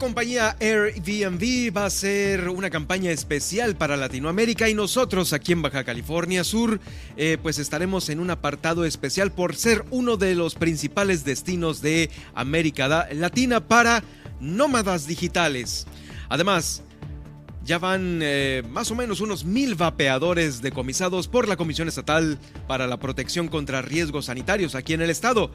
Compañía Airbnb va a ser una campaña especial para Latinoamérica y nosotros aquí en Baja California Sur eh, pues estaremos en un apartado especial por ser uno de los principales destinos de América Latina para nómadas digitales. Además, ya van eh, más o menos unos mil vapeadores decomisados por la Comisión Estatal para la Protección contra Riesgos Sanitarios aquí en el estado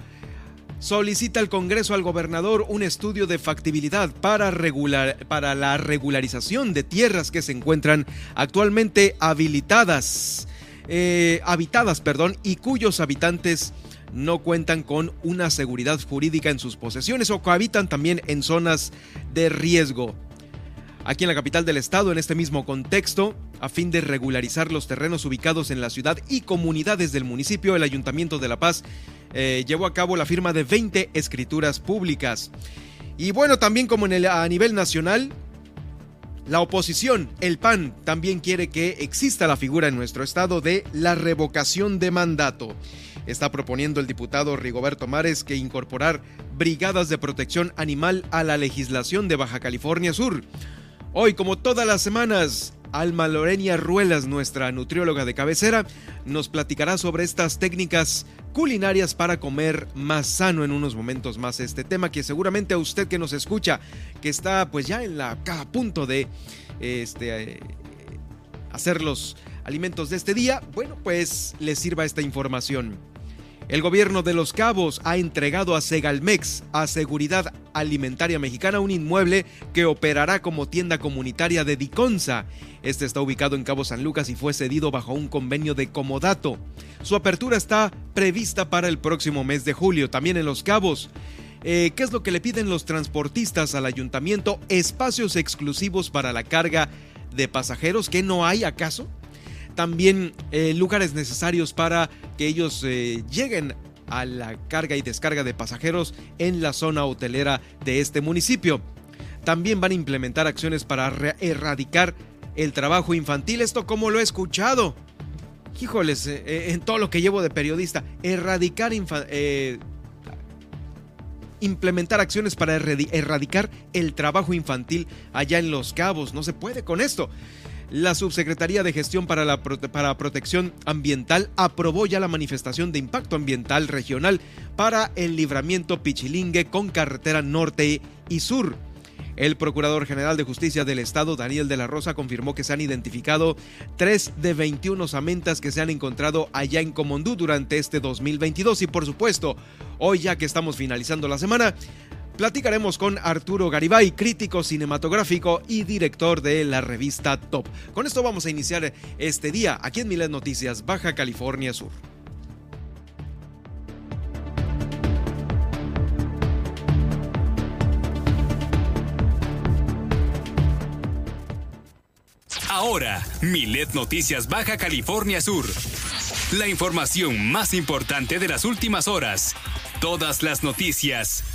solicita al Congreso al gobernador un estudio de factibilidad para, regular, para la regularización de tierras que se encuentran actualmente habilitadas, eh, habitadas, perdón, y cuyos habitantes no cuentan con una seguridad jurídica en sus posesiones o cohabitan también en zonas de riesgo. Aquí en la capital del estado, en este mismo contexto, a fin de regularizar los terrenos ubicados en la ciudad y comunidades del municipio, el Ayuntamiento de La Paz eh, llevó a cabo la firma de 20 escrituras públicas. Y bueno, también como a nivel nacional, la oposición, el PAN, también quiere que exista la figura en nuestro estado de la revocación de mandato. Está proponiendo el diputado Rigoberto Mares que incorporar brigadas de protección animal a la legislación de Baja California Sur. Hoy, como todas las semanas, Alma Lorenia Ruelas, nuestra nutrióloga de cabecera, nos platicará sobre estas técnicas culinarias para comer más sano en unos momentos más. Este tema que seguramente a usted que nos escucha, que está pues ya en la a punto de este, eh, hacer los alimentos de este día, bueno, pues le sirva esta información. El gobierno de Los Cabos ha entregado a Segalmex, a Seguridad Alimentaria Mexicana, un inmueble que operará como tienda comunitaria de Diconsa. Este está ubicado en Cabo San Lucas y fue cedido bajo un convenio de comodato. Su apertura está prevista para el próximo mes de julio, también en Los Cabos. Eh, ¿Qué es lo que le piden los transportistas al ayuntamiento? Espacios exclusivos para la carga de pasajeros, ¿que no hay acaso? También eh, lugares necesarios para que ellos eh, lleguen a la carga y descarga de pasajeros en la zona hotelera de este municipio. También van a implementar acciones para erradicar el trabajo infantil. Esto como lo he escuchado. Híjoles, eh, en todo lo que llevo de periodista, erradicar implementar acciones para erradicar el trabajo infantil allá en Los Cabos. No se puede con esto. La Subsecretaría de Gestión para la para Protección Ambiental aprobó ya la manifestación de impacto ambiental regional para el libramiento Pichilingue con carretera norte y sur. El Procurador General de Justicia del Estado, Daniel de la Rosa, confirmó que se han identificado 3 de 21 amentas que se han encontrado allá en Comondú durante este 2022 y por supuesto, hoy ya que estamos finalizando la semana, Platicaremos con Arturo Garibay, crítico cinematográfico y director de la revista Top. Con esto vamos a iniciar este día aquí en Miles Noticias, Baja California Sur. Ahora, Milet Noticias Baja California Sur. La información más importante de las últimas horas. Todas las noticias.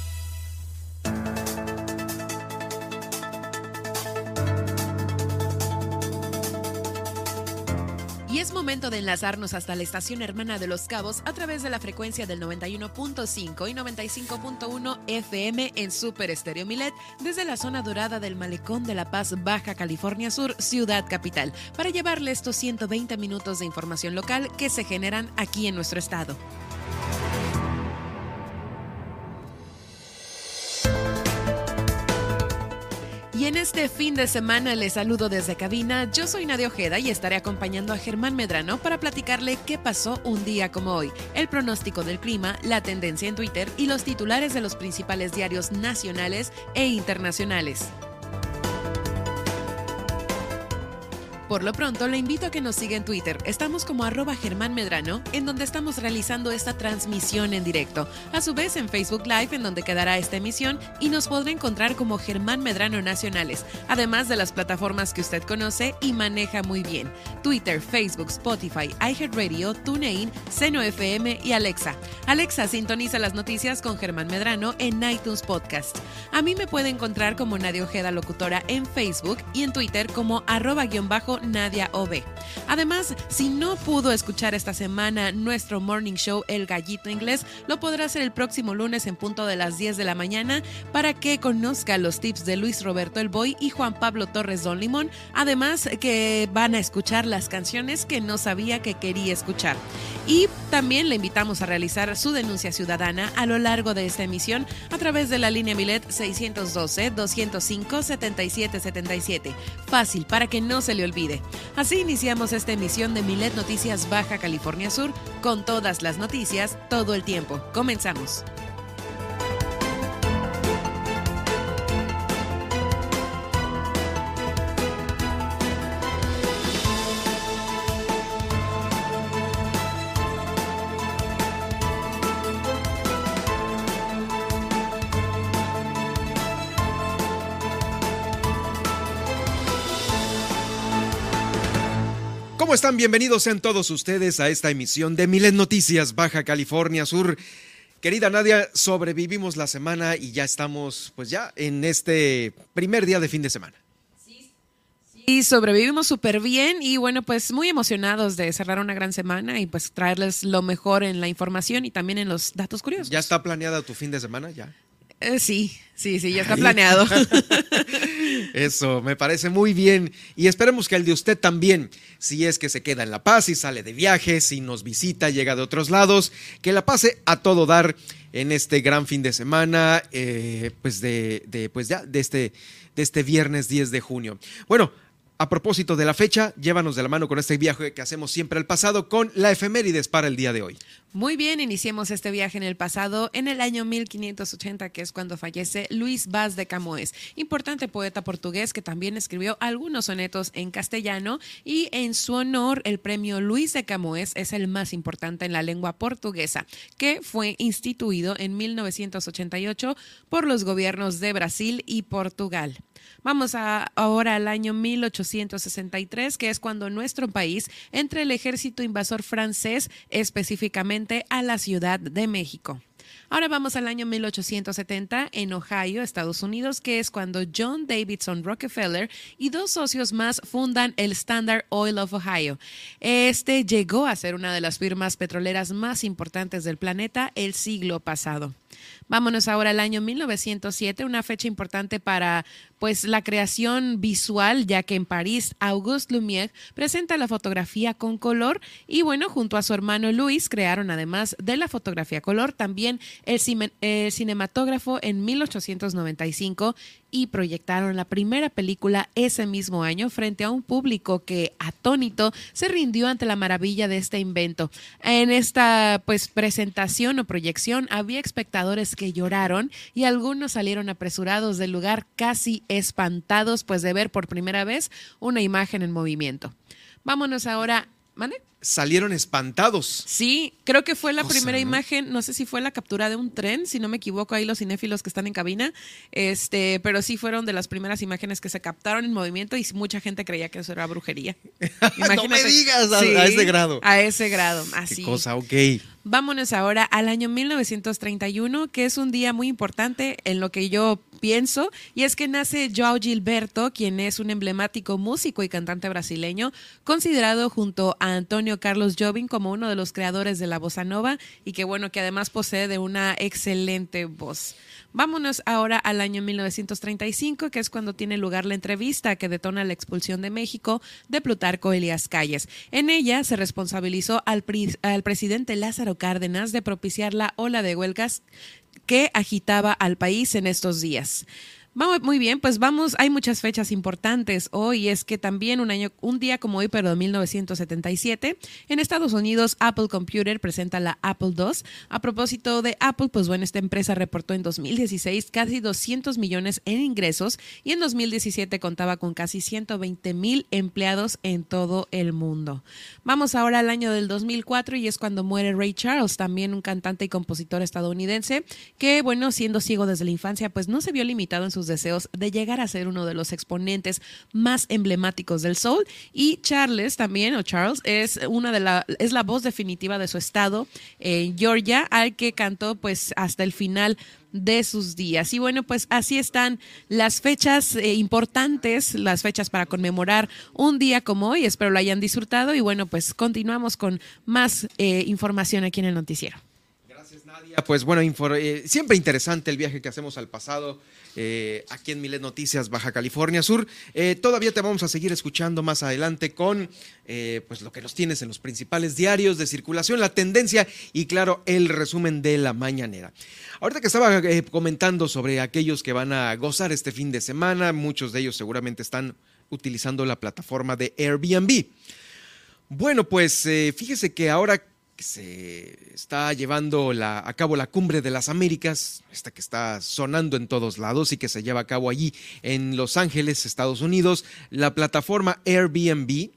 Es momento de enlazarnos hasta la estación hermana de Los Cabos a través de la frecuencia del 91.5 y 95.1 FM en Super Estéreo Milet desde la zona dorada del Malecón de La Paz, Baja California Sur, Ciudad Capital, para llevarle estos 120 minutos de información local que se generan aquí en nuestro estado. Y en este fin de semana les saludo desde cabina. Yo soy Nadia Ojeda y estaré acompañando a Germán Medrano para platicarle qué pasó un día como hoy, el pronóstico del clima, la tendencia en Twitter y los titulares de los principales diarios nacionales e internacionales. Por lo pronto, le invito a que nos siga en Twitter. Estamos como arroba Germán Medrano, en donde estamos realizando esta transmisión en directo. A su vez, en Facebook Live, en donde quedará esta emisión, y nos podrá encontrar como Germán Medrano Nacionales, además de las plataformas que usted conoce y maneja muy bien. Twitter, Facebook, Spotify, iHeartRadio, TuneIn, Seno FM y Alexa. Alexa sintoniza las noticias con Germán Medrano en iTunes Podcast. A mí me puede encontrar como Nadia Ojeda Locutora en Facebook y en Twitter como arroba guion bajo Nadia OB. Además, si no pudo escuchar esta semana nuestro morning show El Gallito Inglés, lo podrá hacer el próximo lunes en punto de las 10 de la mañana para que conozca los tips de Luis Roberto El Boy y Juan Pablo Torres Don Limón. Además, que van a escuchar las canciones que no sabía que quería escuchar. Y también le invitamos a realizar su denuncia ciudadana a lo largo de esta emisión a través de la línea Milet 612-205-7777. Fácil para que no se le olvide. Así iniciamos esta emisión de Milet Noticias Baja California Sur con todas las noticias todo el tiempo. Comenzamos. Están? Bienvenidos sean todos ustedes a esta emisión de Miles Noticias Baja California Sur. Querida Nadia, sobrevivimos la semana y ya estamos pues ya en este primer día de fin de semana. Sí, sobrevivimos súper bien y bueno, pues muy emocionados de cerrar una gran semana y pues traerles lo mejor en la información y también en los datos curiosos. ¿Ya está planeada tu fin de semana? ¿Ya? Eh, sí, sí, sí, ya está planeado. Eso, me parece muy bien. Y esperemos que el de usted también, si es que se queda en La Paz y sale de viaje, si nos visita, llega de otros lados, que la pase a todo dar en este gran fin de semana, eh, pues de, de, pues ya, de este, de este viernes 10 de junio. Bueno, a propósito de la fecha, llévanos de la mano con este viaje que hacemos siempre al pasado con la efemérides para el día de hoy. Muy bien, iniciemos este viaje en el pasado, en el año 1580, que es cuando fallece Luis Vaz de Camoes, importante poeta portugués que también escribió algunos sonetos en castellano y en su honor el premio Luis de Camoes es el más importante en la lengua portuguesa, que fue instituido en 1988 por los gobiernos de Brasil y Portugal. Vamos ahora al año 1863, que es cuando nuestro país entra el ejército invasor francés, específicamente a la Ciudad de México. Ahora vamos al año 1870 en Ohio, Estados Unidos, que es cuando John Davidson Rockefeller y dos socios más fundan el Standard Oil of Ohio. Este llegó a ser una de las firmas petroleras más importantes del planeta el siglo pasado. Vámonos ahora al año 1907, una fecha importante para pues la creación visual, ya que en París Auguste Lumière presenta la fotografía con color y bueno, junto a su hermano Luis crearon además de la fotografía color también el, el cinematógrafo en 1895 y proyectaron la primera película ese mismo año frente a un público que atónito se rindió ante la maravilla de este invento. En esta pues presentación o proyección había espectadores que lloraron y algunos salieron apresurados del lugar casi espantados pues de ver por primera vez una imagen en movimiento. Vámonos ahora, ¿vale? salieron espantados. Sí, creo que fue la primera imagen, no sé si fue la captura de un tren, si no me equivoco, ahí los cinéfilos que están en cabina, este, pero sí fueron de las primeras imágenes que se captaron en movimiento y mucha gente creía que eso era brujería. no me digas a, ese grado. A ese grado, así. Qué cosa, ok. Vámonos ahora al año 1931, que es un día muy importante en lo que yo pienso, y es que nace Joao Gilberto, quien es un emblemático músico y cantante brasileño, considerado junto a Antonio Carlos Jobim como uno de los creadores de la bossa nova y que bueno, que además posee de una excelente voz. Vámonos ahora al año 1935, que es cuando tiene lugar la entrevista que detona la expulsión de México de Plutarco Elías Calles. En ella se responsabilizó al, al presidente Lázaro Cárdenas de propiciar la ola de huelgas que agitaba al país en estos días. Muy bien, pues vamos, hay muchas fechas importantes hoy, es que también un año, un día como hoy, pero de 1977, en Estados Unidos Apple Computer presenta la Apple II. A propósito de Apple, pues bueno, esta empresa reportó en 2016 casi 200 millones en ingresos y en 2017 contaba con casi 120 mil empleados en todo el mundo. Vamos ahora al año del 2004 y es cuando muere Ray Charles, también un cantante y compositor estadounidense que, bueno, siendo ciego desde la infancia, pues no se vio limitado en su deseos de llegar a ser uno de los exponentes más emblemáticos del soul. Y Charles también, o Charles, es una de la, es la voz definitiva de su estado, en Georgia, al que cantó pues hasta el final de sus días. Y bueno, pues así están las fechas eh, importantes, las fechas para conmemorar un día como hoy. Espero lo hayan disfrutado y bueno, pues continuamos con más eh, información aquí en el noticiero. Pues bueno, eh, siempre interesante el viaje que hacemos al pasado eh, aquí en Milet Noticias, Baja California Sur. Eh, todavía te vamos a seguir escuchando más adelante con pues lo que nos tienes en los principales diarios de circulación, la tendencia y claro, el resumen de la mañanera. Ahorita que estaba comentando sobre aquellos que van a gozar este fin de semana, muchos de ellos seguramente están utilizando la plataforma de Airbnb. Bueno, pues fíjese que ahora se está llevando a cabo la cumbre de las Américas, esta que está sonando en todos lados y que se lleva a cabo allí en Los Ángeles, Estados Unidos, la plataforma Airbnb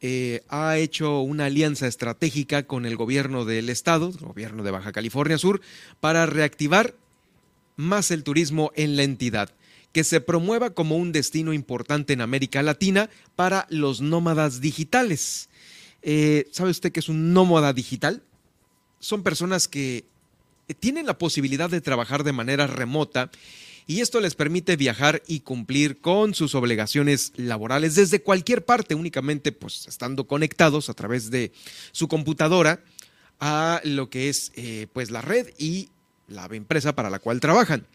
eh, ha hecho una alianza estratégica con el gobierno del estado, el gobierno de Baja California Sur, para reactivar más el turismo en la entidad que se promueva como un destino importante en América Latina para los nómadas digitales. Eh, ¿Sabe usted que es un nómada digital? Son personas que eh, tienen la posibilidad de trabajar de manera remota y esto les permite viajar y cumplir con sus obligaciones laborales desde cualquier parte, únicamente pues estando conectados a través de su computadora a lo que es eh, pues la red y la empresa para la cual trabajan.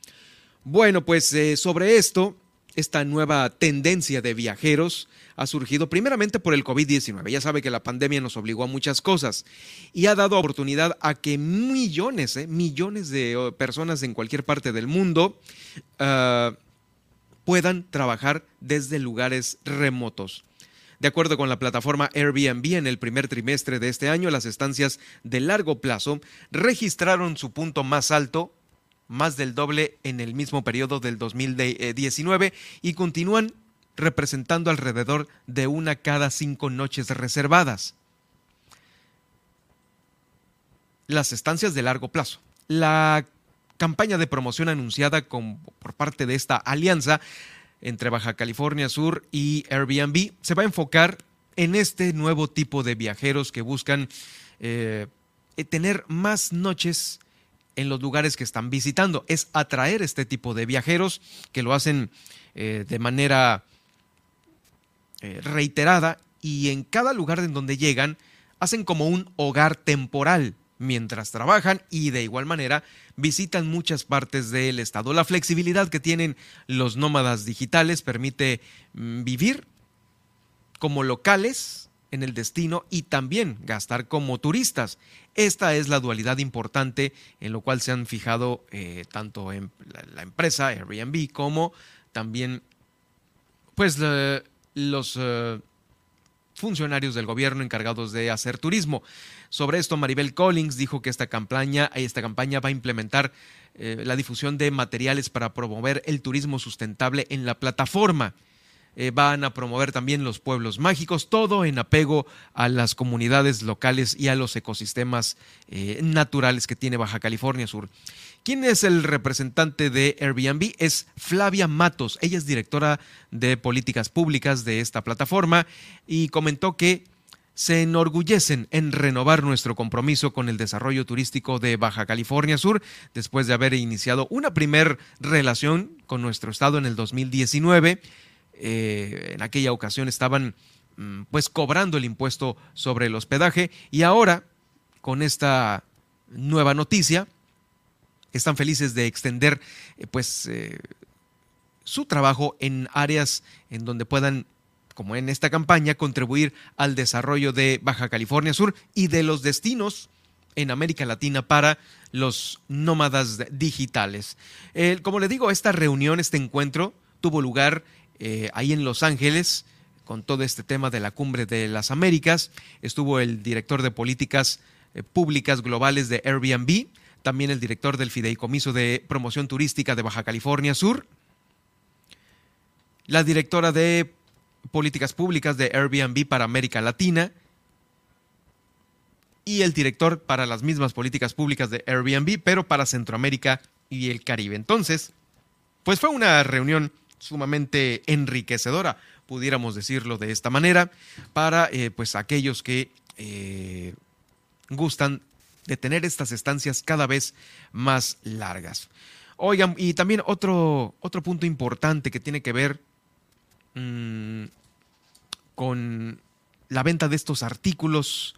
Bueno, pues sobre esto esta nueva tendencia de viajeros ha surgido primeramente por el COVID-19. Ya sabe que la pandemia nos obligó a muchas cosas y ha dado oportunidad a que millones, eh, millones de oh, personas en cualquier parte del mundo ah, puedan trabajar desde lugares remotos. De acuerdo con la plataforma Airbnb, en el primer trimestre de este año, las estancias de largo plazo registraron su punto más alto más del doble en el mismo periodo del 2019 y continúan representando alrededor de una cada cinco noches reservadas. Las estancias de largo plazo. La campaña de promoción anunciada por parte de esta alianza entre Baja California Sur y Airbnb se va a enfocar en este nuevo tipo de viajeros que buscan eh, tener más noches en los lugares que están visitando. Es atraer este tipo de viajeros que lo hacen eh, de manera eh, reiterada y en cada lugar en donde llegan hacen como un hogar temporal. mientras trabajan y de igual manera visitan muchas partes del estado. La flexibilidad que tienen los nómadas digitales permite mm, vivir como locales en el destino y también gastar como turistas. Esta es la dualidad importante en lo cual se han fijado eh, tanto en la, empresa Airbnb como también pues los eh, funcionarios del gobierno encargados de hacer turismo. Sobre esto, Maribel Collins dijo que esta campaña, esta campaña va a implementar eh, la difusión de materiales para promover el turismo sustentable en la plataforma. Eh, van a promover también los pueblos mágicos, todo en apego a las comunidades locales y a los ecosistemas eh, naturales que tiene Baja California Sur. ¿Quién es el representante de Airbnb? Es Flavia Matos. Ella es directora de políticas públicas de esta plataforma y comentó que se enorgullecen en renovar nuestro compromiso con el desarrollo turístico de Baja California Sur después de haber iniciado una primer relación con nuestro estado en el 2019 eh, en aquella ocasión estaban mm, pues cobrando el impuesto sobre el hospedaje y ahora con esta nueva noticia están felices de extender eh, pues eh, su trabajo en áreas en donde puedan como en esta campaña contribuir al desarrollo de Baja California Sur y de los destinos en América Latina para los nómadas digitales. como le digo, esta reunión, este encuentro tuvo lugar eh, ahí en Los Ángeles con todo este tema de la cumbre de las Américas. Estuvo el director de políticas eh, públicas globales de Airbnb, también el director del Fideicomiso de Promoción Turística de Baja California Sur, la directora de políticas públicas de Airbnb para América Latina y el director para las mismas políticas públicas de Airbnb, pero para Centroamérica y el Caribe. Entonces, pues fue una reunión sumamente enriquecedora, pudiéramos decirlo de esta manera, para eh, pues aquellos que eh, gustan de tener estas estancias cada vez más largas. Oigan, y también otro, otro punto importante que tiene que ver mm, con la venta de estos artículos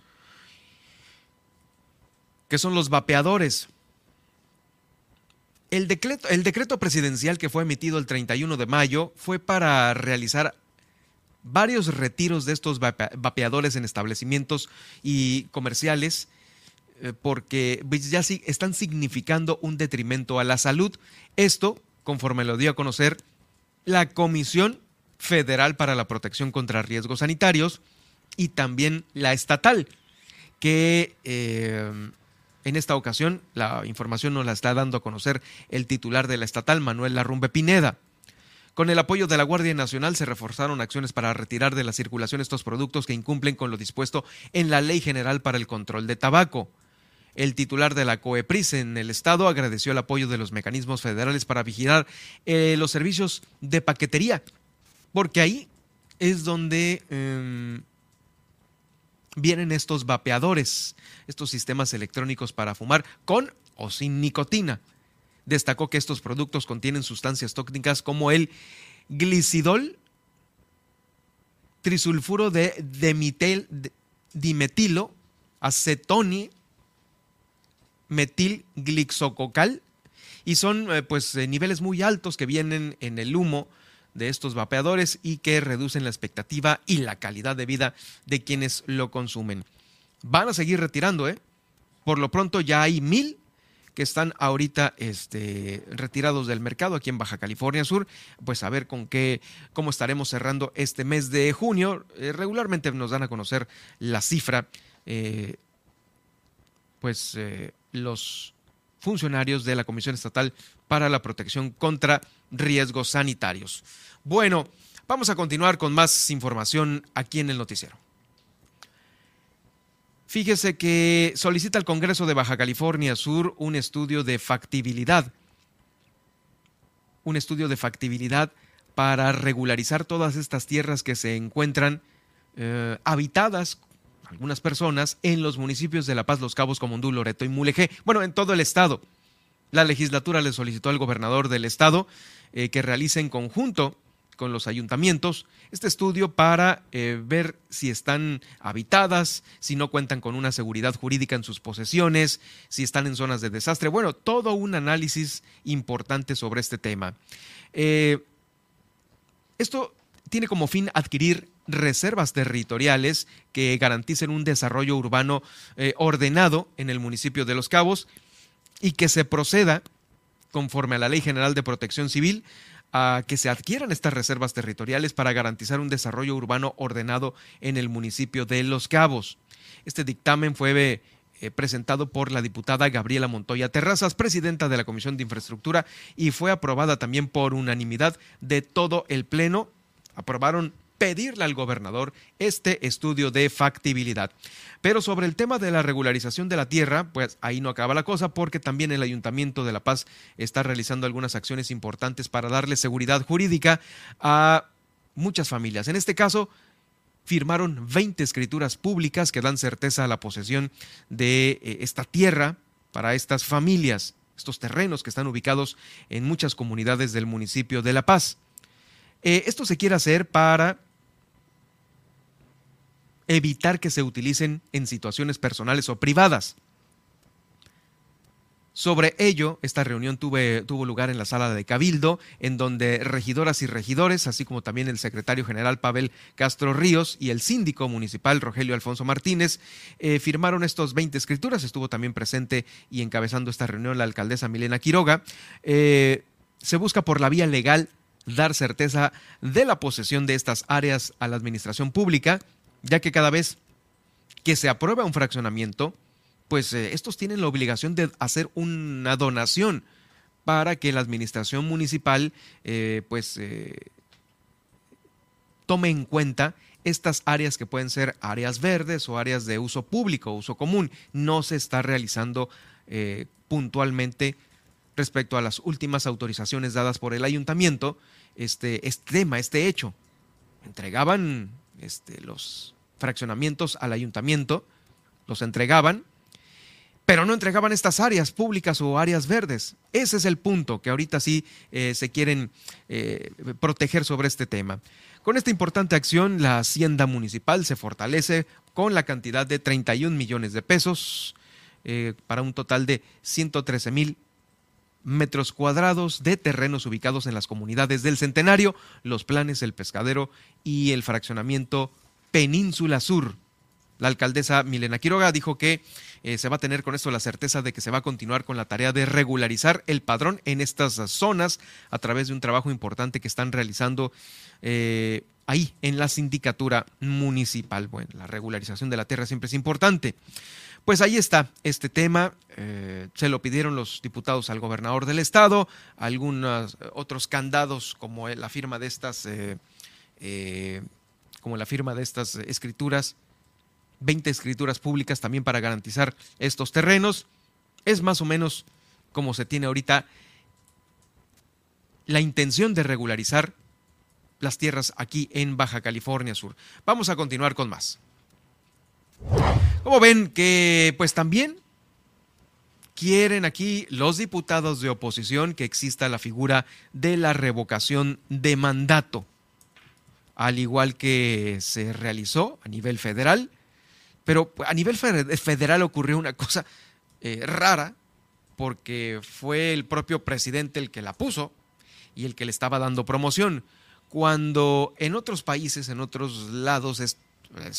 que son los vapeadores. El decreto, el decreto presidencial que fue emitido el 31 de mayo fue para realizar varios retiros de estos vapeadores en establecimientos y comerciales eh, porque pues, ya están significando un detrimento a la salud. Esto, conforme lo dio a conocer la Comisión Federal para la Protección contra Riesgos Sanitarios y también la estatal, que eh, en esta ocasión, la información nos la está dando a conocer el titular de la estatal, Manuel Larrumbe Pineda. Con el apoyo de la Guardia Nacional se reforzaron acciones para retirar de la circulación estos productos que incumplen con lo dispuesto en la Ley General para el Control de Tabaco. El titular de la COEPRIS en el Estado agradeció el apoyo de los mecanismos federales para vigilar eh, los servicios de paquetería, porque ahí es donde em, vienen estos vapeadores, estos sistemas electrónicos para fumar con o sin nicotina. Destacó que estos productos contienen sustancias tóxicas como el glicidol, trisulfuro de dimetilo, acetoni, metilglixococal y son eh, pues eh, niveles muy altos que vienen en el humo de estos vapeadores y que reducen la expectativa y la calidad de vida de quienes lo consumen. Van a seguir retirando, ¿eh? Por lo pronto ya hay mil que están ahorita este, retirados del mercado aquí en Baja California Sur. Pues a ver con qué, cómo estaremos cerrando este mes de junio. Eh, regularmente nos dan a conocer la cifra, eh, pues eh, los funcionarios de la Comisión Estatal para la Protección contra Riesgos Sanitarios. Bueno, vamos a continuar con más información aquí en el noticiero. Fíjese que solicita el Congreso de Baja California Sur un estudio de factibilidad. Un estudio de factibilidad para regularizar todas estas tierras que se encuentran eh, habitadas algunas personas en los municipios de La Paz, Los Cabos, Comondú, Loreto y Mulegé. Bueno, en todo el estado. La legislatura le solicitó al gobernador del estado eh, que realice en conjunto con los ayuntamientos este estudio para eh, ver si están habitadas, si no cuentan con una seguridad jurídica en sus posesiones, si están en zonas de desastre. Bueno, todo un análisis importante sobre este tema. Eh, esto tiene como fin adquirir reservas territoriales que garanticen un desarrollo urbano eh, ordenado en el municipio de Los Cabos y que se proceda, conforme a la Ley General de Protección Civil, a que se adquieran estas reservas territoriales para garantizar un desarrollo urbano ordenado en el municipio de Los Cabos. Este dictamen fue eh, presentado por la diputada Gabriela Montoya Terrazas, presidenta de la Comisión de Infraestructura, y fue aprobada también por unanimidad de todo el Pleno. Aprobaron pedirle al gobernador este estudio de factibilidad. Pero sobre el tema de la regularización de la tierra, pues ahí no acaba la cosa porque también el Ayuntamiento de La Paz está realizando algunas acciones importantes para darle seguridad jurídica a muchas familias. En este caso, firmaron 20 escrituras públicas que dan certeza a la posesión de eh, esta tierra para estas familias, estos terrenos que están ubicados en muchas comunidades del municipio de La Paz. Eh, esto se quiere hacer para evitar que se utilicen en situaciones personales o privadas. Sobre ello, esta reunión tuvo lugar en la sala de Cabildo, en donde regidoras y regidores, así como también el secretario general Pavel Castro Ríos y el síndico municipal Rogelio Alfonso Martínez, eh, firmaron estos 20 escrituras. Estuvo también presente y encabezando esta reunión la alcaldesa Milena Quiroga. Eh, se busca por la vía legal dar certeza de la posesión de estas áreas a la administración pública ya que cada vez que se aprueba un fraccionamiento, pues eh, estos tienen la obligación de hacer una donación para que la administración municipal eh, pues eh, tome en cuenta estas áreas que pueden ser áreas verdes o áreas de uso público, uso común. No se está realizando puntualmente respecto a las últimas autorizaciones dadas por el ayuntamiento, este, este tema, este hecho. Entregaban este, los fraccionamientos al ayuntamiento, los entregaban, pero no entregaban estas áreas públicas o áreas verdes. Ese es el punto que ahorita sí eh, se quieren eh, proteger sobre este tema. Con esta importante acción, la hacienda municipal se fortalece con la cantidad de 31 millones de pesos eh, para un total de 113 mil metros cuadrados de terrenos ubicados en las comunidades del Centenario, Los Planes, El Pescadero y el fraccionamiento Península Sur. La alcaldesa Milena Quiroga dijo que eh, se va a tener con esto la certeza de que se va a continuar con la tarea de regularizar el padrón en estas zonas a través de un trabajo importante que están realizando eh, ahí en la sindicatura municipal. Bueno, la regularización de la tierra siempre es importante. Pues ahí está este tema. Eh, se lo pidieron los diputados al gobernador del estado, algunos otros candados como la firma de estas, eh, como la firma de estas escrituras, 20 escrituras públicas también para garantizar estos terrenos. Es más o menos como se tiene ahorita la intención de regularizar las tierras aquí en Baja California Sur. Vamos a continuar con más. Como ven que pues también quieren aquí los diputados de oposición que exista la figura de la revocación de mandato, al igual que se realizó a nivel federal, pero a nivel federal ocurrió una cosa eh, rara, porque fue el propio presidente el que la puso y el que le estaba dando promoción, cuando en otros países, en otros lados es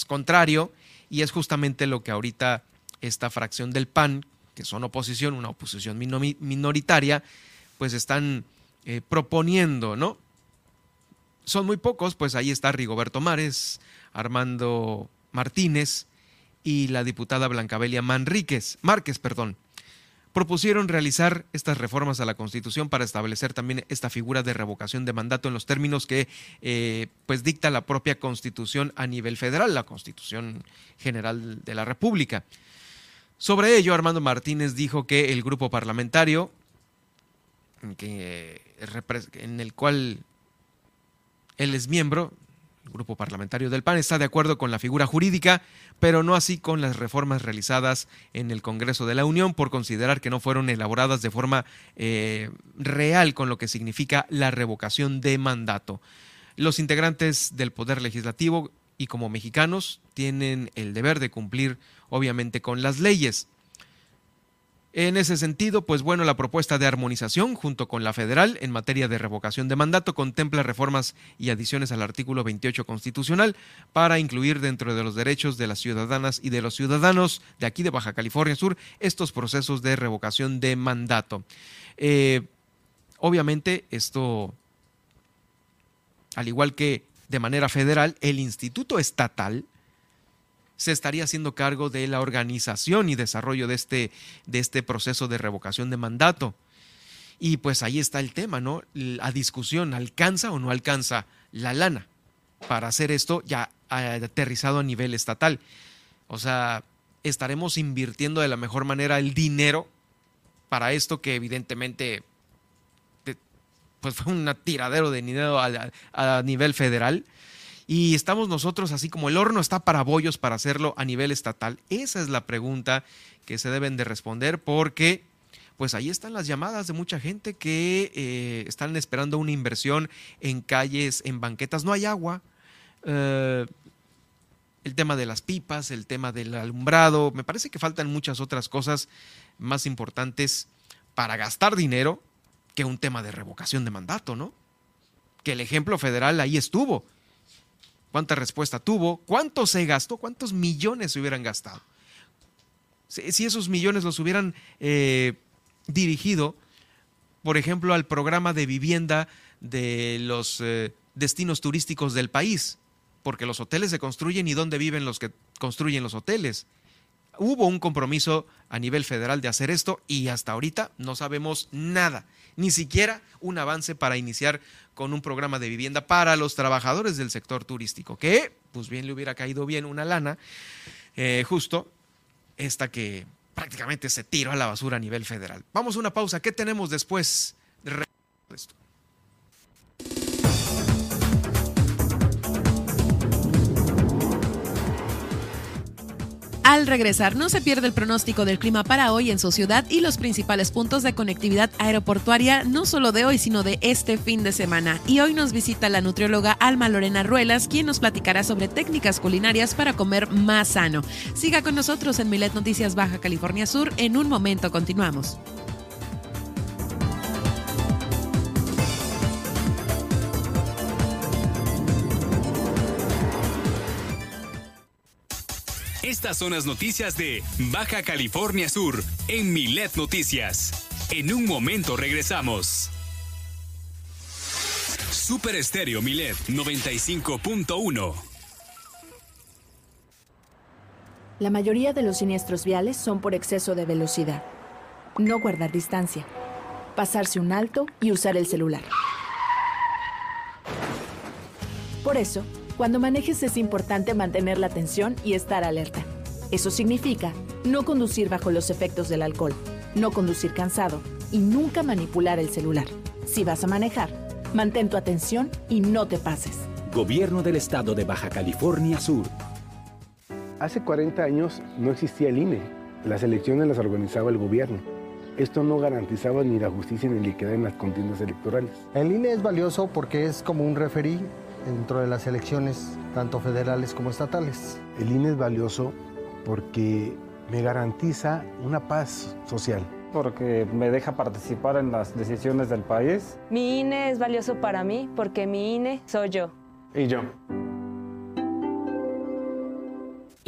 contrario y es justamente lo que ahorita esta fracción del PAN, que son oposición, una oposición minoritaria, pues están eh, proponiendo, ¿no? Son muy pocos, pues ahí está Rigoberto Mares, Armando Martínez y la diputada Blancabelia Manríquez, Márquez, perdón propusieron realizar estas reformas a la Constitución para establecer también esta figura de revocación de mandato en los términos que eh, pues dicta la propia Constitución a nivel federal, la Constitución General de la República. Sobre ello, Armando Martínez dijo que el grupo parlamentario en el cual él es miembro, el grupo parlamentario del PAN está de acuerdo con la figura jurídica, pero no así con las reformas realizadas en el Congreso de la Unión por considerar que no fueron elaboradas de forma eh, real con lo que significa la revocación de mandato. Los integrantes del Poder Legislativo y como mexicanos tienen el deber de cumplir obviamente con las leyes. En ese sentido, pues bueno, la propuesta de armonización junto con la federal en materia de revocación de mandato contempla reformas y adiciones al artículo 28 constitucional para incluir dentro de los derechos de las ciudadanas y de los ciudadanos de aquí de Baja California Sur estos procesos de revocación de mandato. Eh, obviamente esto, al igual que de manera federal, el Instituto Estatal se estaría haciendo cargo de la organización y desarrollo de este, de este proceso de revocación de mandato. Y pues ahí está el tema, ¿no? La discusión, ¿alcanza o no alcanza la lana para hacer esto ya aterrizado a nivel estatal? O sea, estaremos invirtiendo de la mejor manera el dinero para esto que evidentemente pues fue un tiradero de dinero a, a nivel federal y estamos nosotros así como el horno está para bollos para hacerlo a nivel estatal. Esa es la pregunta que se deben de responder porque pues ahí están las llamadas de mucha gente que eh, están esperando una inversión en calles, en banquetas. No hay agua. Eh, el tema de las pipas, el tema del alumbrado. Me parece que faltan muchas otras cosas más importantes para gastar dinero que un tema de revocación de mandato, ¿no? Que el ejemplo federal ahí estuvo cuánta respuesta tuvo, cuánto se gastó, cuántos millones se hubieran gastado. Si, esos millones los hubieran eh, dirigido, por ejemplo, al programa de vivienda de los eh, destinos turísticos del país, porque los hoteles se construyen y dónde viven los que construyen los hoteles. Hubo un compromiso a nivel federal de hacer esto y hasta ahorita no sabemos nada, ni siquiera un avance para iniciar con un programa de vivienda para los trabajadores del sector turístico, que pues bien le hubiera caído bien una lana, eh, justo esta que prácticamente se tiró a la basura a nivel federal. Vamos a una pausa, ¿qué tenemos después de esto? Al regresar, no se pierde el pronóstico del clima para hoy en su ciudad y los principales puntos de conectividad aeroportuaria, no solo de hoy, sino de este fin de semana. Y hoy nos visita la nutrióloga Alma Lorena Ruelas, quien nos platicará sobre técnicas culinarias para comer más sano. Siga con nosotros en Milet Noticias Baja California Sur. En un momento continuamos. Estas son las noticias de Baja California Sur en Milet Noticias. En un momento regresamos. Super Estéreo Milet 95.1 La mayoría de los siniestros viales son por exceso de velocidad. No guardar distancia. Pasarse un alto y usar el celular. Por eso, cuando manejes es importante mantener la atención y estar alerta. Eso significa no conducir bajo los efectos del alcohol, no conducir cansado y nunca manipular el celular. Si vas a manejar, mantén tu atención y no te pases. Gobierno del Estado de Baja California Sur. Hace 40 años no existía el INE. Las elecciones las organizaba el gobierno. Esto no garantizaba ni la justicia ni la equidad en las contiendas electorales. El INE es valioso porque es como un referí dentro de las elecciones, tanto federales como estatales. El INE es valioso porque me garantiza una paz social. Porque me deja participar en las decisiones del país. Mi INE es valioso para mí porque mi INE soy yo. Y yo.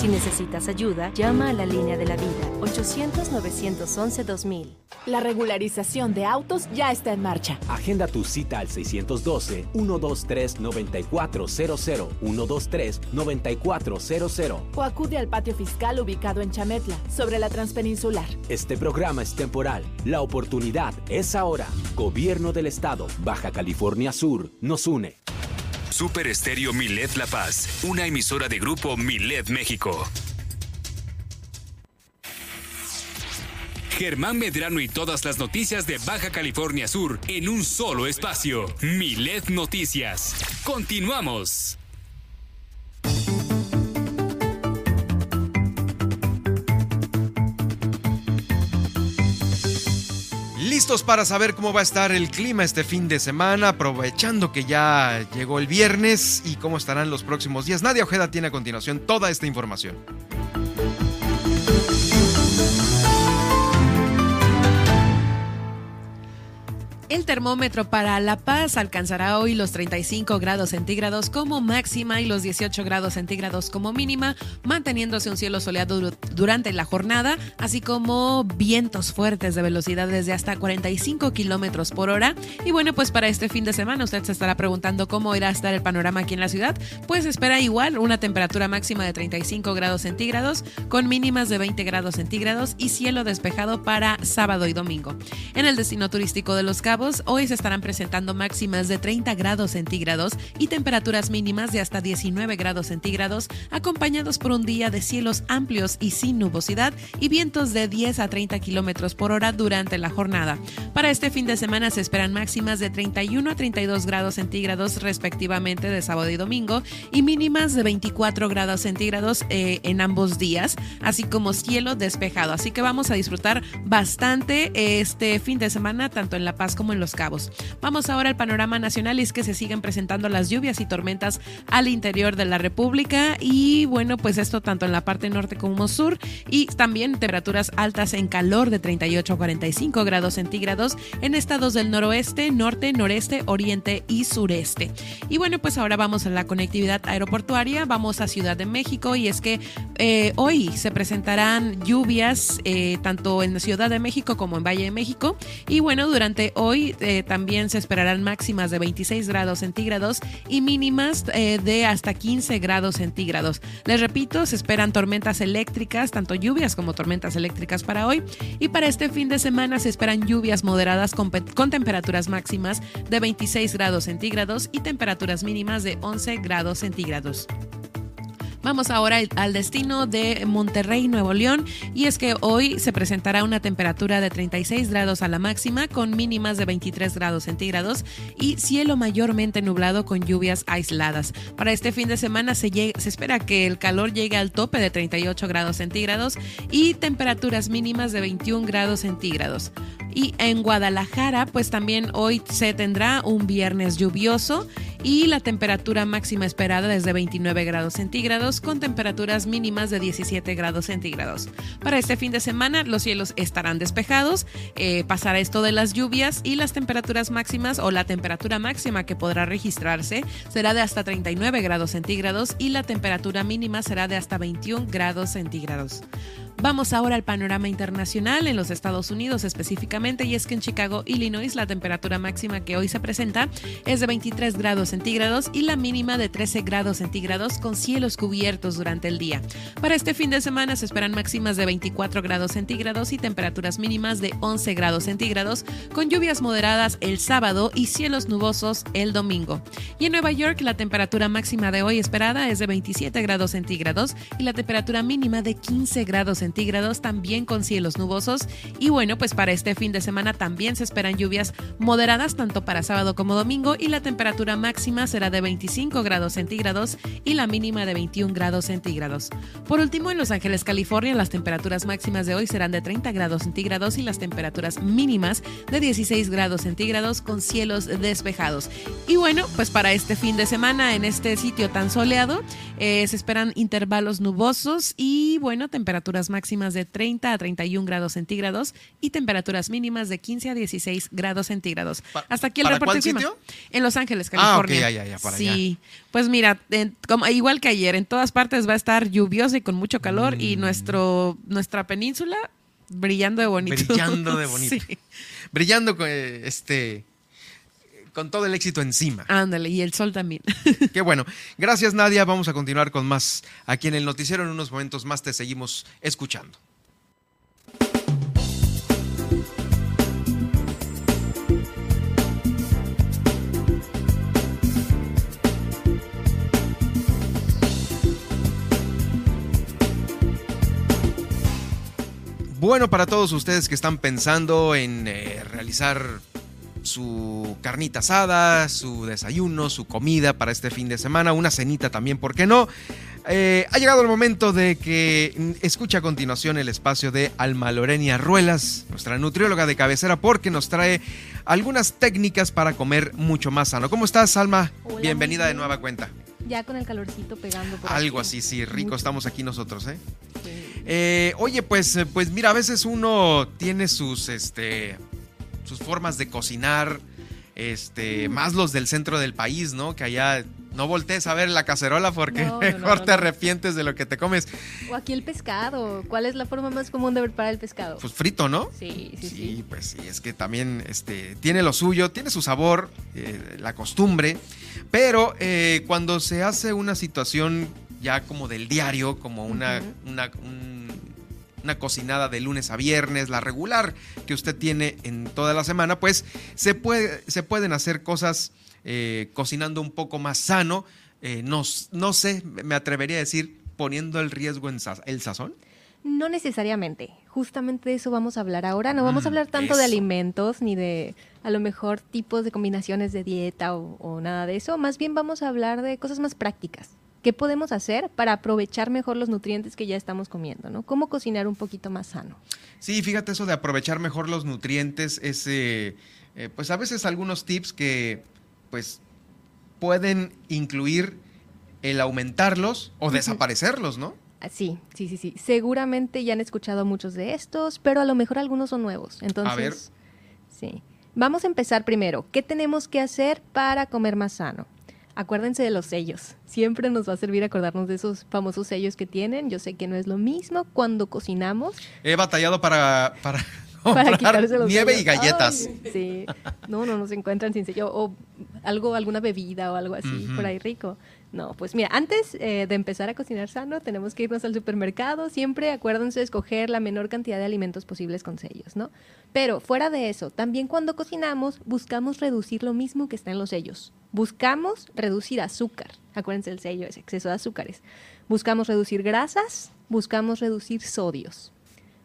Si necesitas ayuda, llama a la línea de la vida 800-911-2000. La regularización de autos ya está en marcha. Agenda tu cita al 612-123-9400, 123-9400. O acude al patio fiscal ubicado en Chametla, sobre la Transpeninsular. Este programa es temporal. La oportunidad es ahora. Gobierno del Estado, Baja California Sur, nos une. Super Estéreo Milet La Paz, una emisora de grupo Milet México. Germán Medrano y todas las noticias de Baja California Sur en un solo espacio. Milet Noticias. Continuamos. Listos para saber cómo va a estar el clima este fin de semana, aprovechando que ya llegó el viernes y cómo estarán los próximos días. Nadia Ojeda tiene a continuación toda esta información. El termómetro para La Paz alcanzará hoy los 35 grados centígrados como máxima y los 18 grados centígrados como mínima, manteniéndose un cielo soleado durante la jornada, así como vientos fuertes de velocidades de hasta 45 kilómetros por hora. Y bueno, pues para este fin de semana usted se estará preguntando cómo irá a estar el panorama aquí en la ciudad. Pues espera igual una temperatura máxima de 35 grados centígrados con mínimas de 20 grados centígrados y cielo despejado para sábado y domingo. En el destino turístico de Los Cabos, hoy se estarán presentando máximas de 30 grados centígrados y temperaturas mínimas de hasta 19 grados centígrados, acompañados por un día de cielos amplios y sin nubosidad y vientos de 10 a 30 kilómetros por hora durante la jornada. Para este fin de semana se esperan máximas de 31 a 32 grados centígrados respectivamente de sábado y domingo y mínimas de 24 grados centígrados eh, en ambos días, así como cielo despejado. Así que vamos a disfrutar bastante este fin de semana, tanto en La Paz como en Los Cabos. Vamos ahora al panorama nacional y es que se siguen presentando las lluvias y tormentas al interior de la República y bueno, pues esto tanto en la parte norte como sur y también temperaturas altas en calor de 38 a 45 grados centígrados en estados del noroeste, norte, noreste, oriente y sureste. Y bueno, pues ahora vamos a la conectividad aeroportuaria, vamos a Ciudad de México y es que eh, hoy se presentarán lluvias eh, tanto en Ciudad de México como en Valle de México y bueno, durante hoy eh, también se esperarán máximas de 26 grados centígrados y mínimas eh, de hasta 15 grados centígrados. Les repito, se esperan tormentas eléctricas, tanto lluvias como tormentas eléctricas para hoy. Y para este fin de semana se esperan lluvias moderadas con, con temperaturas máximas de 26 grados centígrados y temperaturas mínimas de 11 grados centígrados. Vamos ahora al destino de Monterrey, Nuevo León, y es que hoy se presentará una temperatura de 36 grados a la máxima con mínimas de 23 grados centígrados y cielo mayormente nublado con lluvias aisladas. Para este fin de semana se, espera que el calor llegue al tope de 38 grados centígrados y temperaturas mínimas de 21 grados centígrados. Y en Guadalajara, pues también hoy se tendrá un viernes lluvioso y la temperatura máxima esperada es de 29 grados centígrados con temperaturas mínimas de 17 grados centígrados. Para este fin de semana los cielos estarán despejados, eh, pasará esto de las lluvias y las temperaturas máximas o la temperatura máxima que podrá registrarse será de hasta 39 grados centígrados y la temperatura mínima será de hasta 21 grados centígrados. Vamos ahora al panorama internacional en los Estados Unidos específicamente y es que en Chicago, Illinois, la temperatura máxima que hoy se presenta es de 23 grados centígrados y la mínima de 13 grados centígrados con cielos cubiertos durante el día. Para este fin de semana se esperan máximas de 24 grados centígrados y temperaturas mínimas de 11 grados centígrados con lluvias moderadas el sábado y cielos nubosos el domingo. Y en Nueva York la temperatura máxima de hoy esperada es de 27 grados centígrados y la temperatura mínima de 15 grados centígrados centígrados, también con cielos nubosos. Y bueno, pues para este fin de semana también se esperan lluvias moderadas tanto para sábado como domingo y la temperatura máxima será de 25 grados centígrados y la mínima de 21 grados centígrados. Por último, en Los Ángeles, California, las temperaturas máximas de hoy serán de 30 grados centígrados y las temperaturas mínimas de 16 grados centígrados con cielos despejados. Y bueno, pues para este fin de semana en este sitio tan soleado eh, se esperan intervalos nubosos y bueno, temperaturas máximas máximas de 30 a 31 grados centígrados y temperaturas mínimas de 15 a 16 grados centígrados. Hasta aquí el reporte sitio? En Los Ángeles, California. Ah, ok, ya, ya, para sí. Pues mira, como, igual que ayer, en todas partes va a estar lluvioso y con mucho calor y mm. nuestro, nuestra península brillando de bonito. Brillando de bonito. Brillando con este con todo el éxito encima. Ándale, y el sol también. Qué bueno. Gracias, Nadia. Vamos a continuar con más aquí en el noticiero. En unos momentos más te seguimos escuchando. bueno, para todos ustedes que están pensando en eh, realizar su carnita asada, su desayuno, su comida para este fin de semana, una cenita también, ¿por qué no? Eh, ha llegado el momento de que escuche a continuación el espacio de Alma Lorenia Ruelas, nuestra nutrióloga de cabecera, porque nos trae algunas técnicas para comer mucho más sano. ¿Cómo estás, Alma? Bienvenida de nueva cuenta. Ya con el calorcito pegando. Por Algo así, sí, rico estamos aquí nosotros, ¿eh? ¿eh? oye, pues, pues mira, a veces uno tiene sus, este, sus formas de cocinar, este, más los del centro del país, ¿no? Que allá no voltees a ver la cacerola porque mejor te arrepientes de lo que te comes. O aquí el pescado. ¿Cuál es la forma más común de preparar el pescado? Pues frito, ¿no? Sí, sí, sí. Sí, pues sí, es que también este, tiene lo suyo, tiene su sabor, eh, la costumbre, pero eh, cuando se hace una situación ya como del diario, como una, una, una cocinada de lunes a viernes, la regular que usted tiene en toda la semana, pues se, puede, se pueden hacer cosas eh, cocinando un poco más sano. Eh, no, no, sé, me atrevería a decir poniendo el riesgo en el sazón. No necesariamente. Justamente de eso vamos a hablar ahora. No vamos a mm, hablar tanto de alimentos ni de a lo mejor tipos de combinaciones de dieta o, nada de eso. Más bien vamos a hablar de cosas más prácticas. ¿Qué podemos hacer para aprovechar mejor los nutrientes que ya estamos comiendo? ¿no? ¿Cómo cocinar un poquito más sano? Sí, fíjate eso de aprovechar mejor los nutrientes. Es, eh, pues a veces algunos tips que pues pueden incluir el aumentarlos o desaparecerlos, ¿no? Ah, sí, sí, sí, sí. Seguramente ya han escuchado muchos de estos, pero a lo mejor algunos son nuevos. Entonces, a ver. sí. Vamos a empezar primero. ¿Qué tenemos que hacer para comer más sano? Acuérdense de los sellos. Siempre nos va a servir acordarnos de esos famosos sellos que tienen. Yo sé que no es lo mismo cuando cocinamos. He batallado para, para para quitarse los nieve y galletas. sí, no, no, no se encuentran sin sello. O algo, alguna bebida o algo así, por ahí rico. No, pues mira, antes eh, de empezar a cocinar sano, tenemos que irnos al supermercado. Siempre acuérdense de escoger la menor cantidad de alimentos posibles con sellos, ¿no? Pero fuera de eso, también cuando cocinamos, buscamos reducir lo mismo que está en los sellos. Buscamos reducir azúcar. Acuérdense, el sello es exceso de azúcares. Buscamos reducir grasas, buscamos reducir sodios.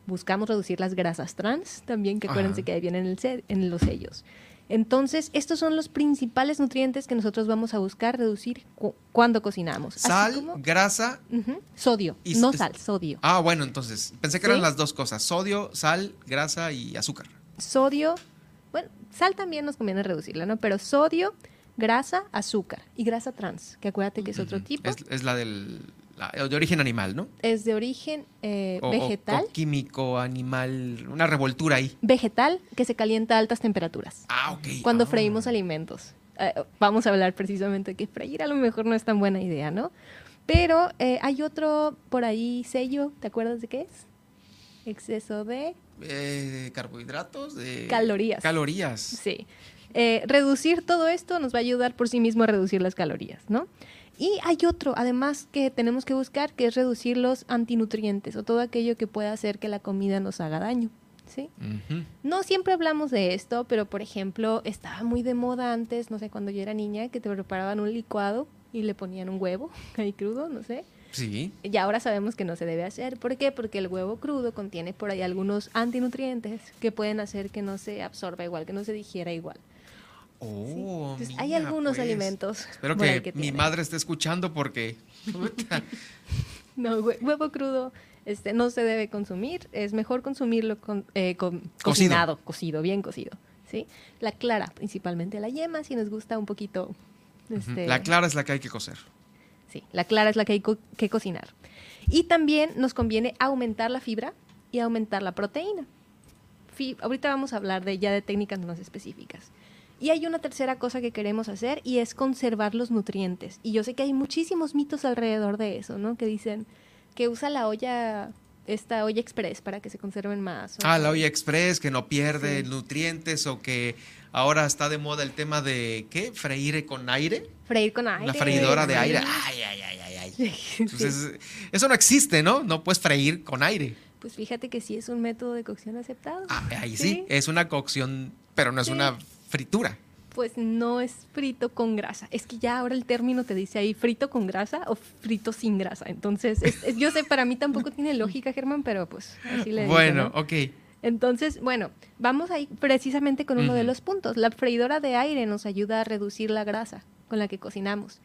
Buscamos reducir las grasas trans, también que acuérdense que ahí vienen en, en los sellos. Entonces, estos son los principales nutrientes que nosotros vamos a buscar reducir cuando cocinamos. Sal, grasa, sodio, no sal, sodio. Ah, bueno, entonces, pensé que eran las dos cosas, sodio, sal, grasa y azúcar. Sodio, bueno, sal también nos conviene reducirla, ¿no? Pero sodio, grasa, azúcar y grasa trans, que acuérdate que es otro tipo. es la del de origen animal, ¿no? Es de origen eh, vegetal. químico, animal, una revoltura ahí. Vegetal que se calienta a altas temperaturas. Ah, ok. Cuando ah. freímos alimentos. Eh, vamos a hablar precisamente de que freír a lo mejor no es tan buena idea, ¿no? Pero eh, hay otro por ahí sello, ¿te acuerdas de qué es? Exceso de... carbohidratos, de... Calorías. Calorías. Sí. Reducir todo esto nos va a ayudar por sí mismo a reducir las calorías, ¿no? Y hay otro, además, que tenemos que buscar, que es reducir los antinutrientes o todo aquello que pueda hacer que la comida nos haga daño. ¿sí? No siempre hablamos de esto, pero por ejemplo, estaba muy de moda antes, no sé, cuando yo era niña, que te preparaban un licuado y le ponían un huevo ahí crudo, no sé. Sí. Y ahora sabemos que no se debe hacer. ¿Por qué? Porque el huevo crudo contiene por ahí algunos antinutrientes que pueden hacer que no se absorba igual, que no se digiera igual. Oh, hay algunos pues. alimentos. Espero que, mi madre esté escuchando porque... no, huevo crudo este, no se debe consumir. Es mejor consumirlo con, eh, cocinado, cocido, bien cocido. ¿sí? La clara, principalmente la yema, si nos gusta un poquito... Este, la clara es la que hay que cocer. Sí, la clara es la que hay que cocinar. Y también nos conviene aumentar la fibra y aumentar la proteína. ahorita vamos a hablar de ya de técnicas más específicas. Y hay una tercera cosa que queremos hacer y es conservar los nutrientes. Y yo sé que hay muchísimos mitos alrededor de eso, ¿no? Que dicen que usa la olla, esta olla express para que se conserven más. Ah, la olla express que no pierde nutrientes o que ahora está de moda el tema de, ¿qué? Freír con aire. Freír con aire. La freidora de aire. Ay, ay, ay, ay, ay. Entonces, eso no existe, ¿no? No puedes freír con aire. Pues fíjate que sí es un método de cocción aceptado. Ah, ahí sí, es una cocción, pero no es una fritura. Pues no es frito con grasa. Es que ya ahora el término te dice ahí frito con grasa o frito sin grasa. Entonces, es- es- yo sé, para mí tampoco tiene lógica, Germán, pero pues así le digo, Bueno, ¿no? ok. Entonces, bueno, vamos ahí precisamente con uno de Ujú. los puntos. La freidora de aire nos ayuda a reducir la grasa con la que cocinamos.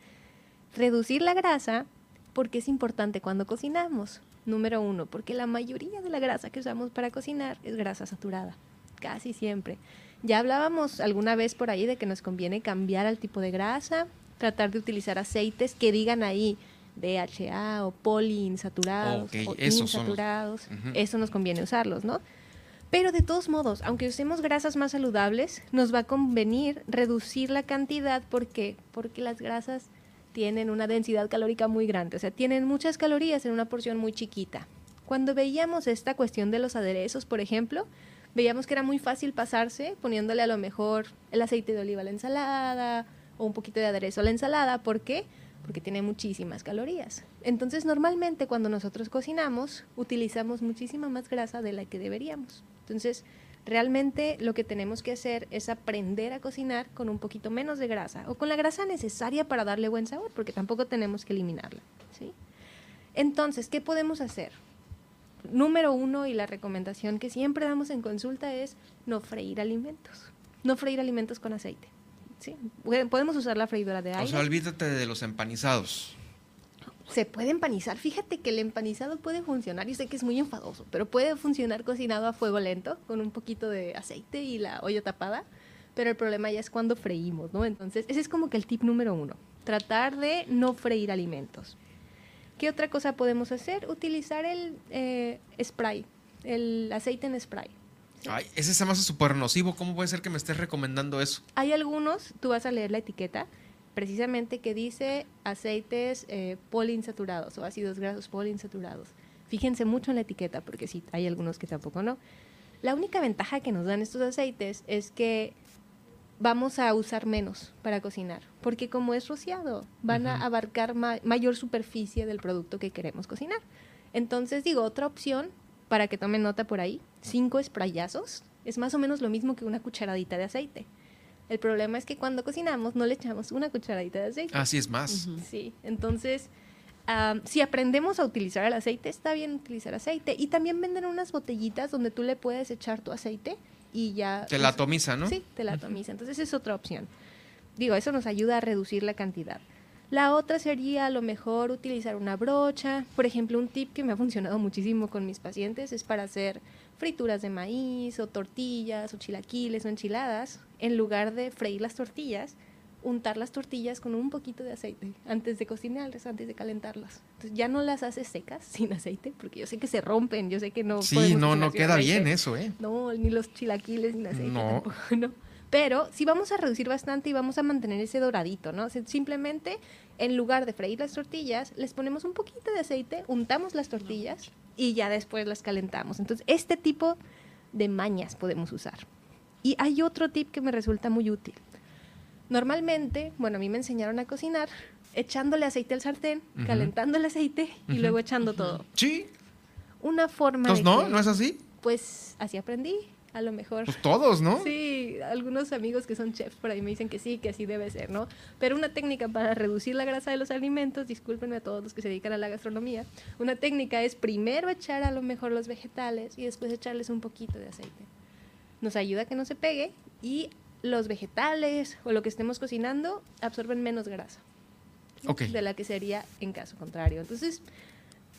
Reducir la grasa porque es importante cuando cocinamos. Número uno, porque la mayoría de la grasa que usamos para cocinar es grasa saturada, casi siempre. Ya hablábamos alguna vez por ahí de que nos conviene cambiar al tipo de grasa, tratar de utilizar aceites que digan ahí DHA o poliinsaturados o los- insaturados. Eso nos conviene usarlos, ¿no? Pero de todos modos, aunque usemos grasas más saludables, nos va a convenir reducir la cantidad porque porque las grasas tienen una densidad calórica muy grande, o sea, tienen muchas calorías en una porción muy chiquita. Cuando veíamos esta cuestión de los aderezos, por ejemplo, veíamos que era muy fácil pasarse poniéndole a lo mejor el aceite de oliva a la ensalada o un poquito de aderezo a la ensalada, ¿por qué? Porque tiene muchísimas calorías. Entonces, normalmente cuando nosotros cocinamos, utilizamos muchísima más grasa de la que deberíamos. Entonces, realmente lo que tenemos que hacer es aprender a cocinar con un poquito menos de grasa o con la grasa necesaria para darle buen sabor, porque tampoco tenemos que eliminarla. ¿sí? Entonces, ¿qué podemos hacer? Número uno y la recomendación que siempre damos en consulta es no freír alimentos. No freír alimentos con aceite. ¿sí? Podemos usar la freidora de O aire. sea, olvídate de los empanizados. se puede empanizar. Fíjate que el empanizado puede funcionar, yo sé que es muy enfadoso, pero puede funcionar cocinado a fuego lento, con un poquito de aceite y la olla tapada. Pero el problema ya es cuando freímos, ¿no? Entonces, ese es como que el tip número uno. Tratar de no freír alimentos. ¿Qué otra cosa podemos hacer? Utilizar el eh, spray, el aceite en spray. Ay, ese se me hace súper nocivo. ¿Cómo puede ser que me estés recomendando eso? Hay algunos, tú vas a leer la etiqueta, precisamente que dice aceites eh, poliinsaturados o ácidos grasos poliinsaturados. Fíjense mucho en la etiqueta porque sí, hay algunos que tampoco no. La única ventaja que nos dan estos aceites es que vamos a usar menos para cocinar, porque como es rociado, van a abarcar ma- mayor superficie del producto que queremos cocinar. Entonces, digo, otra opción, para que tomen nota por ahí, cinco sprayazos, es más o menos lo mismo que una cucharadita de aceite. El problema es que cuando cocinamos no le echamos una cucharadita de aceite. Así es más. Sí, entonces, si aprendemos a utilizar el aceite, está bien utilizar aceite. Y también venden unas botellitas donde tú le puedes echar tu aceite y ya... Te la atomiza, ¿no? Sí, te la atomiza. Entonces, es otra opción. Digo, eso nos ayuda a reducir la cantidad. La otra sería a lo mejor utilizar una brocha. Por ejemplo, un tip que me ha funcionado muchísimo con mis pacientes es para hacer frituras de maíz o tortillas o chilaquiles o enchiladas. En lugar de freír las tortillas, untar las tortillas con un poquito de aceite antes de cocinarlas, antes de calentarlas. Entonces ya no las haces secas sin aceite, porque yo sé que se rompen, yo sé que no Sí, no, no queda aceite. bien eso, ¿eh? No, ni los chilaquiles sin aceite No. tampoco, ¿no? Pero sí vamos a reducir bastante y vamos a mantener ese doradito, ¿no? O sea, simplemente, en lugar de freír las tortillas, les ponemos un poquito de aceite, untamos las tortillas y ya después las calentamos. Entonces, este tipo de mañas podemos usar. Y hay otro tip que me resulta muy útil. Normalmente, bueno, a mí me enseñaron a cocinar echándole aceite al sartén, calentando el aceite y luego echando todo. Sí. Una forma Entonces, de ¿no? que- ¿No es así? Pues así aprendí, a lo mejor. Pues todos, ¿no? Sí, algunos amigos que son chefs por ahí me dicen que sí, que así debe ser, ¿no? Pero una técnica para reducir la grasa de los alimentos, discúlpenme a todos los que se dedican a la gastronomía, una técnica es primero echar a lo mejor los vegetales y después echarles un poquito de aceite. Nos ayuda a que no se pegue y los vegetales o lo que estemos cocinando absorben menos grasa de la que sería en caso contrario. Entonces,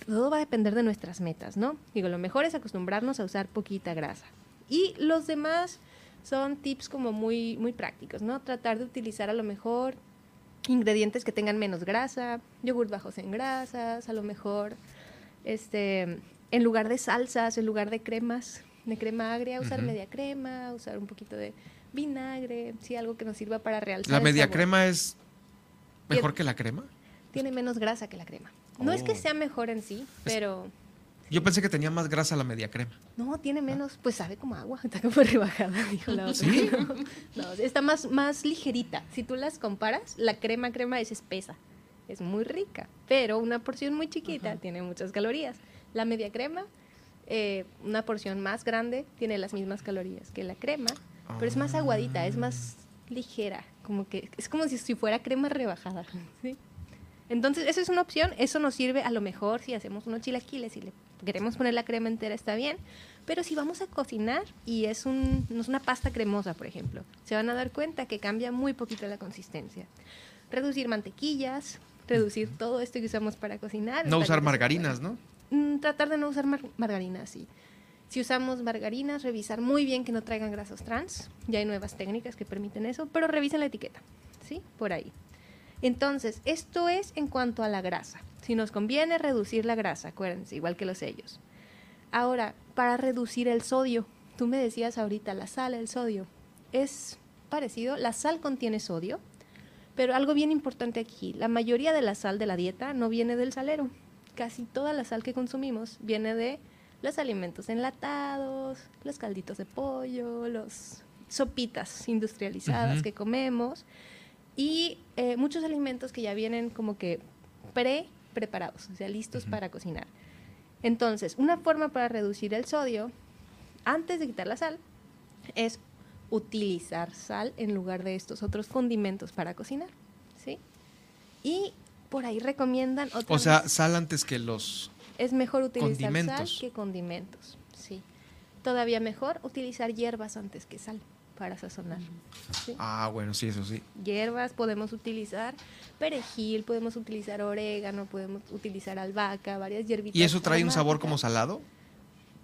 todo va a depender de nuestras metas, ¿no? Digo, lo mejor es acostumbrarnos a usar poquita grasa. Y los demás son tips como muy, muy prácticos, ¿no? Tratar de utilizar a lo mejor ingredientes que tengan menos grasa, yogur bajos en grasas, a lo mejor, este, en lugar de salsas, en lugar de cremas, de crema agria, usar media crema, usar un poquito de vinagre, sí, algo que nos sirva para realzar ¿La media sabor. crema es mejor que la crema? tiene menos grasa que la crema. No es que Oh. sea mejor en sí, pero Yo pensé que tenía más grasa la media crema. no, tiene menos, pues sabe como agua, está como rebajada, dijo la otra. ¿Sí? No, está más, más ligerita. Si tú las comparas, la crema crema es espesa, es muy rica, pero una porción muy chiquita tiene muchas calorías. La media crema, eh, una porción más grande, tiene las mismas calorías que la crema, pero es más aguadita, es más ligera, como que es como si, si fuera crema rebajada. ¿sí? Entonces, esa es una opción, eso nos sirve a lo mejor si hacemos unos chilaquiles y le queremos poner la crema entera, está bien, pero si vamos a cocinar y es, un, no es una pasta cremosa, por ejemplo, se van a dar cuenta que cambia muy poquito la consistencia. Reducir mantequillas, reducir todo esto que usamos para cocinar. No usar margarinas, ¿no? Mm, tratar de no usar mar margarinas, sí. Si usamos margarinas, revisar muy bien que no traigan grasas trans. Ya hay nuevas técnicas que permiten eso, pero revisen la etiqueta, ¿sí? Por ahí. Entonces, esto es en cuanto a la grasa. Si nos conviene reducir la grasa, acuérdense, igual que los sellos. Ahora, para reducir el sodio, tú me decías ahorita la sal, el sodio, es parecido. La sal contiene sodio, pero algo bien importante aquí, la mayoría de la sal de la dieta no viene del salero. Casi toda la sal que consumimos viene de los alimentos enlatados, los calditos de pollo, los sopitas industrializadas que comemos y eh, muchos alimentos que ya vienen como que pre-preparados, o sea, listos para cocinar. Entonces, una forma para reducir el sodio, antes de quitar la sal, es utilizar sal en lugar de estos otros condimentos para cocinar, ¿sí? Y por ahí recomiendan O sea, sal antes que los es mejor utilizar sal que condimentos, sí. Todavía mejor utilizar hierbas antes que sal para sazonar. Ah, bueno, sí, eso sí. Hierbas, podemos utilizar perejil, podemos utilizar orégano, podemos utilizar albahaca, varias hierbitas. ¿Y eso trae un sabor como salado?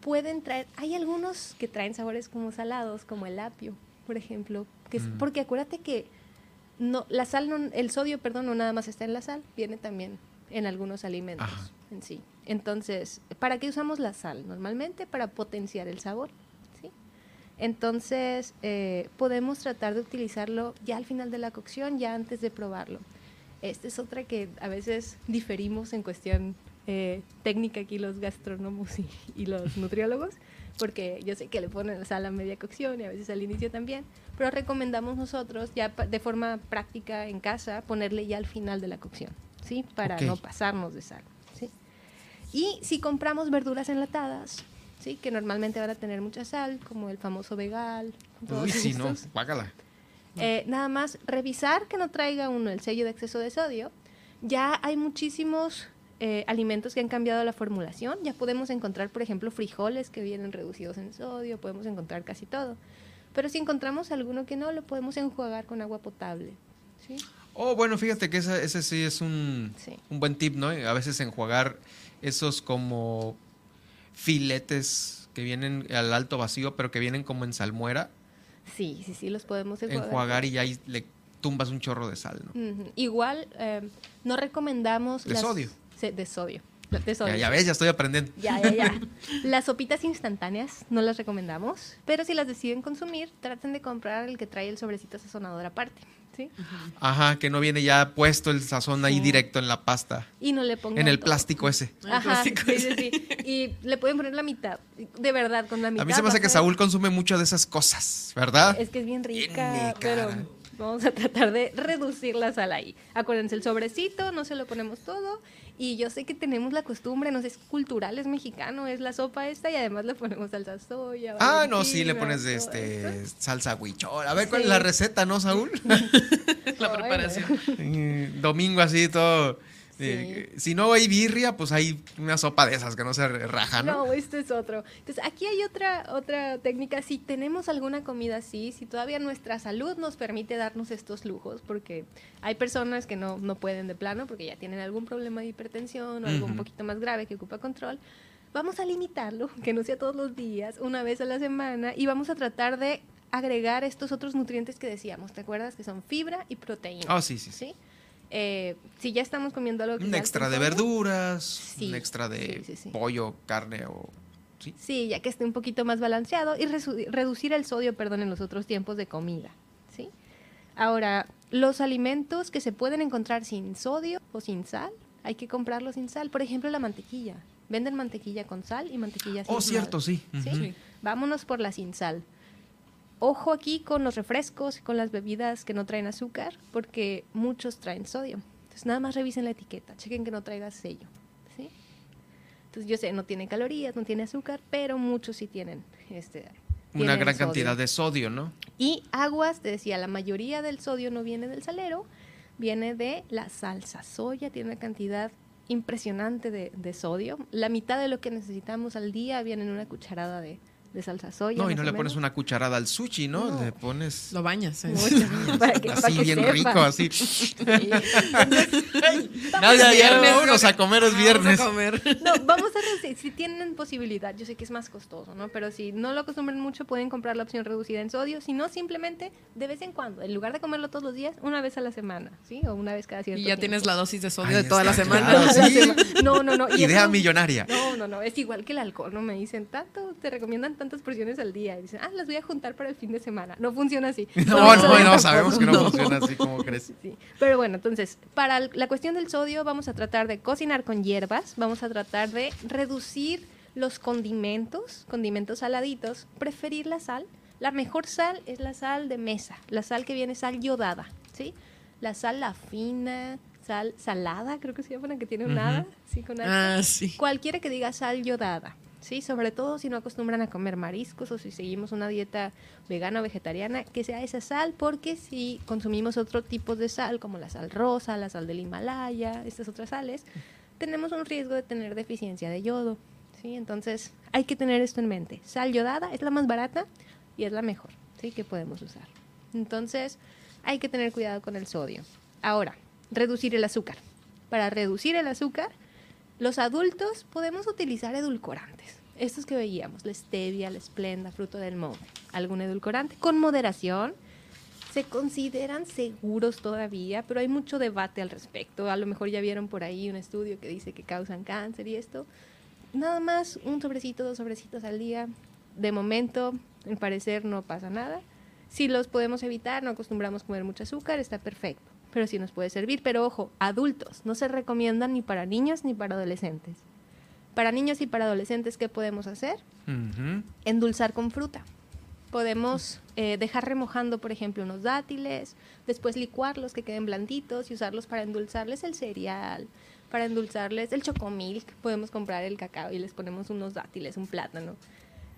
Pueden traer, hay algunos que traen sabores como salados, como el apio, por ejemplo, que mm. porque acuérdate que no, la sal, no, el sodio, perdón, no nada más está en la sal, viene también en algunos alimentos en sí. Entonces, ¿para qué usamos la sal? Normalmente para potenciar el sabor. ¿sí? Entonces, eh, podemos tratar de utilizarlo ya al final de la cocción, ya antes de probarlo. Esta es otra que a veces diferimos en cuestión eh, técnica aquí los gastrónomos y, los nutriólogos, porque yo sé que le ponen la sal a media cocción y a veces al inicio también, pero recomendamos nosotros ya de forma práctica en casa ponerle ya al final de la cocción, ¿sí? Para no pasarnos de sal. Y si compramos verduras enlatadas, ¿sí? que normalmente van a tener mucha sal, como el famoso vegal. Uy, sí, no, págala. Eh, nada más revisar que no traiga uno el sello de exceso de sodio. Ya hay muchísimos eh, alimentos que han cambiado la formulación. Ya podemos encontrar, por ejemplo, frijoles que vienen reducidos en sodio, podemos encontrar casi todo. Pero si encontramos alguno que no, lo podemos enjuagar con agua potable. ¿sí? Oh, bueno, fíjate que ese, ese sí es un, un buen tip, ¿no? A veces enjuagar esos como filetes que vienen al alto vacío, pero que vienen como en salmuera. Sí, sí, sí, los podemos enjuagar. y ahí le tumbas un chorro de sal, ¿no? Igual, eh, no recomendamos... De sodio. de sodio. Ya, ves, ya estoy aprendiendo. Ya, ya, ya. Las sopitas instantáneas no las recomendamos, pero si las deciden consumir, traten de comprar el que trae el sobrecito sazonador aparte. Ajá, que no viene ya puesto el sazón ahí directo en la pasta. Y no le pongan En el plástico ese. Ajá, sí, sí, sí. Y le pueden poner la mitad. De verdad, con la mitad. A mí se me hace que Saúl consume mucho de esas cosas, ¿verdad? Es que es bien rica, pero vamos a tratar de reducir la sal ahí. Acuérdense, el sobrecito, no se lo ponemos todo y yo sé que tenemos la costumbre, no sé, es cultural, es mexicano, es la sopa esta y además le ponemos salsa soya. Ah, no, sí, le pones de este salsa huichol. A ver cuál es la receta, ¿no, Saúl? la preparación. Domingo así todo si no hay birria, pues hay una sopa de esas que no se raja, ¿no? No, este es otro. Entonces, aquí hay otra, otra técnica. Si tenemos alguna comida así, si todavía nuestra salud nos permite darnos estos lujos, porque hay personas que no, no pueden de plano porque ya tienen algún problema de hipertensión o algo un poquito más grave que ocupa control, vamos a limitarlo, que no sea todos los días, una vez a la semana, y vamos a tratar de agregar estos otros nutrientes que decíamos. ¿Te acuerdas? Que son fibra y proteína. Ah, sí, sí. ¿sí? Eh, si ya estamos comiendo algo que Un extra de verduras, un extra de pollo, carne o... ¿sí? sí, ya que esté un poquito más balanceado y reducir el sodio, perdón, en los otros tiempos de comida. ¿sí? Ahora, los alimentos que se pueden encontrar sin sodio o sin sal, hay que comprarlos sin sal. Por ejemplo, la mantequilla. Venden mantequilla con sal y mantequilla sin sal. Oh, cierto, sí. ¿Sí? Vámonos por la sin sal. Ojo aquí con los refrescos y con las bebidas que no traen azúcar, porque muchos traen sodio. Entonces nada más revisen la etiqueta, chequen que no traiga sello. ¿sí? Entonces yo sé, no tiene calorías, no tiene azúcar, pero muchos sí tienen este, una gran cantidad de sodio, ¿no? Y aguas, te decía, la mayoría del sodio no viene del salero, viene de la salsa soya, tiene una cantidad impresionante de, de sodio. La mitad de lo que necesitamos al día viene en una cucharada de, de salsa soya. No, y no le menos. pones una cucharada al sushi, ¿no? No. Le pones... Lo bañas. ¿eh? Para que- para así que bien sepa. rico, así. Vamos Nadie a- ayer, vámonos a comer, es viernes. No, vamos a reducir. Si tienen posibilidad, yo sé que es más costoso, ¿no? Pero si no lo acostumbran mucho, pueden comprar la opción reducida en sodio. Si no, simplemente de vez en cuando, en lugar de comerlo todos los días, una vez a la semana, ¿sí? O una vez cada cierto Y ya tiempo. tienes la dosis de sodio Ahí de toda la semana. claro, sí. No, no, no. y Idea eso- millonaria. No, no, no. Es igual que el alcohol, ¿no? Me dicen tanto, te recomiendan tantas porciones al día. Y dicen, ah, las voy a juntar para el fin de semana. No funciona así. No, no, no, sabemos que no, funciona así como crees. Sí. Pero bueno, entonces, para la cuestión del sodio, vamos a tratar de cocinar con hierbas, vamos a tratar de reducir los condimentos, condimentos saladitos, preferir la sal. La mejor sal es la sal de mesa, la sal que viene sal yodada, ¿sí? La sal la fina, sal salada, creo que se llama, la que tiene un hada, sí, con. Ah, sí. Cualquiera que diga sal yodada, ¿sí? Sobre todo si no acostumbran a comer mariscos o si seguimos una dieta vegana o vegetariana, que sea esa sal, porque si consumimos otro tipo de sal, como la sal rosa, la sal del Himalaya, estas otras sales, tenemos un riesgo de tener deficiencia de yodo, ¿sí? Entonces, hay que tener esto en mente. Sal yodada es la más barata y es la mejor, ¿sí? Que podemos usar. Entonces, hay que tener cuidado con el sodio. Ahora, reducir el azúcar. Para reducir el azúcar, los adultos podemos utilizar edulcorantes. Estos que veíamos, la stevia, la esplenda, fruto del monte. Algún edulcorante con moderación. Se consideran seguros todavía, pero hay mucho debate al respecto. A lo mejor ya vieron por ahí un estudio que dice que causan cáncer y esto. Nada más un sobrecito, dos sobrecitos al día. De momento, al parecer no pasa nada. Si los podemos evitar, no acostumbramos comer mucho azúcar, está perfecto. Pero sí nos puede servir. Pero ojo, adultos, no se recomiendan ni para niños ni para adolescentes. Para niños y para adolescentes, ¿qué podemos hacer? Endulzar con fruta. Podemos eh, dejar remojando, por ejemplo, unos dátiles, después licuarlos que queden blanditos y usarlos para endulzarles el cereal, para endulzarles el chocomilk. Podemos comprar el cacao y les ponemos unos dátiles, un plátano.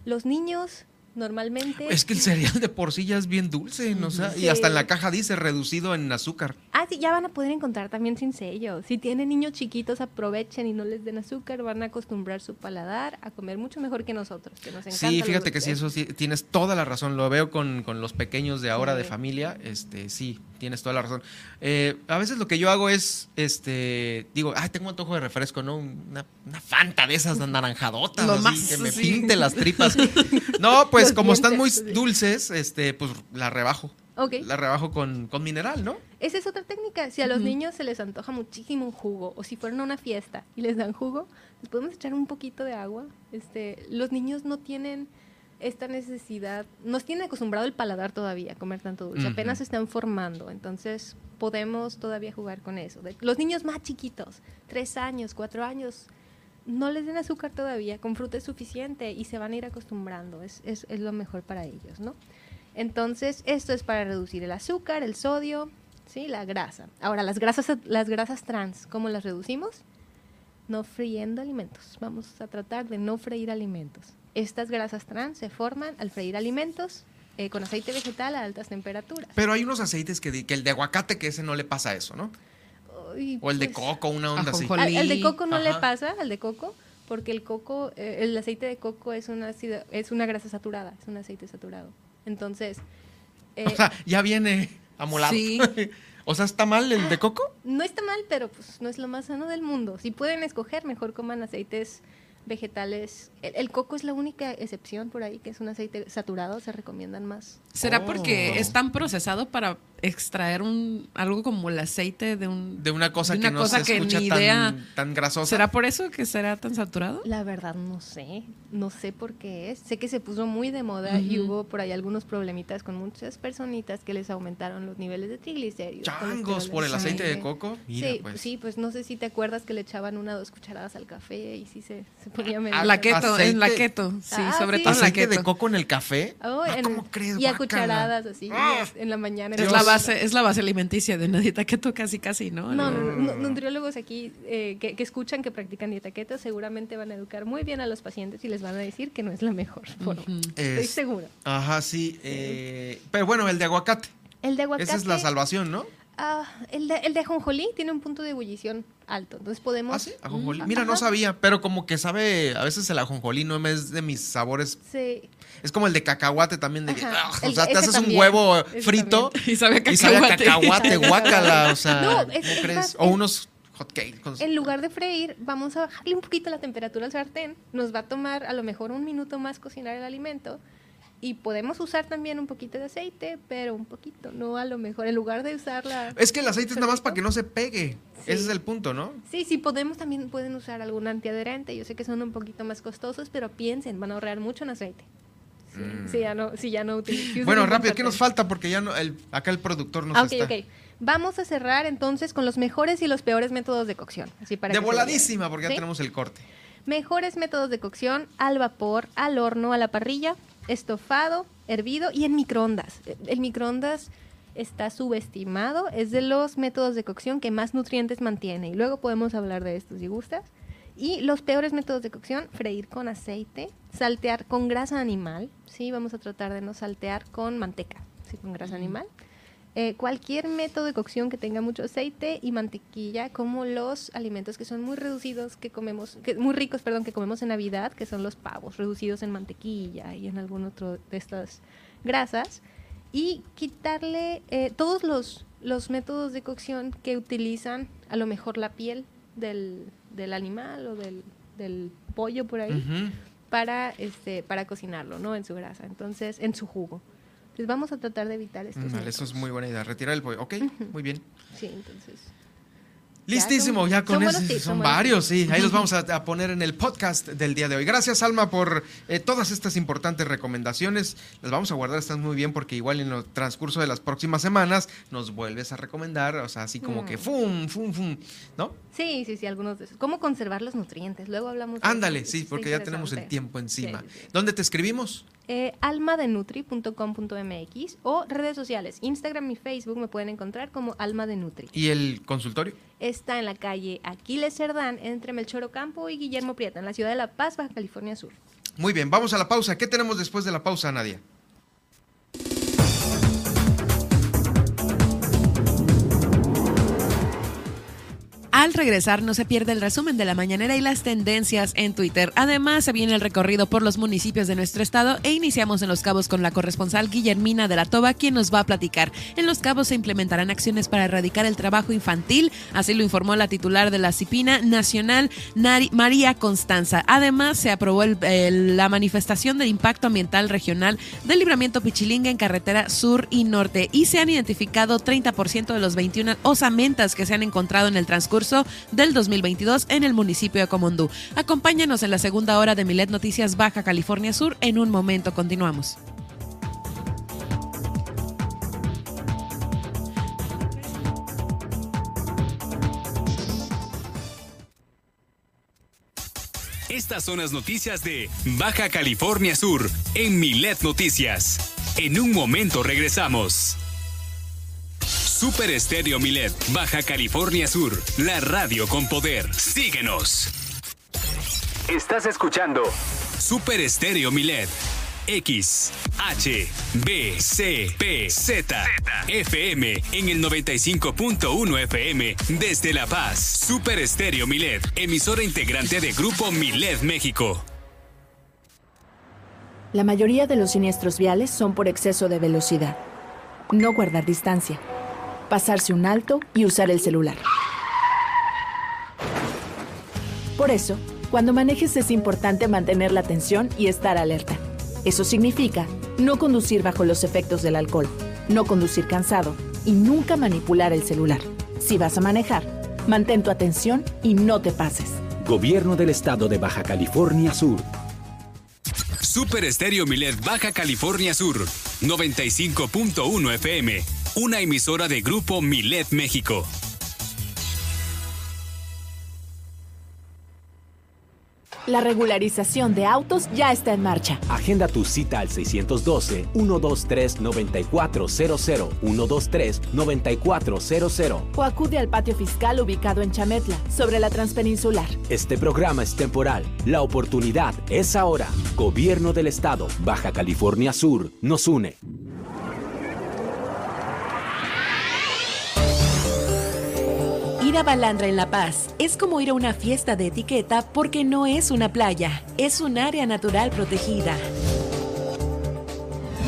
Los niños normalmente... Es que el cereal de por sí ya es bien dulce, ¿no? O sea, y hasta en la caja dice reducido en azúcar. Ah, sí, ya van a poder encontrar también sin sello. Si tienen niños chiquitos, aprovechen y no les den azúcar, van a acostumbrar su paladar a comer mucho mejor que nosotros, que nos encanta. Sí, fíjate que sí, eso sí, tienes toda la razón. Lo veo con, con los pequeños de ahora de familia. Este, sí, tienes toda la razón. Eh, a veces lo que yo hago es, este, digo, ay, tengo antojo de refresco, ¿no? Una, una fanta de esas naranjadotas, Lo así, más, que me sí. pinte las tripas. No, pues Como están muy dulces, este, pues la rebajo. Ok. La rebajo con, con mineral, ¿no? Esa es otra técnica. Si a los niños se les antoja muchísimo un jugo, o si fueron a una fiesta y les dan jugo, les podemos echar un poquito de agua. Este, los niños no tienen esta necesidad, nos tienen acostumbrado el paladar todavía a comer tanto dulce, apenas se están formando, entonces podemos todavía jugar con eso. De- los niños más chiquitos, tres años, cuatro años, no les den azúcar todavía, con fruta es suficiente y se van a ir acostumbrando, es, es, es lo mejor para ellos, ¿no? Entonces, esto es para reducir el azúcar, el sodio, ¿sí? La grasa. Ahora, las grasas, las grasas trans, ¿cómo las reducimos? No friendo alimentos. Vamos a tratar de no freír alimentos. Estas grasas trans se forman al freír alimentos eh, con aceite vegetal a altas temperaturas. Pero hay unos aceites que, que el de aguacate, que ese no le pasa eso, ¿no? O el de pues, coco, una onda así. Al, al de coco no le pasa, al de coco, porque el coco, eh, el aceite de coco es una, ácido- es una grasa saturada, es un aceite saturado. Entonces, eh, O sea, ya viene amolado. Sí. o sea, ¿está mal el de coco? no está mal, pero pues no es lo más sano del mundo. Si pueden escoger, mejor coman aceites vegetales. El, el coco es la única excepción por ahí, que es un aceite saturado, se recomiendan más. ¿Será Oh. porque es tan procesado para extraer un algo como el aceite de un De una cosa de una que no se que escucha ni tan, idea? tan grasosa. ¿Será por eso que será tan saturado? La verdad no sé, no sé por qué es. Sé que se puso muy de moda y hubo por ahí algunos problemitas con muchas personitas que les aumentaron los niveles de triglicéridos. Changos por el aceite de coco. Mira, sí, pues. sí, pues no sé si te acuerdas que le echaban una o dos cucharadas al café y sí se, se ponía medio... En la keto. Sí, Ah, sobre sí. todo en la ¿Aceite keto. de coco en el café? Oh, en- ¿Cómo crees? y a cucharadas así Ah. en la mañana. Es la base, es la base alimenticia de una dieta keto casi casi, ¿no? No, no, no, nutriólogos aquí eh, que, que escuchan que practican dieta keto seguramente van a educar muy bien a los pacientes y les van a decir que no es la mejor forma. Estoy Es- segura. Ajá, sí. eh, pero bueno, el de aguacate. El de aguacate. Esa es la salvación, ¿no? Ah, el, de, el de ajonjolí tiene un punto de ebullición alto, entonces podemos. ¿Ah, sí? Ajonjolí. Mira, no sabía, pero como que sabe, a veces el ajonjolí no es de mis sabores. Sí. Es como el de cacahuate también, de que, ah, o sea, te haces también, un huevo frito. Y sabe a y sabe a cacahuate. cacahuate, guácala, o sea, No, ¿cómo es- es crees? O unos hot cakes. con- En lugar de freír, vamos a bajarle un poquito la temperatura al sartén. Nos va a tomar a lo mejor un minuto más cocinar el alimento. Y podemos usar también un poquito de aceite, pero un poquito, no a lo mejor. En lugar de usar la... Es que el aceite es nada más para que no se pegue. Ese es el punto, ¿no? Sí, sí, podemos también pueden usar algún antiadherente. Yo sé que son un poquito más costosos, pero piensen, van a ahorrar mucho en aceite. Sí, si ya no, si ya no utilizan. Mm. Bueno, rápido, ¿qué nos falta? Porque ya no, el, acá el productor nos Ah, ok, está. ok. Vamos a cerrar entonces con los mejores y los peores métodos de cocción. Así para de voladísima, porque ya tenemos el corte. Mejores métodos de cocción al vapor, al horno, a la parrilla, estofado, hervido y en microondas. El microondas está subestimado, es de los métodos de cocción que más nutrientes mantiene y luego podemos hablar de estos si gustas. Y los peores métodos de cocción, freír con aceite, saltear con grasa animal, sí, vamos a tratar de no saltear con manteca, sí, con grasa animal. Eh, cualquier método de cocción que tenga mucho aceite y mantequilla, como los alimentos que son muy reducidos, que comemos, que, muy ricos, perdón, que comemos en Navidad, que son los pavos, reducidos en mantequilla y en algún otro de estas grasas. Y quitarle eh, todos los, los métodos de cocción que utilizan a lo mejor la piel del, del animal o del, del pollo por ahí para, este, para cocinarlo, ¿no? En su grasa, entonces, en su jugo. Entonces vamos a tratar de evitar estos Mm, eso es muy buena idea. Retirar el pollo. Ok, muy bien. Sí, entonces. Listísimo, son- ya con eso. son son varios, sí. Ahí los vamos a, a poner en el podcast del día de hoy. Gracias, Alma, por eh, todas estas importantes recomendaciones. Las vamos a guardar, están muy bien, porque igual en el transcurso de las próximas semanas nos vuelves a recomendar, o sea, así como Mm. que fum, fum, fum, ¿no? Sí, sí, sí, algunos de esos. ¿Cómo conservar los nutrientes? Luego hablamos de Ándale, eso, sí, porque ya tenemos el tiempo encima. Sí, sí. ¿Dónde te escribimos? Eh, almadenutri.com.mx o redes sociales, Instagram y Facebook me pueden encontrar como Alma de Nutri. ¿Y el consultorio? Está en la calle Aquiles Cerdán entre Melchor Ocampo y Guillermo Prieta, en la ciudad de La Paz, Baja California Sur. Muy bien, vamos a la pausa. ¿Qué tenemos después de la pausa, Nadia? Al regresar no se pierde el resumen de la mañanera y las tendencias en Twitter. Además, se viene el recorrido por los municipios de nuestro estado e iniciamos en Los Cabos con la corresponsal Guillermina de la Toba, quien nos va a platicar. En Los Cabos se implementarán acciones para erradicar el trabajo infantil, así lo informó la titular de la CIPINA Nacional, María Constanza. Además, se aprobó la manifestación de impacto ambiental regional del libramiento Pichilinga en carretera sur y norte y se han identificado 30% de los 21 osamentas que se han encontrado en el transcurso del 2022 en el municipio de Comondú. Acompáñanos en la segunda hora de Milet Noticias Baja California Sur. En un momento continuamos. Estas son las noticias de Baja California Sur en Milet Noticias. En un momento regresamos. Super Estéreo Milet, Baja California Sur, la radio con poder. Síguenos. Estás escuchando Super Estéreo Milet. X, H, B, C, P, Z, FM en el 95.1 FM desde La Paz. Super Estéreo Milet, emisora integrante de Grupo Milet México. La mayoría de los siniestros viales son por exceso de velocidad. No guardar distancia. Pasarse un alto y usar el celular. Por eso, cuando manejes es importante mantener la atención y estar alerta. Eso significa no conducir bajo los efectos del alcohol, no conducir cansado y nunca manipular el celular. Si vas a manejar, mantén tu atención y no te pases. Gobierno del Estado de Baja California Sur. Super Estéreo Milet Baja California Sur, 95.1 FM, una emisora de Grupo Milet México. La regularización de autos ya está en marcha. Agenda tu cita al 612-123-9400, 123-9400. O acude al patio fiscal ubicado en Chametla, sobre la Transpeninsular. Este programa es temporal. La oportunidad es ahora. Gobierno del Estado, Baja California Sur, nos une. Ir a Balandra en La Paz es como ir a una fiesta de etiqueta porque no es una playa, es un área natural protegida.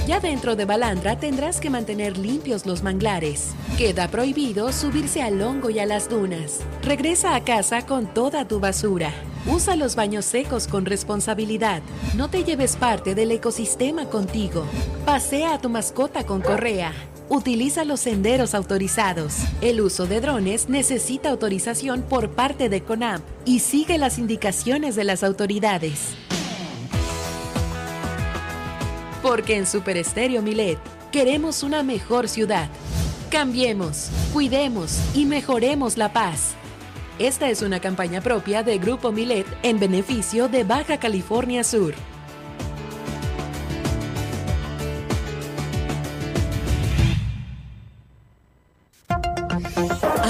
Ya dentro de Balandra tendrás que mantener limpios los manglares. Queda prohibido subirse al hongo y a las dunas. Regresa a casa con toda tu basura. Usa los baños secos con responsabilidad. No te lleves parte del ecosistema contigo. Pasea a tu mascota con correa. Utiliza los senderos autorizados. El uso de drones necesita autorización por parte de CONAMP y sigue las indicaciones de las autoridades. Porque en Super Estéreo Milet queremos una mejor ciudad. Cambiemos, cuidemos y mejoremos la paz. Esta es una campaña propia de Grupo Milet en beneficio de Baja California Sur.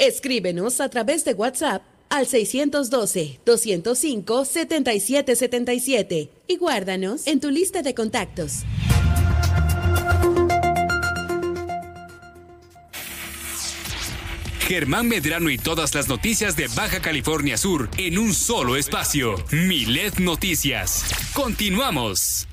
Escríbenos a través de WhatsApp al 612-205-7777 y guárdanos en tu lista de contactos. Germán Medrano y todas las noticias de Baja California Sur en un solo espacio. Milet Noticias. Continuamos.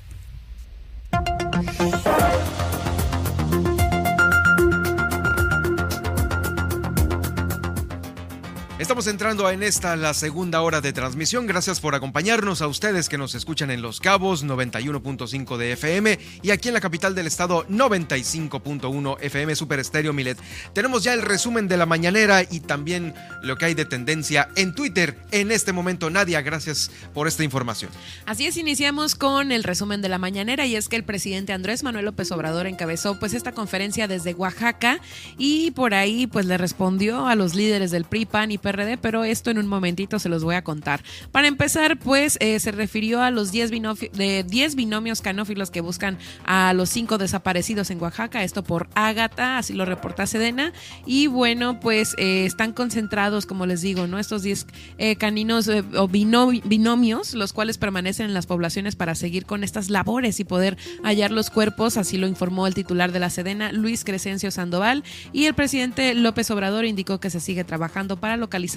Estamos entrando en esta la segunda hora de transmisión. Gracias por acompañarnos a ustedes que nos escuchan en Los Cabos 91.5 de FM y aquí en la capital del estado 95.1 FM Super Estéreo Milet. Tenemos ya el resumen de la mañanera y también lo que hay de tendencia en Twitter en este momento. Nadia, gracias por esta información. Así es, iniciamos con el resumen de la mañanera y es que el presidente Andrés Manuel López Obrador encabezó pues esta conferencia desde Oaxaca y por ahí pues le respondió a los líderes del PRI, PAN y PRD, pero esto en un momentito se los voy a contar. Para empezar, pues eh, se refirió a los 10 de 10 binomios canófilos que buscan a los cinco desaparecidos en Oaxaca, esto por Ágata, así lo reporta Sedena, y bueno, pues eh, están concentrados, como les digo, ¿no? Estos 10 eh, caninos o binomios, los cuales permanecen en las poblaciones para seguir con estas labores y poder hallar los cuerpos, así lo informó el titular de la Sedena, Luis Crescencio Sandoval, y el presidente López Obrador indicó que se sigue trabajando para localizar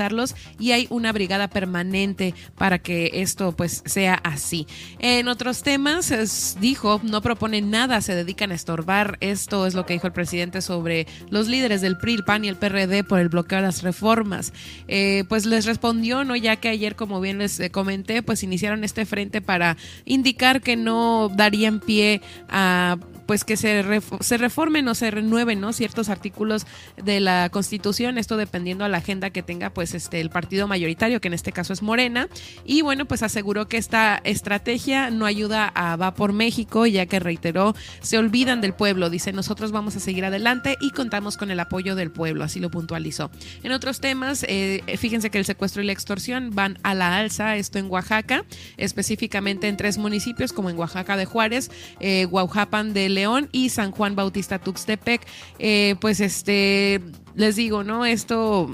y hay una brigada permanente para que esto pues sea así. En otros temas, dijo, no proponen nada, se dedican a estorbar. Esto es lo que dijo el presidente sobre los líderes del PRI, el PAN y el PRD por el bloqueo de las reformas. Eh, pues les respondió, ¿no? Ya que ayer, como bien les eh, comenté, pues iniciaron este frente para indicar que no darían pie a pues que se, se reformen o se renueven ¿no? ciertos artículos de la Constitución, esto dependiendo a la agenda que tenga pues este el partido mayoritario, que en este caso es Morena, y bueno, pues aseguró que esta estrategia no ayuda a Va por México, ya que reiteró, se olvidan del pueblo, dice, nosotros vamos a seguir adelante y contamos con el apoyo del pueblo, así lo puntualizó. En otros temas, eh, fíjense que el secuestro y la extorsión van a la alza, esto en Oaxaca, específicamente en tres municipios, como en Oaxaca de Juárez, eh, Guaujapan de León y San Juan Bautista Tuxtepec. Eh, pues este, les digo, ¿no? Esto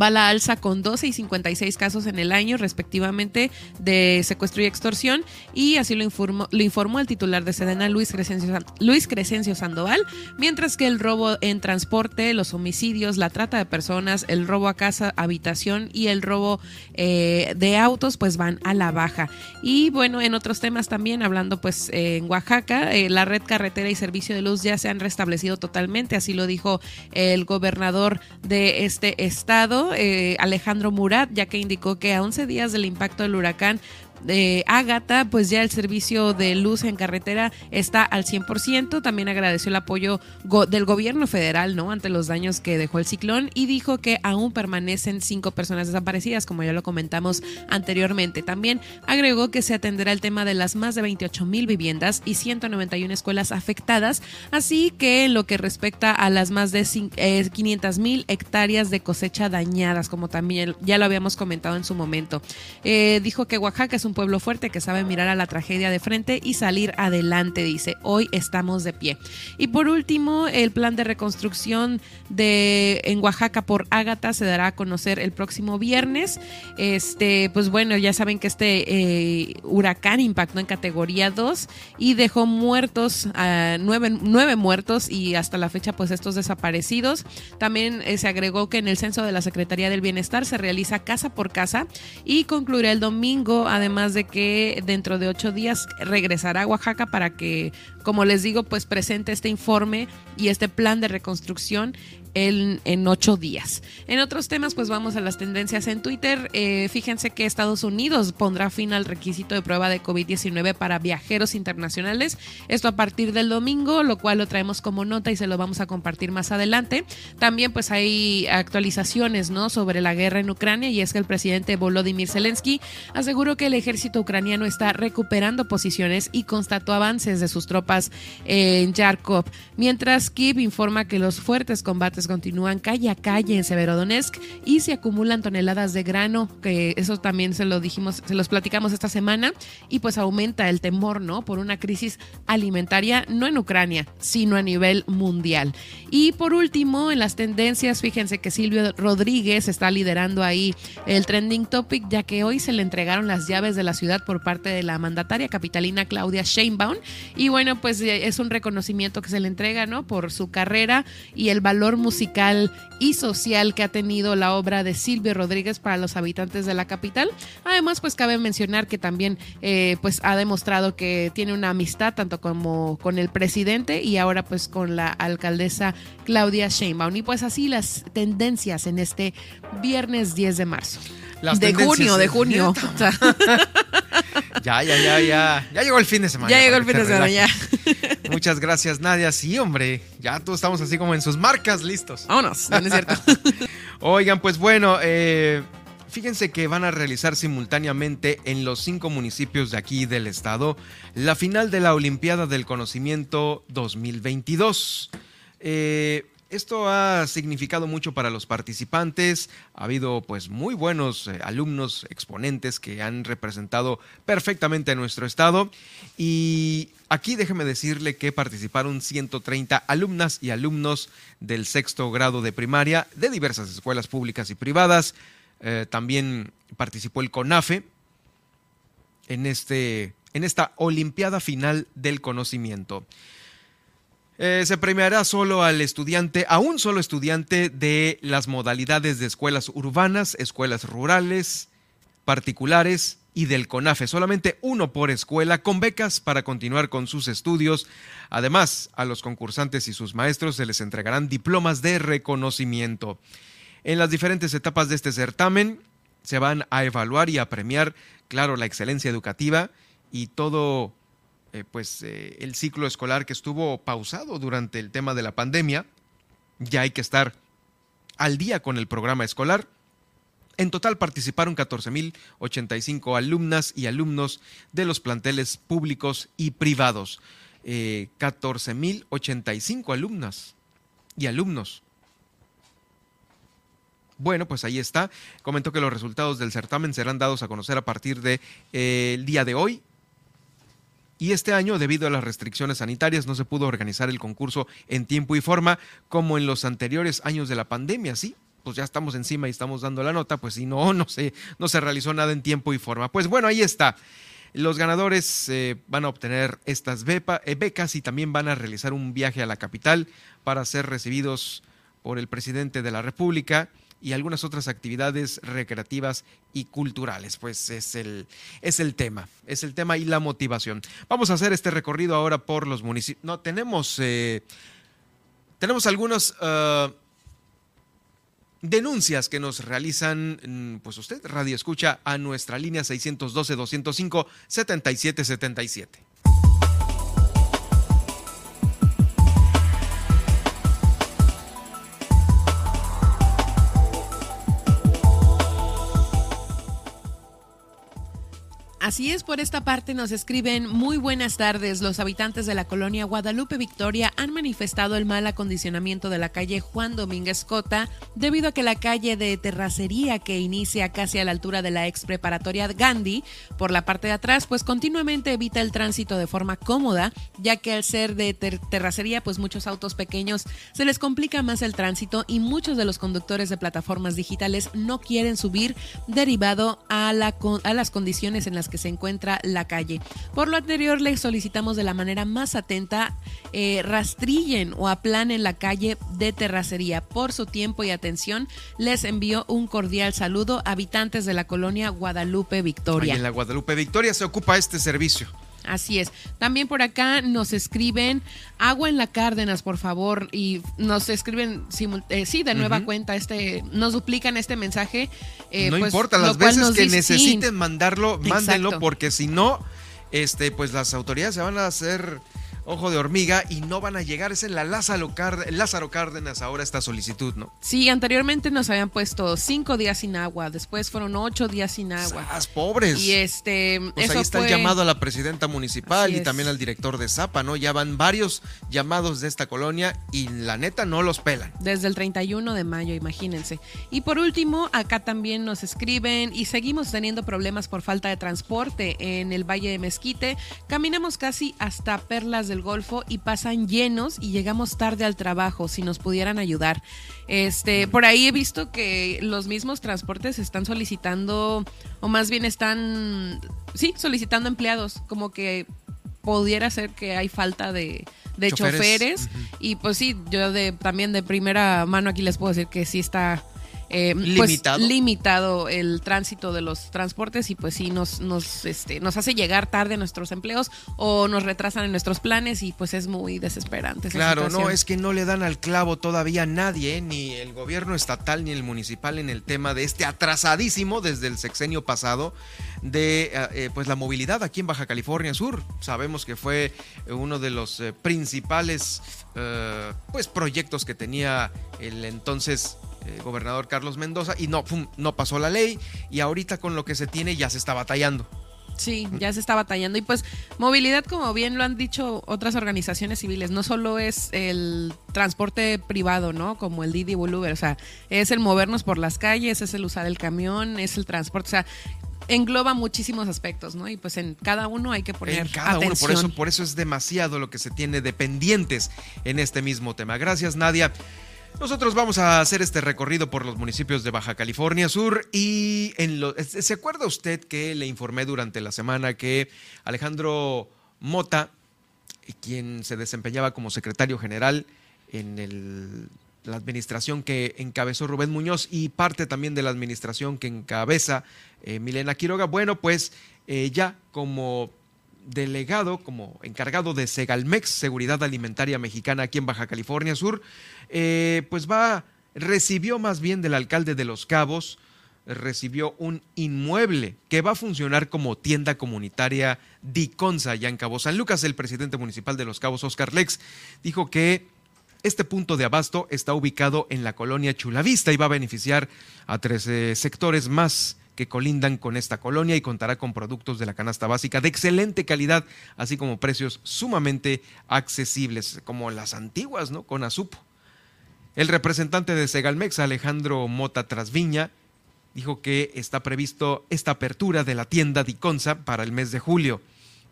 va a la alza con 12 y 56 casos en el año respectivamente de secuestro y extorsión. Y así lo informó, lo informó el titular de Sedena Luis Crescencio, Luis Crescencio Sandoval, mientras que el robo en transporte, los homicidios, la trata de personas, el robo a casa, habitación y el robo eh, de autos pues van a la baja. Y bueno, en otros temas también, hablando pues en Oaxaca, eh, la red carretera y servicio de luz ya se han restablecido totalmente, así lo dijo el gobernador de este estado eh, Alejandro Murat, ya que indicó que a 11 días del impacto del huracán de Ágata, pues ya el servicio de luz en carretera está al 100%. También agradeció el apoyo del gobierno federal, ¿no? Ante los daños que dejó el ciclón y dijo que aún permanecen cinco personas desaparecidas, como ya lo comentamos anteriormente. También agregó que se atenderá el tema de las más de 28 mil viviendas y 191 escuelas afectadas, así que en lo que respecta a las más de 500 eh, mil hectáreas de cosecha dañadas, como también ya lo habíamos comentado en su momento. Eh, dijo que Oaxaca es un pueblo fuerte que sabe mirar a la tragedia de frente y salir adelante, dice, hoy estamos de pie. Y por último, el plan de reconstrucción de en Oaxaca por Ágata se dará a conocer el próximo viernes. Este, pues bueno, ya saben que este eh, huracán impactó en categoría 2 y dejó muertos, uh, nueve, muertos y hasta la fecha pues estos desaparecidos. También eh, se agregó que en el censo de la Secretaría del Bienestar se realiza casa por casa y concluirá el domingo, además de que dentro de ocho días regresará a Oaxaca para que, como les digo, pues presente este informe y este plan de reconstrucción en, ocho días. En otros temas, pues vamos a las tendencias en Twitter. Eh, fíjense que Estados Unidos pondrá fin al requisito de prueba de COVID-19 para viajeros internacionales. Esto a partir del domingo, lo cual lo traemos como nota y se lo vamos a compartir más adelante. También pues hay actualizaciones ¿no? sobre la guerra en Ucrania y es que el presidente Volodymyr Zelensky aseguró que el ejército ucraniano está recuperando posiciones y constató avances de sus tropas en Yarkov, mientras Kiev informa que los fuertes combates continúan calle a calle en Severodonetsk y se acumulan toneladas de grano, que eso también se lo dijimos, se los platicamos esta semana, y pues aumenta el temor, ¿no? Por una crisis alimentaria, no en Ucrania, sino a nivel mundial. Y por último, en las tendencias, fíjense que Silvio Rodríguez está liderando ahí el trending topic, ya que hoy se le entregaron las llaves de la ciudad por parte de la mandataria capitalina Claudia Sheinbaum. Y bueno, pues es un reconocimiento que se le entrega, ¿no? Por su carrera y el valor musical musical y social que ha tenido la obra de Silvio Rodríguez para los habitantes de la capital. Además, pues cabe mencionar que también eh, pues ha demostrado que tiene una amistad tanto como con el presidente y ahora pues con la alcaldesa Claudia Sheinbaum. Y pues así las tendencias en este viernes 10 de marzo. de junio, de junio. ya, ya, ya, ya. Ya llegó el fin de semana. Ya llegó el fin de semana, ya. Muchas gracias, Nadia. Sí, hombre, ya todos estamos así como en sus marcas listos. Vámonos, no Oigan, pues bueno, eh, fíjense que van a realizar simultáneamente en los cinco municipios de aquí del estado la final de la Olimpiada del Conocimiento 2022. Eh, esto ha significado mucho para los participantes. Ha habido pues muy buenos eh, alumnos exponentes que han representado perfectamente a nuestro estado. Y aquí déjeme decirle que participaron 130 alumnas y alumnos del sexto grado de primaria de diversas escuelas públicas y privadas. Eh, también participó el CONAFE en, este, en esta Olimpiada Final del Conocimiento. Eh, se premiará solo al estudiante, a un solo estudiante de las modalidades de escuelas urbanas, escuelas rurales, particulares y del CONAFE. Solamente uno por escuela con becas para continuar con sus estudios. Además, a los concursantes y sus maestros se les entregarán diplomas de reconocimiento. En las diferentes etapas de este certamen se van a evaluar y a premiar, claro, la excelencia educativa y todo eh, pues eh, el ciclo escolar que estuvo pausado durante el tema de la pandemia. Ya hay que estar al día con el programa escolar. En total participaron 14.085 alumnas y alumnos de los planteles públicos y privados. 14.085 eh, alumnas y alumnos. Bueno, pues ahí está. Comentó que los resultados del certamen serán dados a conocer a partir del de, día de hoy, y este año, debido a las restricciones sanitarias, no se pudo organizar el concurso en tiempo y forma como en los anteriores años de la pandemia, ¿sí? Pues ya estamos encima y estamos dando la nota, pues si no, no se, no se realizó nada en tiempo y forma. Pues bueno, ahí está. Los ganadores eh, van a obtener estas eh, becas y también van a realizar un viaje a la capital para ser recibidos por el presidente de la República y algunas otras actividades recreativas y culturales. Pues es el, es el tema, es el tema y la motivación. Vamos a hacer este recorrido ahora por los municipios. No, tenemos, eh, tenemos algunos... Uh, denuncias que nos realizan, mm, pues usted, Radio Escucha, a nuestra línea 612-205-7777. Así es, por esta parte nos escriben muy buenas tardes. Los habitantes de la colonia Guadalupe Victoria han manifestado el mal acondicionamiento de la calle Juan Domínguez Cota debido a que la calle de terracería que inicia casi a la altura de la ex preparatoria Gandhi por la parte de atrás pues continuamente evita el tránsito de forma cómoda ya que al ser de terracería pues muchos autos pequeños se les complica más el tránsito y muchos de los conductores de plataformas digitales no quieren subir derivado a, a las condiciones en las que se encuentra la calle. Por lo anterior, les solicitamos de la manera más atenta eh, rastrillen o aplanen la calle de terracería. Por su tiempo y atención, les envío un cordial saludo, habitantes de la colonia Guadalupe Victoria. en la Guadalupe Victoria se ocupa este servicio. Así es. También por acá nos escriben agua en la Cárdenas, por favor, y nos escriben eh, sí de nueva cuenta este, nos duplican este mensaje. Eh, no pues, importa las veces que necesiten mandarlo, mándenlo porque si no, este, pues las autoridades se van a hacer ojo de hormiga y no van a llegar. Es en la Lázaro, Lázaro Cárdenas ahora esta solicitud, ¿no? Sí, anteriormente nos habían puesto cinco días sin agua, después fueron ocho días sin agua. ¡Sas, pobres! Y este. Pues ahí está el llamado a la presidenta municipal y también al director de Zapa, ¿no? Ya van varios llamados de esta colonia y la neta no los pelan. Desde el 31 de mayo, imagínense. Y por último, acá también nos escriben y seguimos teniendo problemas por falta de transporte en el Valle de Mezquite. Caminamos casi hasta Perlas de del Golfo y pasan llenos y llegamos tarde al trabajo, si nos pudieran ayudar. Este, por ahí he visto que los mismos transportes están solicitando, o más bien están, sí, solicitando empleados, como que pudiera ser que hay falta de, choferes, y pues sí, yo de también de primera mano aquí les puedo decir que sí está eh, pues, limitado. limitado el tránsito de los transportes y pues sí nos, nos, este, nos hace llegar tarde a nuestros empleos o nos retrasan en nuestros planes y pues es muy desesperante. claro, no, es que no le dan al clavo todavía nadie, ni el gobierno estatal ni el municipal en el tema de este atrasadísimo desde el sexenio pasado de eh, eh, pues la movilidad aquí en Baja California Sur. Sabemos que fue uno de los principales pues proyectos que tenía el entonces eh, gobernador Carlos Mendoza y no, no pasó la ley y ahorita con lo que se tiene ya se está batallando. Sí, ya se está batallando. Y pues movilidad, como bien lo han dicho otras organizaciones civiles, no solo es el transporte privado, ¿no? Como el Didi Uber, o sea, es el movernos por las calles, es el usar el camión, es el transporte, o sea, engloba muchísimos aspectos, ¿no? Y pues en cada uno hay que poner en cada uno, por eso, por eso es demasiado lo que se tiene de pendientes en este mismo tema. Gracias, Nadia. Nosotros vamos a hacer este recorrido por los municipios de Baja California Sur y en lo, ¿se acuerda usted que le informé durante la semana que Alejandro Mota, quien se desempeñaba como secretario general en la administración que encabezó Rubén Muñoz y parte también de la administración que encabeza eh, Milena Quiroga, bueno, pues eh, ya como delegado, como encargado de Segalmex, Seguridad Alimentaria Mexicana aquí en Baja California Sur, eh, pues va, recibió más bien del alcalde de Los Cabos, recibió un inmueble que va a funcionar como tienda comunitaria Diconsa ya en Cabo San Lucas. El presidente municipal de Los Cabos, Oscar Lex, dijo que este punto de abasto está ubicado en la colonia Chulavista y va a beneficiar a 13 sectores más que colindan con esta colonia y contará con productos de la canasta básica de excelente calidad, así como precios sumamente accesibles, como las antiguas, ¿no? Con Azupo. El representante de Segalmex, Alejandro Mota Trasviña, dijo que está previsto esta apertura de la tienda Diconsa para el mes de julio.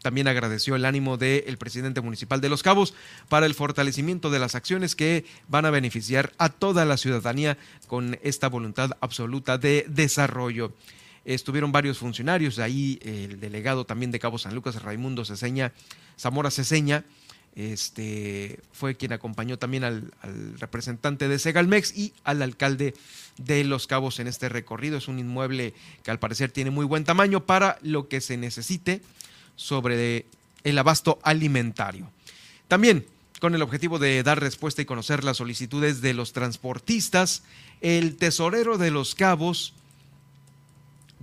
También agradeció el ánimo del presidente municipal de Los Cabos para el fortalecimiento de las acciones que van a beneficiar a toda la ciudadanía con esta voluntad absoluta de desarrollo. Estuvieron varios funcionarios, ahí el delegado también de Cabo San Lucas, Raimundo Ceseña, Zamora Ceseña, este, fue quien acompañó también al, al, representante de Segalmex y al alcalde de Los Cabos en este recorrido. Es un inmueble que al parecer tiene muy buen tamaño para lo que se necesite sobre el abasto alimentario. También con el objetivo de dar respuesta y conocer las solicitudes de los transportistas El tesorero de los cabos,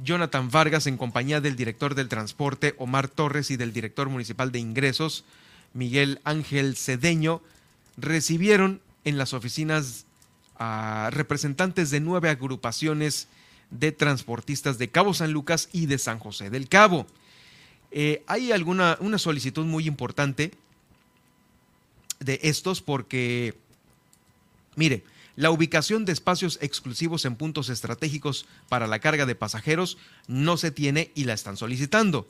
Jonathan Vargas, en compañía del director del transporte, Omar Torres, y del director municipal de ingresos, Miguel Ángel Cedeño, recibieron en las oficinas a representantes de nueve agrupaciones de transportistas de Cabo San Lucas y de San José del Cabo. Eh, hay alguna una solicitud muy importante de estos porque, mire, la ubicación de espacios exclusivos en puntos estratégicos para la carga de pasajeros no se tiene y la están solicitando.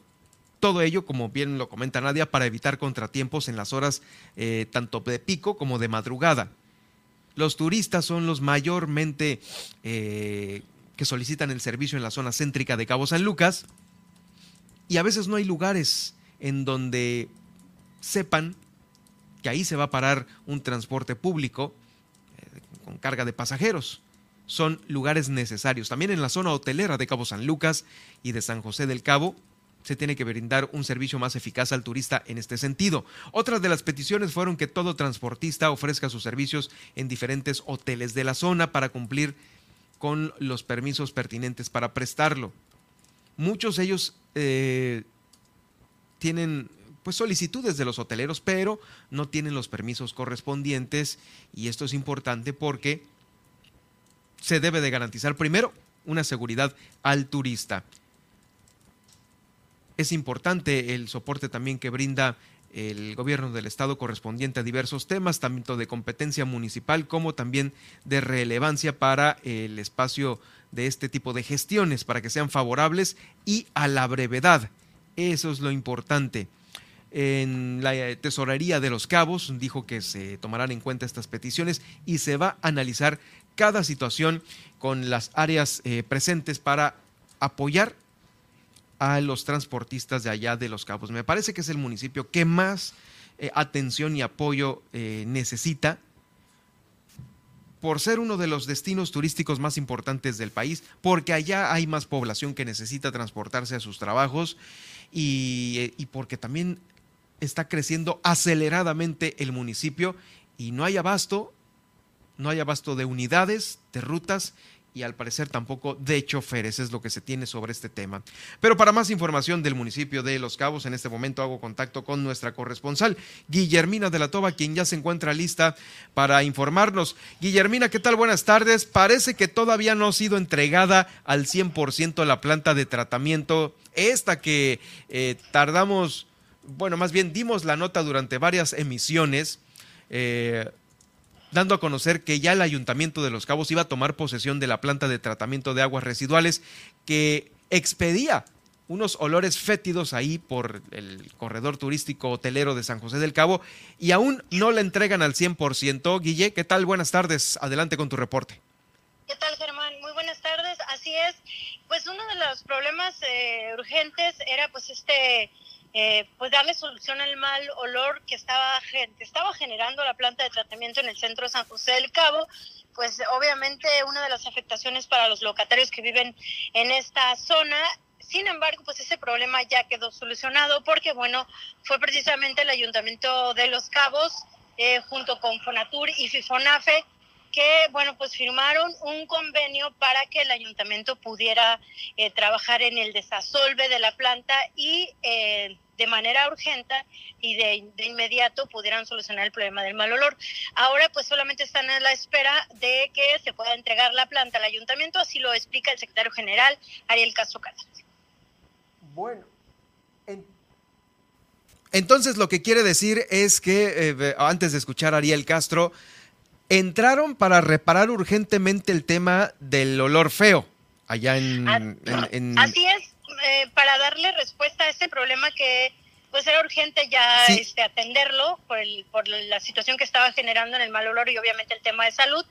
Todo ello, como bien lo comenta Nadia, para evitar contratiempos en las horas eh, tanto de pico como de madrugada. Los turistas son los mayormente eh, que solicitan el servicio en la zona céntrica de Cabo San Lucas y a veces no hay lugares en donde sepan que ahí se va a parar un transporte público eh, con carga de pasajeros. Son lugares necesarios. También en la zona hotelera de Cabo San Lucas y de San José del Cabo se tiene que brindar un servicio más eficaz al turista en este sentido. Otras de las peticiones fueron que todo transportista ofrezca sus servicios en diferentes hoteles de la zona para cumplir con los permisos pertinentes para prestarlo. Muchos de ellos eh, tienen pues solicitudes de los hoteleros, pero no tienen los permisos correspondientes y esto es importante porque se debe de garantizar primero una seguridad al turista. Es importante el soporte también que brinda el gobierno del estado correspondiente a diversos temas, tanto de competencia municipal como también de relevancia para el espacio de este tipo de gestiones, para que sean favorables y a la brevedad. Eso es lo importante. En la tesorería de los cabos dijo que se tomarán en cuenta estas peticiones y se va a analizar cada situación con las áreas eh, presentes para apoyar a los transportistas de allá de Los Cabos. Me parece que es el municipio que más eh, atención y apoyo eh, necesita por ser uno de los destinos turísticos más importantes del país, porque allá hay más población que necesita transportarse a sus trabajos y, eh, y porque también está creciendo aceleradamente el municipio y no hay abasto, no hay abasto de unidades, de rutas y al parecer tampoco de choferes, es lo que se tiene sobre este tema. Pero para más información del municipio de Los Cabos, en este momento hago contacto con nuestra corresponsal, Guillermina de la Toba, quien ya se encuentra lista para informarnos. Guillermina, ¿qué tal? Buenas tardes. Parece que todavía no ha sido entregada al 100% la planta de tratamiento, esta que eh, tardamos, bueno, más bien dimos la nota durante varias emisiones. Eh, dando a conocer que ya el Ayuntamiento de Los Cabos iba a tomar posesión de la planta de tratamiento de aguas residuales que expedía unos olores fétidos ahí por el corredor turístico hotelero de San José del Cabo y aún no la entregan al 100%. Guille, ¿qué tal? Buenas tardes. Adelante con tu reporte. ¿Qué tal, Germán? Muy buenas tardes. Así es. Pues uno de los problemas eh, urgentes era pues este eh, pues darle solución al mal olor que estaba, estaba generando la planta de tratamiento en el centro de San José del Cabo, pues obviamente una de las afectaciones para los locatarios que viven en esta zona. Sin embargo, pues ese problema ya quedó solucionado porque, bueno, fue precisamente el Ayuntamiento de Los Cabos, eh, junto con Fonatur y Fifonafe, que, bueno, pues firmaron un convenio para que el ayuntamiento pudiera eh, trabajar en el desasolve de la planta y eh, de manera urgente y de, de, inmediato pudieran solucionar el problema del mal olor. Ahora pues solamente están a la espera de que se pueda entregar la planta al ayuntamiento, así lo explica el secretario general Ariel Castro Cárdenas. Bueno, en... entonces lo que quiere decir es que, eh, antes de escuchar a Ariel Castro, entraron para reparar urgentemente el tema del olor feo allá en... en, en... Así es, eh, para darle respuesta a este problema que pues era urgente ya sí. este, atenderlo por, el, por la situación que estaba generando en el mal olor y obviamente el tema de salud,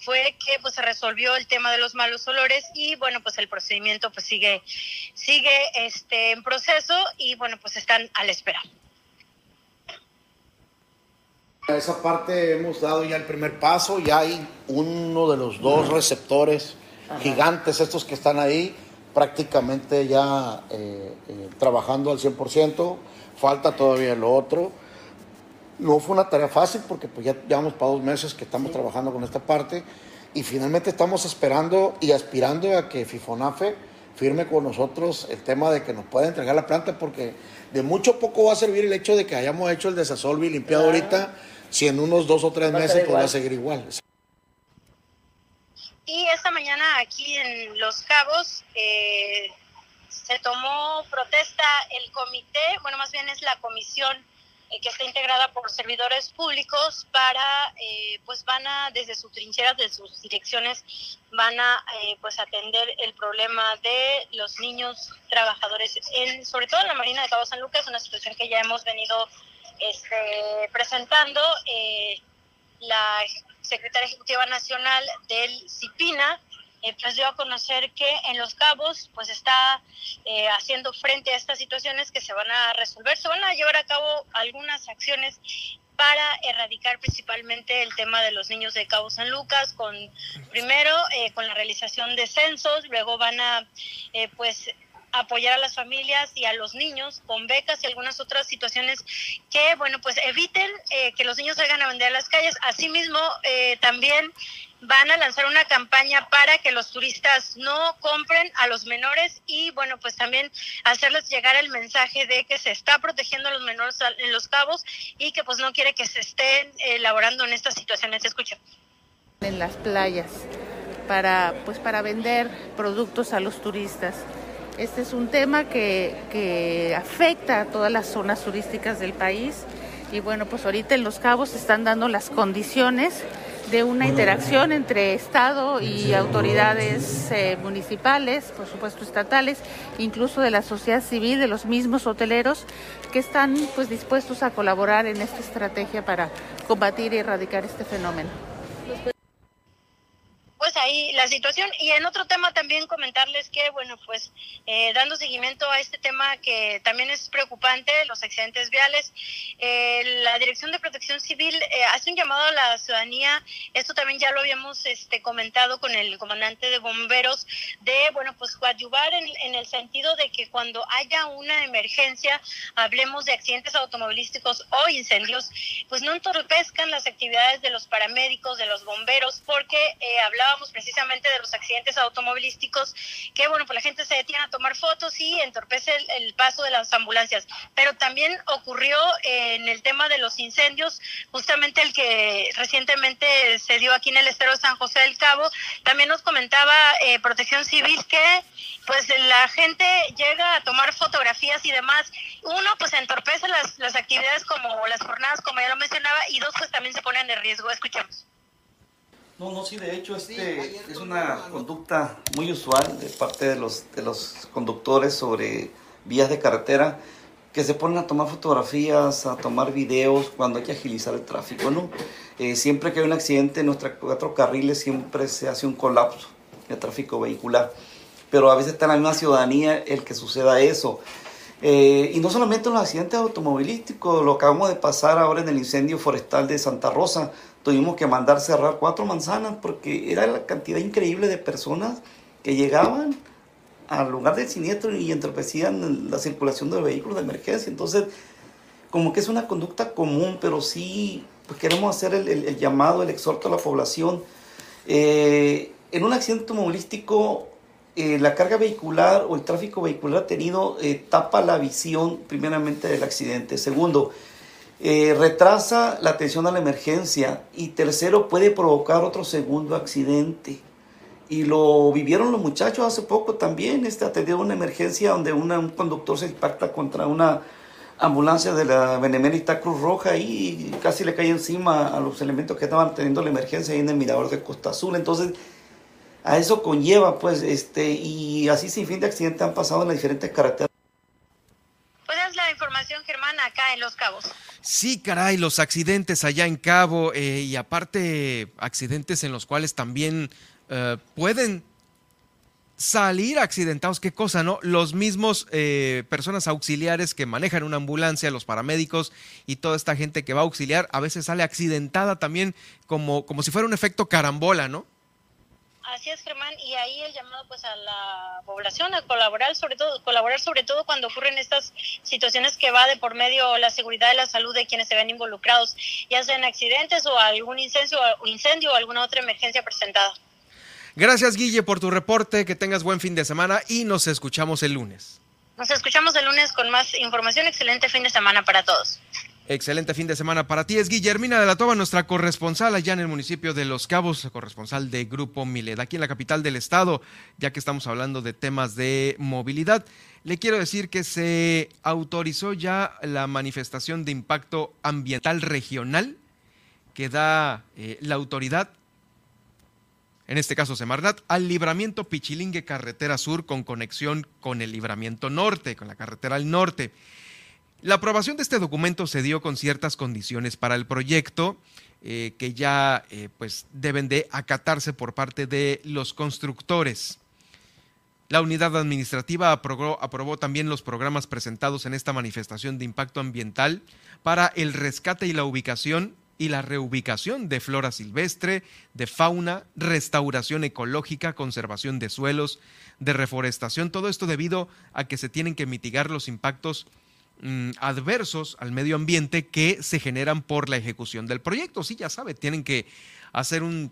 fue que pues se resolvió el tema de los malos olores y bueno pues el procedimiento pues sigue, sigue este, en proceso y bueno pues están a la espera. A esa parte hemos dado ya el primer paso, ya hay uno de los dos receptores Ajá. gigantes estos que están ahí, prácticamente ya eh, eh, trabajando al 100%, falta todavía lo otro. No fue una tarea fácil porque pues ya llevamos para dos meses que estamos trabajando con esta parte y finalmente estamos esperando y aspirando a que FIFONAFE firme con nosotros el tema de que nos pueda entregar la planta porque de mucho poco va a servir el hecho de que hayamos hecho el desasolve y limpiado ahorita si en unos dos o tres meses pues va a seguir igual. Y esta mañana aquí en Los Cabos eh, se tomó protesta el comité, bueno, más bien es la comisión eh, que está integrada por servidores públicos para, eh, pues van a, desde sus trincheras, de sus direcciones, van a, pues atender el problema de los niños trabajadores, en, sobre todo en la Marina de Cabo San Lucas, una situación que ya hemos venido este, presentando. la secretaria ejecutiva nacional del CIPINA, eh, pues dio a conocer que en Los Cabos pues está eh, haciendo frente a estas situaciones que se van a resolver, se van a llevar a cabo algunas acciones para erradicar principalmente el tema de los niños de Cabo San Lucas, con primero eh, con la realización de censos, luego van a pues apoyar a las familias y a los niños con becas y algunas otras situaciones que, bueno, pues eviten que los niños salgan a vender a las calles. Asimismo, también van a lanzar una campaña para que los turistas no compren a los menores y bueno, pues también hacerles llegar el mensaje de que se está protegiendo a los menores en los cabos y que pues no quiere que se estén elaborando en estas situaciones. Escucha. En las playas para pues para vender productos a los turistas. Este es un tema que, que afecta a todas las zonas turísticas del país. Y bueno, pues ahorita en Los Cabos se están dando las condiciones de una interacción entre Estado y autoridades eh, municipales, por supuesto estatales, incluso de la sociedad civil, de los mismos hoteleros que están pues dispuestos a colaborar en esta estrategia para combatir y erradicar este fenómeno pues ahí la situación. Y en otro tema también comentarles que, bueno, pues eh, dando seguimiento a este tema que también es preocupante, los accidentes viales, eh, la Dirección de Protección Civil eh, hace un llamado a la ciudadanía, esto también ya lo habíamos este, comentado con el comandante de bomberos, de, bueno, pues coadyuvar en, en el sentido de que cuando haya una emergencia, hablemos de accidentes automovilísticos o incendios, pues no entorpezcan las actividades de los paramédicos, de los bomberos, porque hablaba precisamente de los accidentes automovilísticos, que bueno, pues la gente se detiene a tomar fotos y entorpece el, paso de las ambulancias. Pero también ocurrió en el tema de los incendios, justamente el que recientemente se dio aquí en el estero de San José del Cabo. También nos comentaba eh, Protección Civil que pues la gente llega a tomar fotografías y demás. Uno, pues entorpece las, las actividades como las jornadas, como ya lo mencionaba, y dos, pues también se ponen en riesgo. Escuchemos. No, no, sí, de hecho este es una conducta muy usual de parte de los, de los conductores sobre vías de carretera que se ponen a tomar fotografías, a tomar videos cuando hay que agilizar el tráfico, ¿no? Eh, siempre que hay un accidente en nuestros cuatro carriles siempre se hace un colapso de tráfico vehicular, pero a veces está en la misma ciudadanía el que suceda eso. Eh, y no solamente en los accidentes automovilísticos, lo acabamos de pasar ahora en el incendio forestal de Santa Rosa, tuvimos que mandar cerrar cuatro manzanas porque era la cantidad increíble de personas que llegaban al lugar del siniestro y entorpecían la circulación de vehículos de emergencia. Entonces, como que es una conducta común, pero sí pues queremos hacer el, llamado, el exhorto a la población. Eh, en un accidente automovilístico, eh, la carga vehicular o el tráfico vehicular tenido eh, tapa la visión primeramente del accidente. Segundo, eh, retrasa la atención a la emergencia y tercero puede provocar otro segundo accidente. Y lo vivieron los muchachos hace poco también, este, atendieron una emergencia donde un conductor se impacta contra una ambulancia de la Benemérita Cruz Roja y casi le cae encima a los elementos que estaban teniendo la emergencia en el mirador de Costa Azul. Entonces, a eso conlleva, pues, este, y así sin fin de accidentes han pasado en las diferentes carreteras información, Germán, acá en Los Cabos. Sí, caray, los accidentes allá en Cabo eh, y aparte accidentes en los cuales también eh, pueden salir accidentados, qué cosa, ¿no? Los mismos eh, personas auxiliares que manejan una ambulancia, los paramédicos y toda esta gente que va a auxiliar, a veces sale accidentada también como, como si fuera un efecto carambola, ¿no? Así es, Germán, y ahí el llamado pues a la población a colaborar, sobre todo colaborar sobre todo cuando ocurren estas situaciones que va de por medio la seguridad y la salud de quienes se ven involucrados, ya sean accidentes o algún incendio, incendio o alguna otra emergencia presentada. Gracias, Guille, por tu reporte. Que tengas buen fin de semana y nos escuchamos el lunes. Nos escuchamos el lunes con más información. Excelente fin de semana para todos. Excelente fin de semana para ti. Es Guillermina de la Toba, nuestra corresponsal allá en el municipio de Los Cabos, corresponsal de Grupo Milet, aquí en la capital del estado, ya que estamos hablando de temas de movilidad. Le quiero decir que se autorizó ya la manifestación de impacto ambiental regional que da eh, la autoridad, en este caso Semarnat, al libramiento Pichilingue Carretera Sur con conexión con el libramiento norte, con la carretera al norte. La aprobación de este documento se dio con ciertas condiciones para el proyecto eh, que ya eh, pues deben de acatarse por parte de los constructores. La unidad administrativa aprobó, aprobó, también los programas presentados en esta manifestación de impacto ambiental para el rescate y la ubicación y la reubicación de flora silvestre, de fauna, restauración ecológica, conservación de suelos, de reforestación, todo esto debido a que se tienen que mitigar los impactos Mm, adversos al medio ambiente que se generan por la ejecución del proyecto. Sí, ya sabe, tienen que hacer un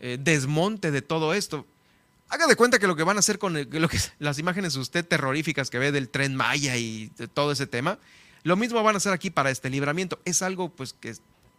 eh, desmonte de todo esto. Haga de cuenta que lo que van a hacer con las imágenes usted terroríficas que ve del tren Maya y de todo ese tema, lo mismo van a hacer aquí para este libramiento. Es algo pues que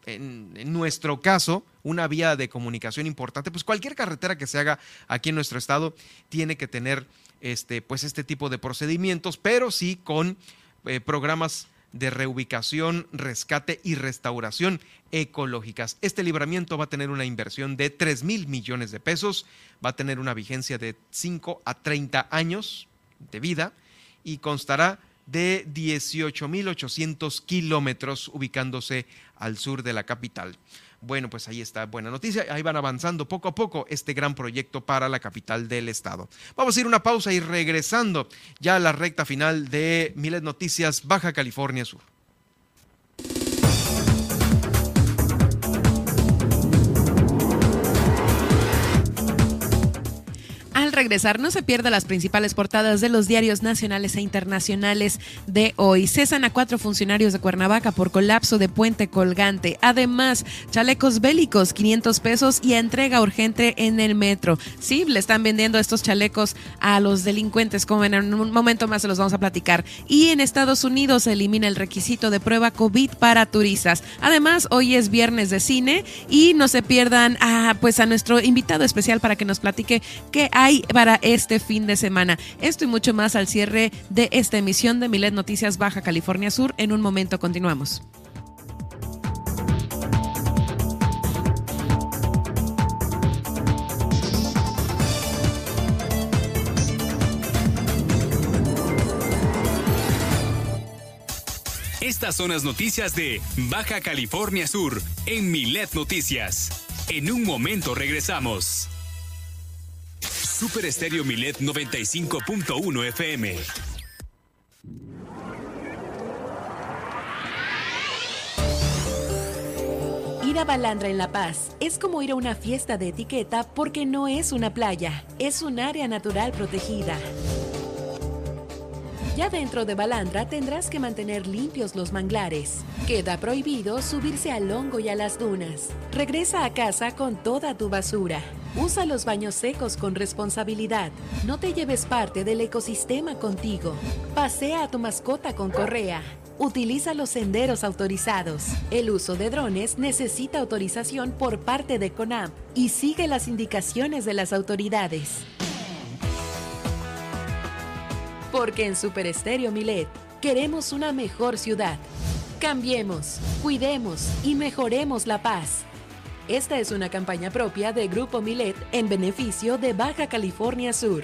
en, en, nuestro caso, una vía de comunicación importante, pues cualquier carretera que se haga aquí en nuestro estado tiene que tener este, pues este tipo de procedimientos, pero sí con eh, programas de reubicación, rescate y restauración ecológicas. Este libramiento va a tener una inversión de 3 mil millones de pesos, va a tener una vigencia de 5 a 30 años de vida y constará de 18.800 kilómetros ubicándose al sur de la capital. Bueno, pues ahí está, buena noticia. Ahí van avanzando poco a poco este gran proyecto para la capital del estado. Vamos a ir una pausa y regresando ya a la recta final de Miles Noticias Baja California Sur. Regresar, no se pierda las principales portadas de los diarios nacionales e internacionales de hoy. Cesan a cuatro funcionarios de Cuernavaca por colapso de puente colgante. Además, chalecos bélicos, 500 pesos y entrega urgente en el metro. Sí, le están vendiendo estos chalecos a los delincuentes, como en un momento más se los vamos a platicar. Y en Estados Unidos se elimina el requisito de prueba COVID para turistas. Además, hoy es viernes de cine y no se pierdan a, pues a nuestro invitado especial para que nos platique qué hay para este fin de semana. Esto y mucho más al cierre de esta emisión de Milet Noticias Baja California Sur. En un momento continuamos. Estas son las noticias de Baja California Sur en Milet Noticias. En un momento regresamos. Super Estéreo Milet 95.1 FM. Ir a Balandra en La Paz es como ir a una fiesta de etiqueta porque no es una playa, es un área natural protegida. Ya dentro de Balandra tendrás que mantener limpios los manglares. Queda prohibido subirse al hongo y a las dunas. Regresa a casa con toda tu basura. Usa los baños secos con responsabilidad. No te lleves parte del ecosistema contigo. Pasea a tu mascota con correa. Utiliza los senderos autorizados. El uso de drones necesita autorización por parte de CONAM y sigue las indicaciones de las autoridades. Porque en Super Estéreo Milet queremos una mejor ciudad. Cambiemos, cuidemos y mejoremos la paz. Esta es una campaña propia de Grupo Milet en beneficio de Baja California Sur.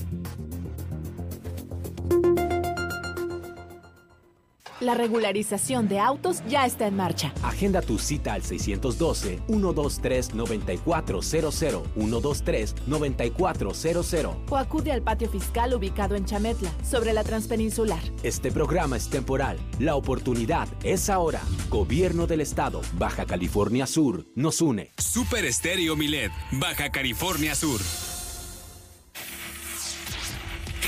La regularización de autos ya está en marcha. Agenda tu cita al 612-123-9400, 123-9400. O acude al patio fiscal ubicado en Chametla, sobre la Transpeninsular. Este programa es temporal. La oportunidad es ahora. Gobierno del Estado, Baja California Sur, nos une. Super Estéreo Milet, Baja California Sur.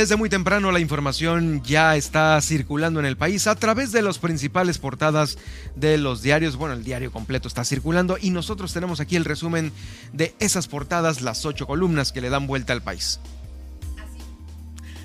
Desde muy temprano la información ya está circulando en el país a través de las principales portadas de los diarios. Bueno, el diario completo está circulando y nosotros tenemos aquí el resumen de esas portadas, las ocho columnas que le dan vuelta al país.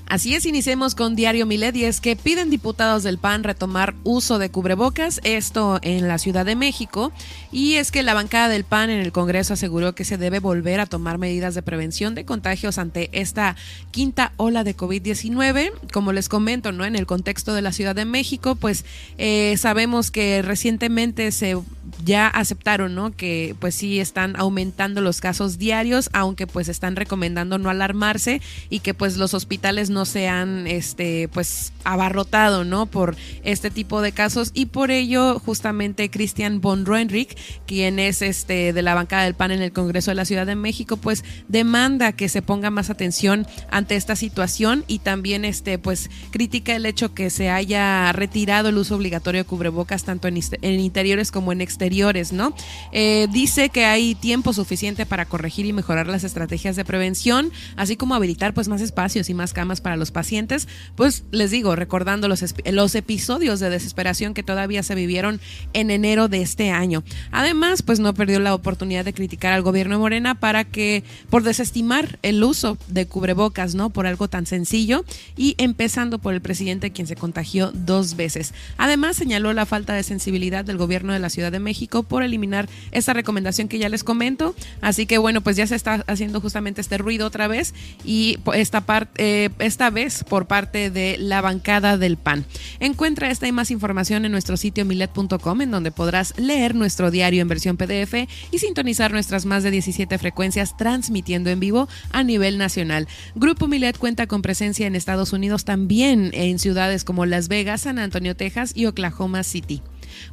Así es, iniciemos con Diario Milet y es que piden diputados del PAN retomar uso de cubrebocas, esto en la Ciudad de México, y es que la bancada del PAN en el Congreso aseguró que se debe volver a tomar medidas de prevención de contagios ante esta quinta ola de COVID-19. Como les comento, ¿no? En el contexto de la Ciudad de México, pues eh, sabemos que recientemente se ya aceptaron, ¿no? Que pues sí están aumentando los casos diarios, aunque pues están recomendando no alarmarse y que pues los hospitales no sean este pues abarrotado, ¿no? Por este tipo de casos y por ello justamente Christian von Roenrich, quien es este de la bancada del PAN en el Congreso de la Ciudad de México, pues demanda que se ponga más atención ante esta situación y también este pues critica el hecho que se haya retirado el uso obligatorio de cubrebocas tanto en, en interiores como en exteriores, ¿no? Eh, dice que hay tiempo suficiente para corregir y mejorar las estrategias de prevención, así como habilitar pues más espacios y más camas para los pacientes. Pues les digo, recordando los, los episodios de desesperación que todavía se vivieron en enero de este año. Además, pues no perdió la oportunidad de criticar al gobierno de Morena para que, por desestimar el uso de cubrebocas, ¿no? Por algo tan sencillo y empezando por el presidente quien se contagió dos veces. Además, señaló la falta de sensibilidad del gobierno de la Ciudad de México por eliminar esta recomendación que ya les comento. Así que bueno, pues ya se está haciendo justamente este ruido otra vez y esta parte, eh, esta vez por parte de la bancada del PAN. Encuentra esta y más información en nuestro sitio milet.com en donde podrás leer nuestro diario en versión PDF y sintonizar nuestras más de 17 frecuencias transmitiendo en vivo a nivel nacional. Grupo Milet cuenta con presencia en Estados Unidos también en ciudades como Las Vegas, San Antonio, Texas y Oklahoma City.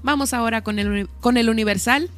Vamos ahora con el, con el Universal.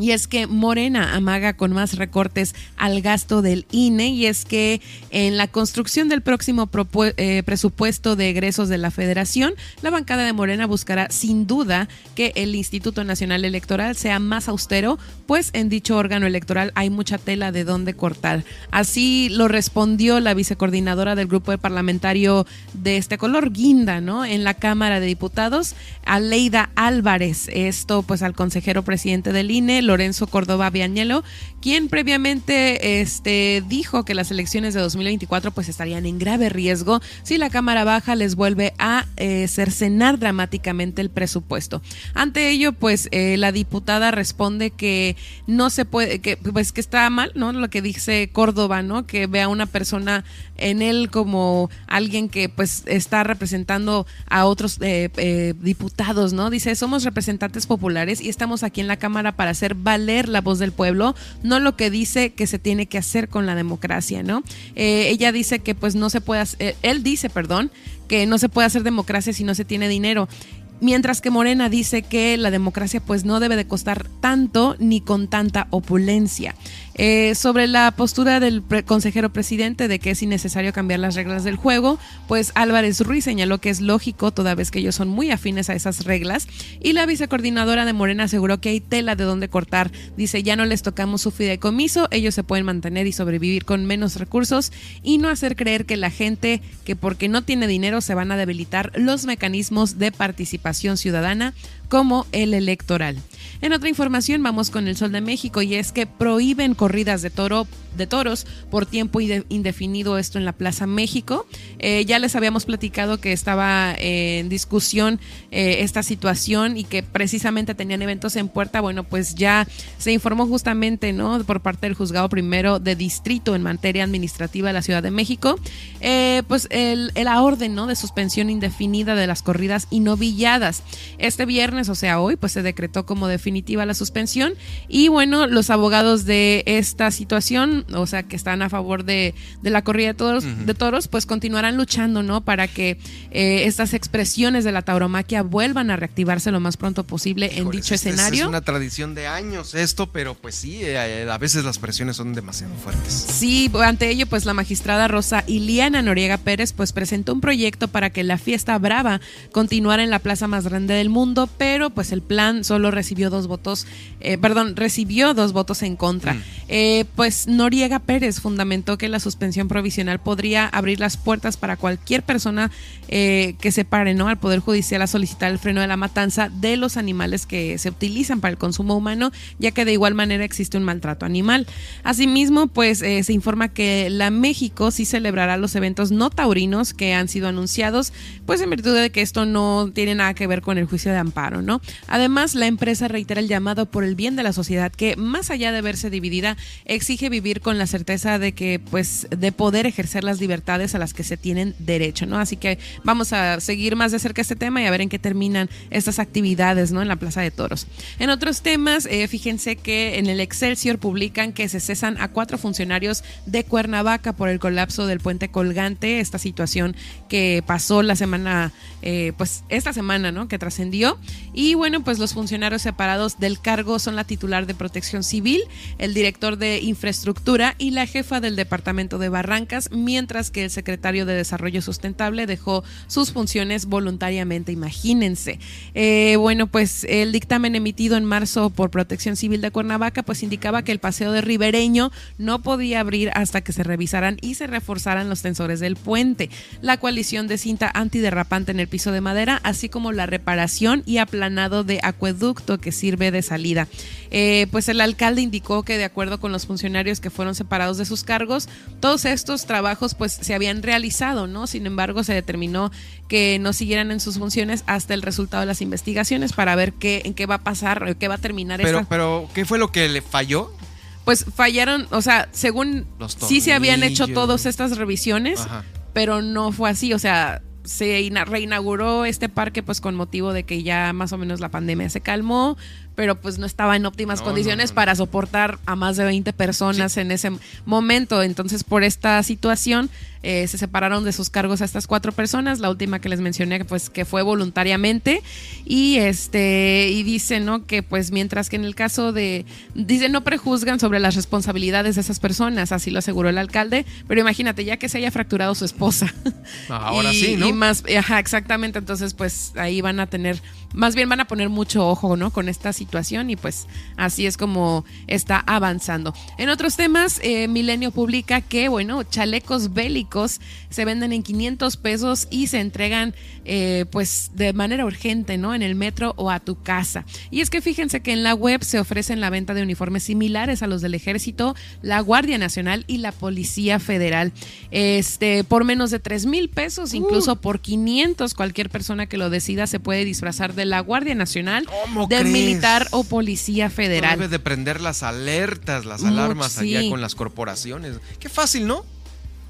Y es que Morena amaga con más recortes al gasto del INE y es que en la construcción del próximo eh, presupuesto de egresos de la federación, la bancada de Morena buscará sin duda que el Instituto Nacional Electoral sea más austero, pues en dicho órgano electoral hay mucha tela de dónde cortar. Así lo respondió la vicecoordinadora del grupo parlamentario de este color, Guinda, ¿no? En la Cámara de Diputados, Aleida Álvarez, esto pues al consejero presidente del INE, Lorenzo Córdoba Viañelo, quien previamente este, dijo que las elecciones de 2024 pues estarían en grave riesgo si la Cámara Baja les vuelve a eh, cercenar dramáticamente el presupuesto. Ante ello, pues eh, la diputada responde que no se puede, que pues que está mal, ¿no? Lo que dice Córdoba, ¿no? Que ve a una persona en él como alguien que pues está representando a otros eh, diputados, ¿no? Dice, somos representantes populares y estamos aquí en la Cámara para hacer valer la voz del pueblo, no lo que dice que se tiene que hacer con la democracia, ¿no? Eh, ella dice que pues no se puede, hacer, él dice, perdón, que no se puede hacer democracia si no se tiene dinero mientras que Morena dice que la democracia pues no debe de costar tanto ni con tanta opulencia. Eh, sobre la postura del consejero presidente de que es innecesario cambiar las reglas del juego, pues Álvarez Ruiz señaló que es lógico toda vez que ellos son muy afines a esas reglas y la vicecoordinadora de Morena aseguró que hay tela de donde cortar. Dice, ya no les tocamos su fideicomiso, ellos se pueden mantener y sobrevivir con menos recursos y no hacer creer que la gente que porque no tiene dinero se van a debilitar los mecanismos de participación ciudadana como el electoral. En otra información vamos con el Sol de México y es que prohíben corridas de toro de toros por tiempo indefinido esto en la Plaza México. Eh, ya les habíamos platicado que estaba en discusión eh, esta situación y que precisamente tenían eventos en puerta. Bueno, pues ya se informó justamente, ¿no? Por parte del juzgado primero de distrito en materia administrativa de la Ciudad de México, eh, pues el, la orden, ¿no? De suspensión indefinida de las corridas y novilladas. Este viernes, o sea, hoy, pues se decretó como definitiva la suspensión y bueno, los abogados de esta situación o sea, que están a favor de, la corrida de toros, de toros, pues continuarán luchando, ¿no? Para que eh, estas expresiones de la tauromaquia vuelvan a reactivarse lo más pronto posible en dicho este escenario. Es una tradición de años esto, pero pues sí, eh, a veces las presiones son demasiado fuertes. Sí, ante ello, pues la magistrada Rosa Iliana Noriega Pérez, pues presentó un proyecto para que la fiesta brava continuara en la plaza más grande del mundo, pero pues el plan solo recibió dos votos, eh, perdón, recibió dos votos en contra. Mm. pues no Noriega Pérez fundamentó que la suspensión provisional podría abrir las puertas para cualquier persona eh, que se pare ¿no? al Poder Judicial a solicitar el freno de la matanza de los animales que se utilizan para el consumo humano, ya que de igual manera existe un maltrato animal. Asimismo, pues eh, se informa que la México sí celebrará los eventos no taurinos que han sido anunciados, pues en virtud de que esto no tiene nada que ver con el juicio de amparo, ¿no? Además, la empresa el llamado por el bien de la sociedad que, más allá de verse dividida, exige vivir con la certeza de que, pues, de poder ejercer las libertades a las que se tienen derecho, ¿no? Así que vamos a seguir más de cerca este tema y a ver en qué terminan estas actividades, ¿no? En la Plaza de Toros. En otros temas, eh, fíjense que en el Excelsior publican que se cesan a cuatro funcionarios de Cuernavaca por el colapso del puente colgante, esta situación que pasó la semana, eh, pues, esta semana, ¿no? Que trascendió. Y bueno, pues los funcionarios separados del cargo son la titular de Protección Civil, el director de Infraestructura y la jefa del departamento de Barrancas, mientras que el secretario de Desarrollo Sustentable dejó sus funciones voluntariamente, imagínense. Eh, bueno, pues el dictamen emitido en marzo por Protección Civil de Cuernavaca, pues indicaba que el paseo de Ribereño no podía abrir hasta que se revisaran y se reforzaran los tensores del puente, la de cinta antiderrapante en el piso de madera, así como la reparación y aplanado de acueducto que sirve de salida. Eh, pues el alcalde indicó que de acuerdo con los funcionarios que fueron separados de sus cargos, todos estos trabajos pues se habían realizado, ¿no? Sin embargo, se determinó que no siguieran en sus funciones hasta el resultado de las investigaciones para ver qué, en qué va a pasar, qué va a terminar pero, Pero, ¿qué fue lo que le falló? Pues fallaron, o sea, según sí se habían hecho todas estas revisiones, pero no fue así, o sea, se reinauguró este parque pues con motivo de que ya más o menos la pandemia se calmó, pero pues no estaba en óptimas condiciones para soportar a más de 20 personas en ese momento. Entonces, por esta situación, eh, se separaron de sus cargos a estas cuatro personas, la última que les mencioné, pues que fue voluntariamente, y este, y dice, ¿no? Que pues mientras que en el caso de, dice, no prejuzgan sobre las responsabilidades de esas personas, así lo aseguró el alcalde, pero imagínate, ya que se haya fracturado su esposa. Ahora sí, ¿no? Y más, ajá, exactamente, entonces pues ahí van a tener más bien van a poner mucho ojo, ¿no? Con esta situación y pues así es como está avanzando. En otros temas, eh, Milenio publica que, bueno, chalecos bélicos se venden en 500 pesos y se entregan eh, pues de manera urgente, ¿no? En el metro o a tu casa. Y es que fíjense que en la web se ofrecen la venta de uniformes similares a los del ejército, la Guardia Nacional y la Policía Federal. Este, por menos de 3 mil pesos, incluso uh. por 500, cualquier persona que lo decida se puede disfrazar de de la Guardia Nacional, del militar o policía federal. debe de prender las alertas, las alarmas allá con las corporaciones. Qué fácil, ¿no?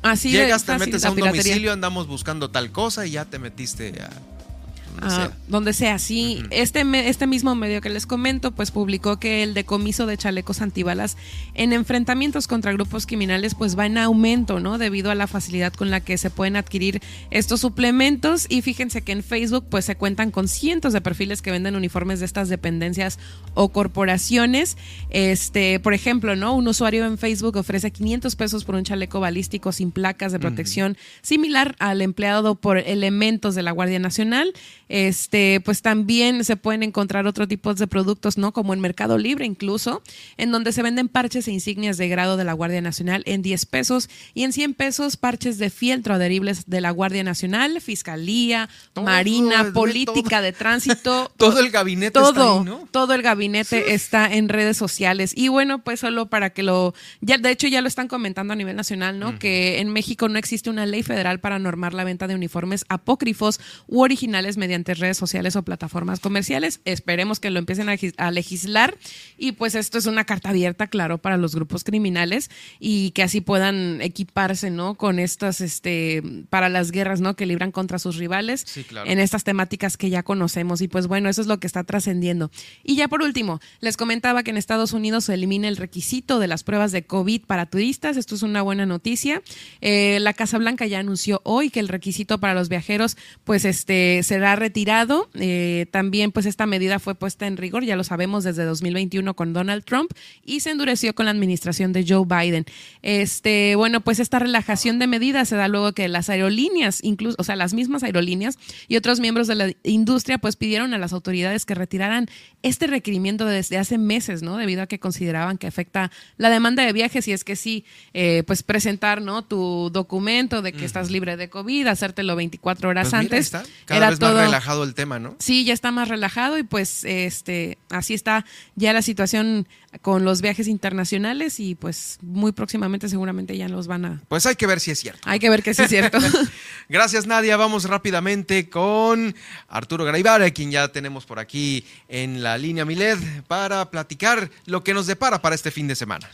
Así Llegas, te metes a un domicilio, andamos buscando tal cosa y ya te metiste a donde sea, sí. este, este mismo medio que les comento, pues publicó que el decomiso de chalecos antibalas en enfrentamientos contra grupos criminales, pues va en aumento, ¿no? Debido a la facilidad con la que se pueden adquirir estos suplementos. Y fíjense que en Facebook, pues se cuentan con cientos de perfiles que venden uniformes de estas dependencias o corporaciones. Este, por ejemplo, ¿no? Un usuario en Facebook ofrece 500 pesos por un chaleco balístico sin placas de protección, similar al empleado por elementos de la Guardia Nacional. Este, pues también se pueden encontrar otro tipo de productos, ¿no? Como en Mercado Libre incluso, en donde se venden parches e insignias de grado de la Guardia Nacional en 10 pesos y en 100 pesos parches de fieltro adheribles de la Guardia Nacional, Fiscalía, Marina, Política de Tránsito. todo el gabinete todo, está ¿no? Todo el gabinete está en redes sociales. Y bueno, pues solo para que lo, ya de hecho ya lo están comentando a nivel nacional, ¿no? Que en México no existe una ley federal para normar la venta de uniformes apócrifos u originales mediante redes sociales o plataformas comerciales. Esperemos que lo empiecen a, legislar y pues esto es una carta abierta, claro, para los grupos criminales y que así puedan equiparse, ¿no? Con estas, este, para las guerras, ¿no? Que libran contra sus rivales en estas temáticas que ya conocemos y pues bueno, eso es lo que está trascendiendo. Y ya por último, les comentaba que en Estados Unidos se elimina el requisito de las pruebas de COVID para turistas. Esto es una buena noticia. Eh, la Casa Blanca ya anunció hoy que el requisito para los viajeros pues este será retirado. Eh, también pues esta medida fue puesta en rigor, ya lo sabemos, desde 2021 con Donald Trump y se endureció con la administración de Joe Biden. Este, bueno, pues esta relajación de medidas se da luego que las aerolíneas, incluso, o sea, las mismas aerolíneas y otros miembros de la industria pues pidieron a las autoridades que retiraran este requerimiento desde hace meses, ¿no? Debido a que consideraban que afecta la demanda de viajes y es que sí, eh, pues presentar, ¿no? Tu documento de que estás libre de COVID, hacértelo 24 horas pues antes. Cada era vez todo, relajado el tema, ¿no? Sí, ya está más relajado y pues este así está ya la situación con los viajes internacionales y pues muy próximamente seguramente ya los van a... Pues hay que ver si es cierto. Hay que ver que sí es cierto. Gracias Nadia, vamos rápidamente con Arturo Graibara, quien ya tenemos por aquí en la línea Miled para platicar lo que nos depara para este fin de semana.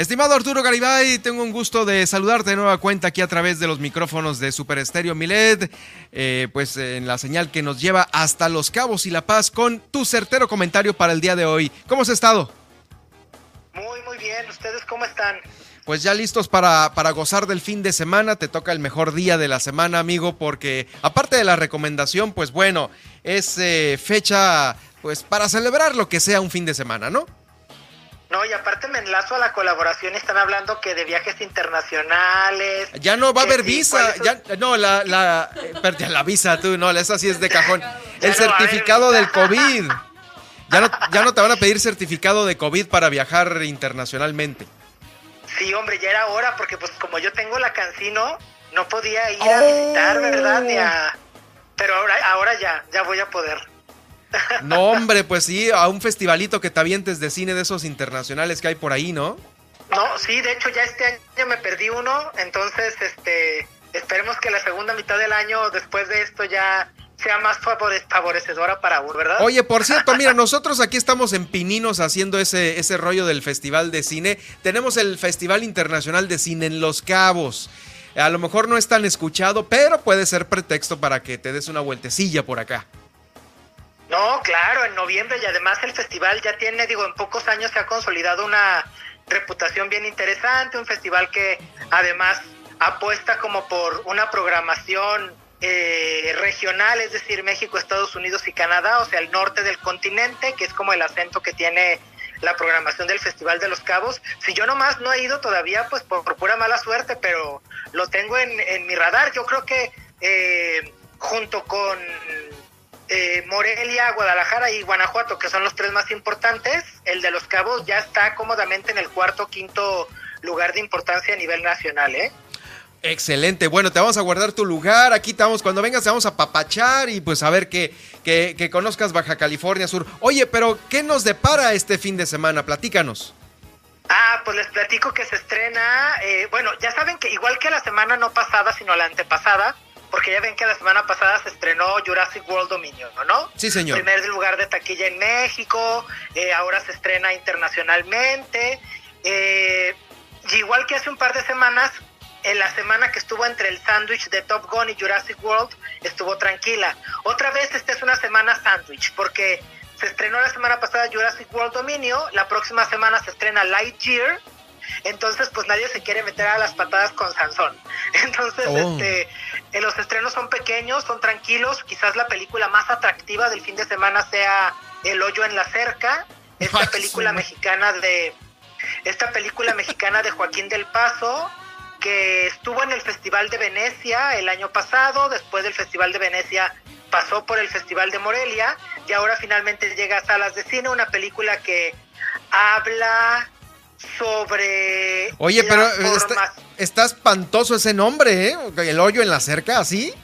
Estimado Arturo Garibay, tengo un gusto de saludarte de nueva cuenta aquí a través de los micrófonos de Super Estéreo Milet, eh, pues en la señal que nos lleva hasta Los Cabos y La Paz con tu certero comentario para el día de hoy. ¿Cómo has estado? Muy, muy bien. ¿Ustedes cómo están? Pues ya listos para, para gozar del fin de semana, te toca el mejor día de la semana, amigo, porque aparte de la recomendación, pues bueno, es eh, fecha pues para celebrar lo que sea un fin de semana, ¿no? No, y aparte me enlazo a la colaboración, están hablando que de viajes internacionales. Ya no va a haber visa, ya, no, la, la, eh, la visa tú, no, esa sí es de cajón. El certificado del COVID. Ya no, ya no te van a pedir certificado de COVID para viajar internacionalmente. Sí, hombre, ya era hora, porque pues como yo tengo la cancino, no podía ir a visitar, ¿verdad? Ni a... Pero ahora, ahora ya, ya voy a poder. No, hombre, pues sí, a un festivalito que te avientes de cine de esos internacionales que hay por ahí, ¿no? No, sí, de hecho ya este año me perdí uno, entonces este esperemos que la segunda mitad del año después de esto ya sea más favorecedora para Ur, ¿verdad? Oye, por cierto, mira, nosotros aquí estamos en Pininos haciendo ese, ese rollo del Festival de Cine. Tenemos el Festival Internacional de Cine en Los Cabos. A lo mejor no es tan escuchado, pero puede ser pretexto para que te des una vueltecilla por acá. No, claro, en noviembre y además el festival ya tiene, digo, en pocos años se ha consolidado una reputación bien interesante, un festival que además apuesta como por una programación eh, regional, es decir, México, Estados Unidos y Canadá, o sea, el norte del continente, que es como el acento que tiene la programación del Festival de los Cabos. Si yo nomás no he ido todavía, pues por, pura mala suerte, pero lo tengo en, en mi radar. Yo creo que eh, junto con eh, Morelia, Guadalajara y Guanajuato, que son los tres más importantes, el de los cabos ya está cómodamente en el cuarto quinto lugar de importancia a nivel nacional, ¿eh? Excelente, bueno, te vamos a guardar tu lugar, aquí estamos, cuando vengas te vamos a papachar y pues a ver que, que, conozcas Baja California Sur. Oye, pero ¿qué nos depara este fin de semana? Platícanos. Ah, pues les platico que se estrena, eh, bueno, ya saben que igual que la semana no pasada, sino la antepasada, porque ya ven que la semana pasada se estrenó Jurassic World Dominion, ¿no? Sí, señor. Primer lugar de taquilla en México, eh, ahora se estrena internacionalmente. Eh, y igual que hace un par de semanas, en la semana que estuvo entre el sándwich de Top Gun y Jurassic World, estuvo tranquila. Otra vez esta es una semana sándwich, porque se estrenó la semana pasada Jurassic World Dominio, la próxima semana se estrena Lightyear, entonces pues nadie se quiere meter a las patadas con Sansón. Entonces, Oh. este, eh, los estrenos son pequeños, son tranquilos, quizás la película más atractiva del fin de semana sea El hoyo en la cerca, esta película mexicana de esta película mexicana de Joaquín del Paso que estuvo en el Festival de Venecia el año pasado, después del Festival de Venecia pasó por el Festival de Morelia y ahora finalmente llega a salas de cine, una película que habla sobre Oye, la pero forma- está, está espantoso ese nombre, ¿eh? El hoyo en la cerca, ¿así?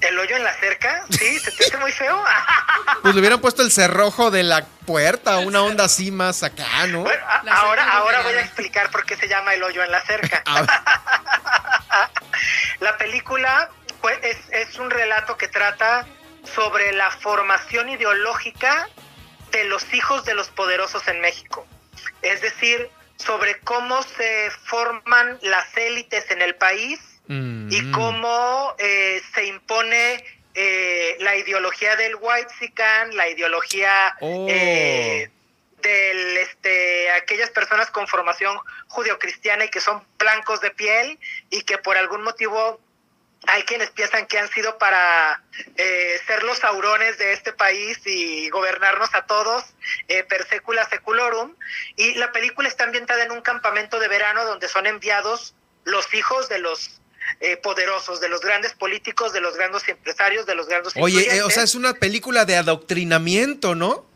el hoyo en la cerca, sí, se te hace muy feo. Pues le hubieran puesto el cerrojo de la puerta, una onda así más acá, ¿no? Bueno, a- ahora, ahora voy a explicar por qué se llama El hoyo en la cerca. la película pues, es, es un relato que trata sobre la formación ideológica de los hijos de los poderosos en México. Es decir, sobre cómo se forman las élites en el país Mm. y cómo eh, se impone eh, la ideología del white la ideología Oh. eh, del este aquellas personas con formación judeocristiana y que son blancos de piel y que por algún motivo hay quienes piensan que han sido para eh, ser los saurones de este país y gobernarnos a todos eh, per secula seculorum y la película está ambientada en un campamento de verano donde son enviados los hijos de los eh, poderosos, de los grandes políticos, de los grandes empresarios, de los grandes Oye, eh, o sea, es una película de adoctrinamiento, ¿no?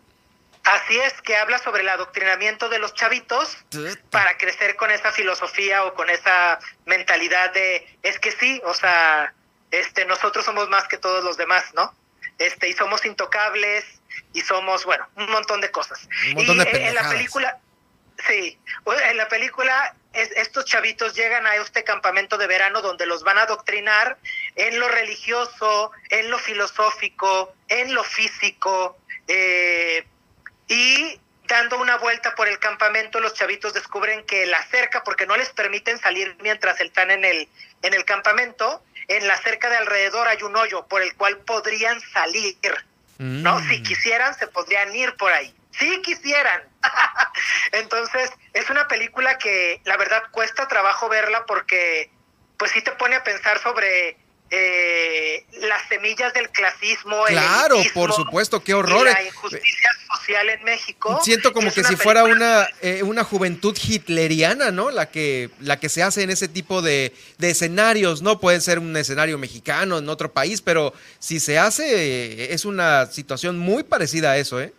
Así es, que habla sobre el adoctrinamiento de los chavitos para crecer con esa filosofía o con esa mentalidad de, es que sí, o sea, este, nosotros somos más que todos los demás, ¿no? Este, y somos intocables y somos, bueno, un montón de cosas. Un montón y de en la película, sí, en la película es- estos chavitos llegan a este campamento de verano donde los van a adoctrinar en lo religioso, en lo filosófico, en lo físico, eh, y dando una vuelta por el campamento, los chavitos descubren que la cerca, porque no les permiten salir mientras están en el, en el campamento, en la cerca de alrededor hay un hoyo por el cual podrían salir, ¿no? Si quisieran, se podrían ir por ahí. Si quisieran. Entonces, es una película que la verdad cuesta trabajo verla porque, pues sí te pone a pensar sobre eh, las semillas del clasismo. el Claro, elitismo por supuesto, qué y horror. la injusticia social en México. Siento como que si fuera una, eh, una juventud hitleriana, ¿no? La que, la que se hace en ese tipo de, de escenarios, ¿no? Puede ser un escenario mexicano en otro país, pero si se hace, eh, es una situación muy parecida a eso, ¿eh?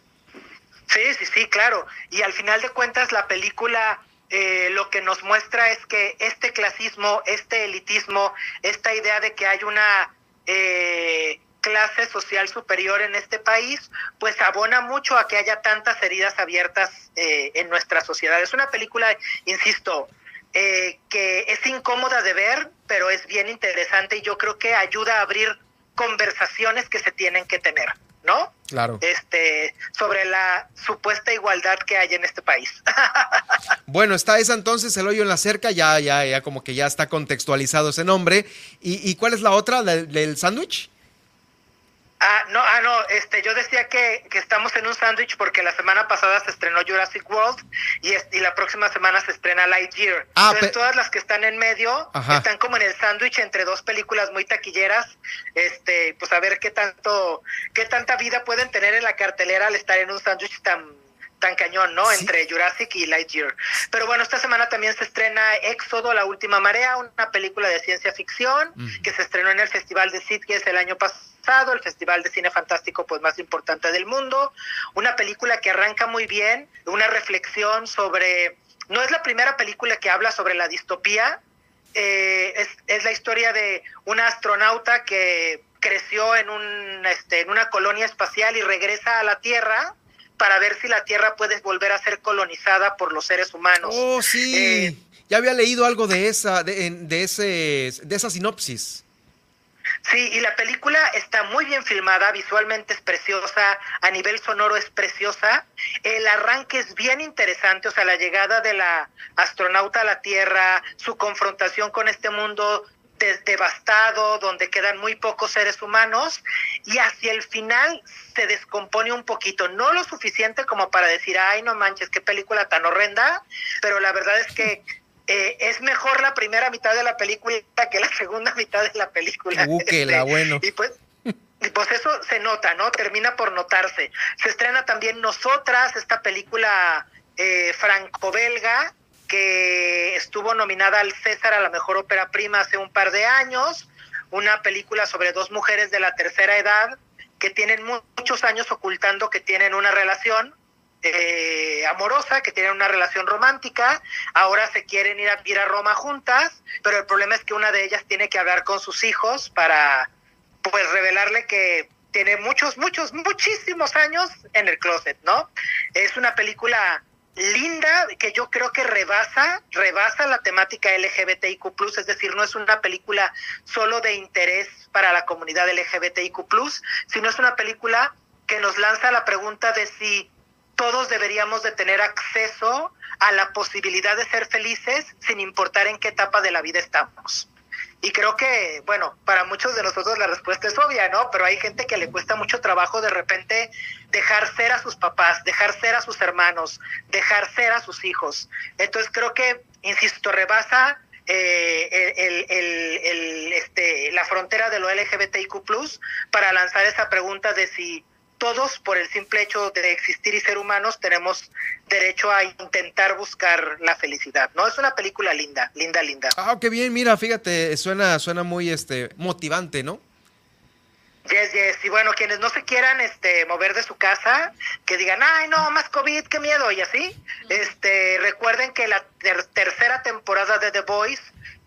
Sí, sí, sí, claro. Y al final de cuentas la película eh, lo que nos muestra es que este clasismo, este elitismo, esta idea de que hay una eh, clase social superior en este país, pues abona mucho a que haya tantas heridas abiertas eh, en nuestra sociedad. Es una película, insisto, eh, que es incómoda de ver, pero es bien interesante y yo creo que ayuda a abrir conversaciones que se tienen que tener, ¿no? Claro. este sobre la supuesta igualdad que hay en este país. Bueno, está esa entonces, el hoyo en la cerca, ya, ya, ya como que ya está contextualizado ese nombre. ¿Y, y cuál es la otra, la- del sándwich? Ah, no, ah, no, este, yo decía que, que estamos en un sándwich porque la semana pasada se estrenó Jurassic World y, es- y la próxima semana se estrena Lightyear. Ah, Entonces todas las que están en medio Ajá. están como en el sándwich entre dos películas muy taquilleras, este, pues a ver qué tanto, qué tanta vida pueden tener en la cartelera al estar en un sándwich tan tan cañón, ¿no? Entre Jurassic y Lightyear. Pero bueno, esta semana también se estrena Éxodo, la última marea, una película de ciencia ficción que se estestrenó en el Festival de Sitges el año pasado, el festival de cine fantástico pues más importante del mundo. Una película que arranca muy bien, una reflexión sobre no es la primera película que habla sobre la distopía, eh, es, es la historia de una astronauta que creció en un este, en una colonia espacial y regresa a la Tierra para ver si la Tierra puede volver a ser colonizada por los seres humanos. Oh, sí. Eh, ya había leído algo de esa, de, ese, de esa sinopsis. Sí, y la película está muy bien filmada, visualmente es preciosa, a nivel sonoro es preciosa. El arranque es bien interesante, o sea, la llegada de la astronauta a la Tierra, su confrontación con este mundo devastado, donde quedan muy pocos seres humanos, y hacia el final se descompone un poquito, no lo suficiente como para decir, ay, no manches, qué película tan horrenda, pero la verdad es que eh, es mejor la primera mitad de la película que la segunda mitad de la película. Uh, que la este, bueno. Y pues, y pues eso se nota, ¿no? Termina por notarse. Se estrena también Nosotras, esta película eh, franco-belga, que estuvo nominada al César a la mejor ópera prima hace un par de años, una película sobre dos mujeres de la tercera edad que tienen muchos años ocultando que tienen una relación eh, amorosa, que tienen una relación romántica, ahora se quieren ir a ir a Roma juntas, pero el problema es que una de ellas tiene que hablar con sus hijos para pues revelarle que tiene muchos, muchos, muchísimos años en el closet, ¿no? Es una película linda que yo creo que rebasa, rebasa la temática LGBTIQ+, es decir, no es una película solo de interés para la comunidad LGBTIQ+, sino es una película que nos lanza la pregunta de si todos deberíamos de tener acceso a la posibilidad de ser felices sin importar en qué etapa de la vida estamos. Y creo que, bueno, para muchos de nosotros la respuesta es obvia, ¿no? Pero hay gente que le cuesta mucho trabajo de repente dejar ser a sus papás, dejar ser a sus hermanos, dejar ser a sus hijos. Entonces creo que, insisto, rebasa eh, el, este, la frontera de lo LGBTIQ para lanzar esa pregunta de si todos, por el simple hecho de existir y ser humanos, tenemos derecho a intentar buscar la felicidad, ¿no? Es una película linda, linda, linda. Ah, qué bien, mira, fíjate, suena, suena muy este, motivante, ¿no? Yes, yes. Y bueno, quienes no se quieran este, mover de su casa, que digan, ay, no, más COVID, qué miedo, y así, este, recuerden que la tercera temporada de The Voice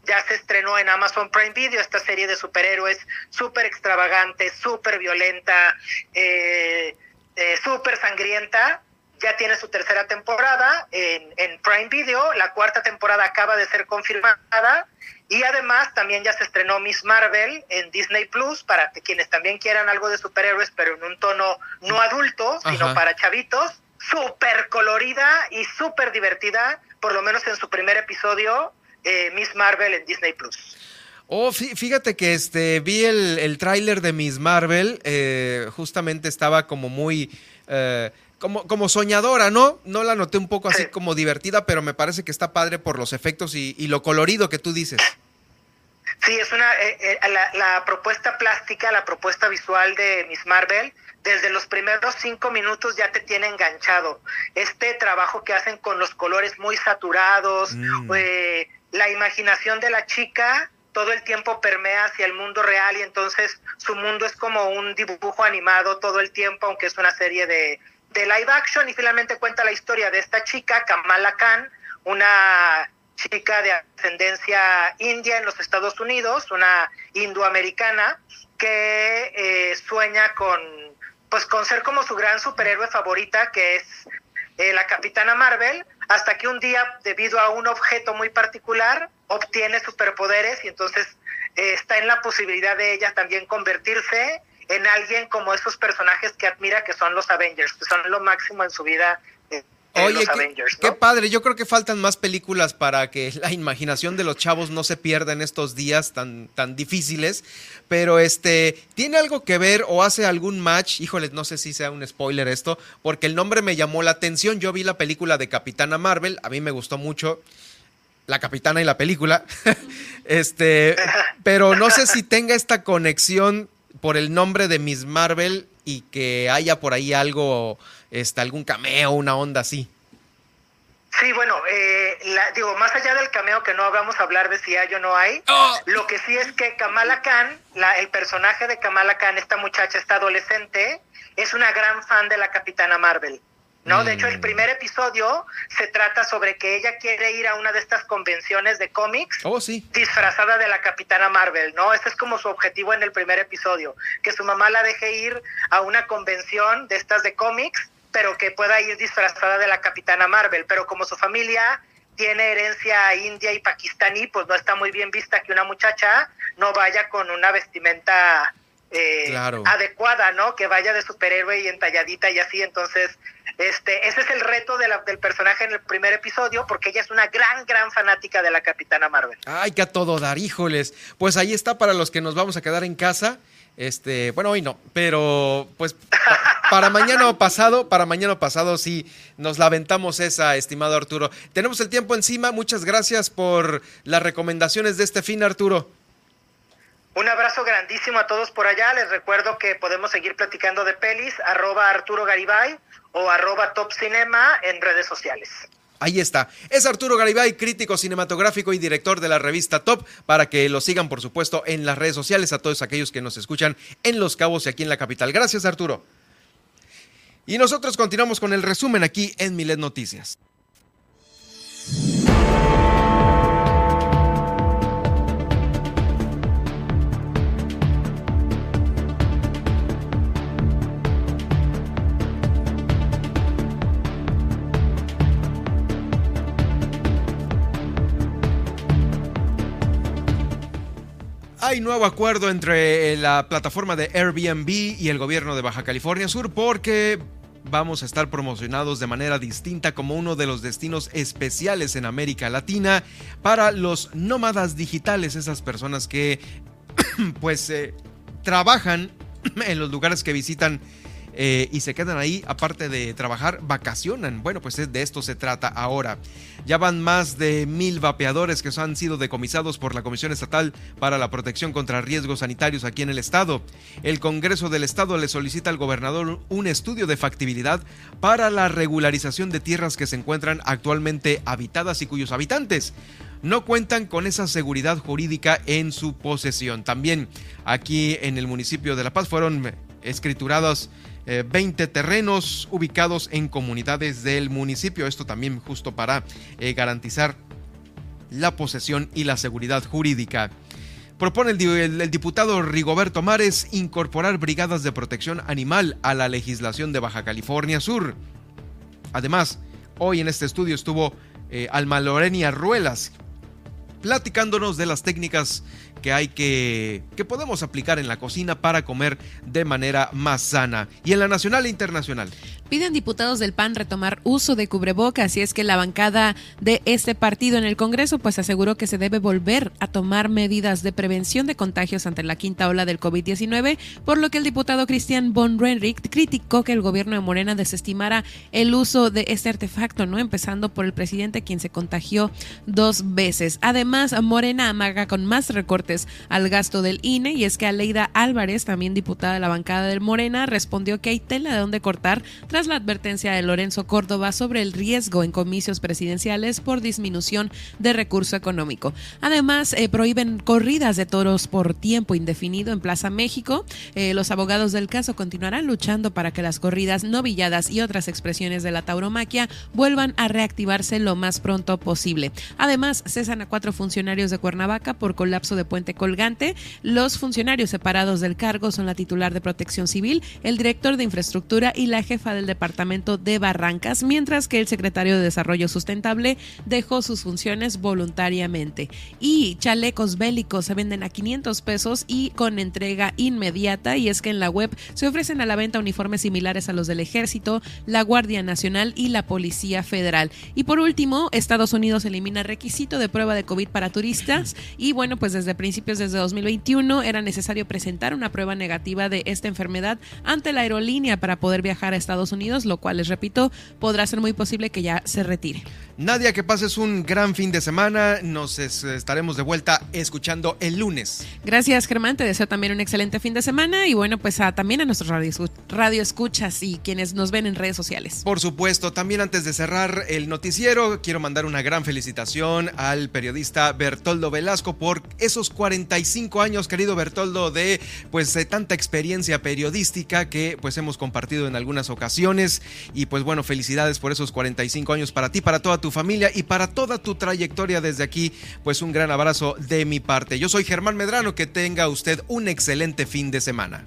ya se estrenó en Amazon Prime Video esta serie de superhéroes súper extravagante, súper violenta, eh, eh, súper sangrienta. Ya tiene su tercera temporada en, en Prime Video. La cuarta temporada acaba de ser confirmada. Y además también ya se estrenó Miss Marvel en Disney Plus para quienes también quieran algo de superhéroes, pero en un tono no adulto, sino para chavitos. Súper colorida y súper divertida, por lo menos en su primer episodio eh, Miss Marvel en Disney Plus. Oh, fíjate que este vi el, el tráiler de Miss Marvel, eh, justamente estaba como muy eh, como, como soñadora, ¿no? No la noté un poco así como divertida, pero me parece que está padre por los efectos y, lo colorido que tú dices. Sí, es una la, la, propuesta plástica, la propuesta visual de Miss Marvel. Desde los primeros cinco minutos ya te tiene enganchado. Este trabajo que hacen con los colores muy saturados, mm la imaginación de la chica todo el tiempo permea hacia el mundo real y entonces su mundo es como un dibujo animado todo el tiempo, aunque es una serie de, de live action y finalmente cuenta la historia de esta chica, Kamala Khan, una chica de ascendencia india en los Estados Unidos, una indoamericana que eh, sueña con pues con ser como su gran superhéroe favorita que es eh, la Capitana Marvel, hasta que un día, debido a un objeto muy particular, obtiene superpoderes y entonces eh, está en la posibilidad de ella también convertirse en alguien como esos personajes que admira que son los Avengers, que son lo máximo en su vida Oye, qué, padre. Yo creo que faltan más películas para que la imaginación de los chavos no se pierda en estos días tan, tan difíciles. Pero este, ¿tiene algo que ver o hace algún match? Híjole, no sé si sea un spoiler esto, porque el nombre me llamó la atención. Yo vi la película de Capitana Marvel, a mí me gustó mucho la capitana y la película. este, pero no sé si tenga esta conexión por el nombre de Miss Marvel y que haya por ahí algo este, algún cameo, una onda así. Sí, bueno, eh, digo, más allá del cameo que no vamos a hablar de si hay o no hay, ¡Oh! lo que sí es que Kamala Khan, la, el personaje de Kamala Khan, esta muchacha, esta adolescente, es una gran fan de la Capitana Marvel. ¿no? De hecho, el mm. primer episodio se trata sobre que ella quiere ir a una de estas convenciones de cómics oh, sí. disfrazada de la Capitana Marvel, ¿no? Ese es como su objetivo en el primer episodio, que su mamá la deje ir a una convención de estas de cómics pero que pueda ir disfrazada de la Capitana Marvel, pero como su familia tiene herencia india y pakistaní, pues no está muy bien vista que una muchacha no vaya con una vestimenta eh, adecuada, ¿no? Que vaya de superhéroe y entalladita y así. Entonces, este, ese es el reto de la, del personaje en el primer episodio, porque ella es una gran, gran fanática de la Capitana Marvel. Ay, que a todo dar, híjoles. Pues ahí está para los que nos vamos a quedar en casa. Este, bueno, hoy no, pero pues para mañana pasado, para mañana pasado sí nos lamentamos esa, estimado Arturo. Tenemos el tiempo encima, muchas gracias por las recomendaciones de este fin, Arturo. Un abrazo grandísimo a todos por allá. Les recuerdo que podemos seguir platicando de pelis, arroba Arturo Garibay o arroba Top Cinema en redes sociales. Ahí está. Es Arturo Garibay, crítico cinematográfico y director de la revista Top, para que lo sigan, por supuesto, en las redes sociales a todos aquellos que nos escuchan en Los Cabos y aquí en la capital. Gracias, Arturo. Y nosotros continuamos con el resumen aquí en Milet Noticias. Hay nuevo acuerdo entre la plataforma de Airbnb y el gobierno de Baja California Sur porque vamos a estar promocionados de manera distinta como uno de los destinos especiales en América Latina para los nómadas digitales, esas personas que pues eh, trabajan en los lugares que visitan eh, y se quedan ahí, aparte de trabajar, vacacionan. Bueno, pues de esto se trata ahora. Ya van más de mil vapeadores que han sido decomisados por la Comisión Estatal para la Protección contra Riesgos Sanitarios aquí en el Estado. El Congreso del Estado le solicita al gobernador un estudio de factibilidad para la regularización de tierras que se encuentran actualmente habitadas y cuyos habitantes no cuentan con esa seguridad jurídica en su posesión. También aquí en el municipio de La Paz fueron escriturados 20 eh, terrenos ubicados en comunidades del municipio. Esto también justo para eh, garantizar la posesión y la seguridad jurídica. Propone el, diputado Rigoberto Mares incorporar brigadas de protección animal a la legislación de Baja California Sur. Además, hoy en este estudio estuvo eh, Alma Lorenia Ruelas platicándonos de las técnicas que hay que que podemos aplicar en la cocina para comer de manera más sana y en la nacional e internacional. Piden diputados del PAN retomar uso de cubrebocas y es que la bancada de este partido en el Congreso pues aseguró que se debe volver a tomar medidas de prevención de contagios ante la quinta ola del COVID-19, por lo que el diputado Cristian von Renrick criticó que el gobierno de Morena desestimara el uso de este artefacto, ¿no? Empezando por el presidente quien se contagió dos veces. Además, Morena amaga con más recortes al gasto del INE y es que Aleida Álvarez, también diputada de la bancada del Morena, respondió que hay tela de dónde cortar tras la advertencia de Lorenzo Córdoba sobre el riesgo en comicios presidenciales por disminución de recurso económico. Además, eh, prohíben corridas de toros por tiempo indefinido en Plaza México. Eh, los abogados del caso continuarán luchando para que las corridas novilladas y otras expresiones de la tauromaquia vuelvan a reactivarse lo más pronto posible. Además, cesan a cuatro funcionarios de Cuernavaca por colapso de colgante. Los funcionarios separados del cargo son la titular de Protección Civil, el director de Infraestructura y la jefa del departamento de Barrancas, mientras que el secretario de Desarrollo Sustentable dejó sus funciones voluntariamente. Y chalecos bélicos se venden a 500 pesos y con entrega inmediata. Y es que en la web se ofrecen a la venta uniformes similares a los del Ejército, la Guardia Nacional y la Policía Federal. Y por último, Estados Unidos elimina requisito de prueba de COVID para turistas. Y bueno, pues desde desde 2021 era necesario presentar una prueba negativa de esta enfermedad ante la aerolínea para poder viajar a Estados Unidos lo cual les repito, podrá ser muy posible que ya se retire. Nadia, que pases un gran fin de semana. Nos estaremos de vuelta escuchando el lunes. Gracias, Germán. Te deseo también un excelente fin de semana y bueno, pues también a nuestros radio, radio escuchas y quienes nos ven en redes sociales. Por supuesto, también antes de cerrar el noticiero, quiero mandar una gran felicitación al periodista Bertoldo Velasco por esos 45 años, querido Bertoldo, de pues de tanta experiencia periodística que pues hemos compartido en algunas ocasiones y pues bueno, felicidades por esos 45 años para ti, para toda tu familia y para toda tu trayectoria desde aquí, pues un gran abrazo de mi parte. Yo soy Germán Medrano, que tenga usted un excelente fin de semana.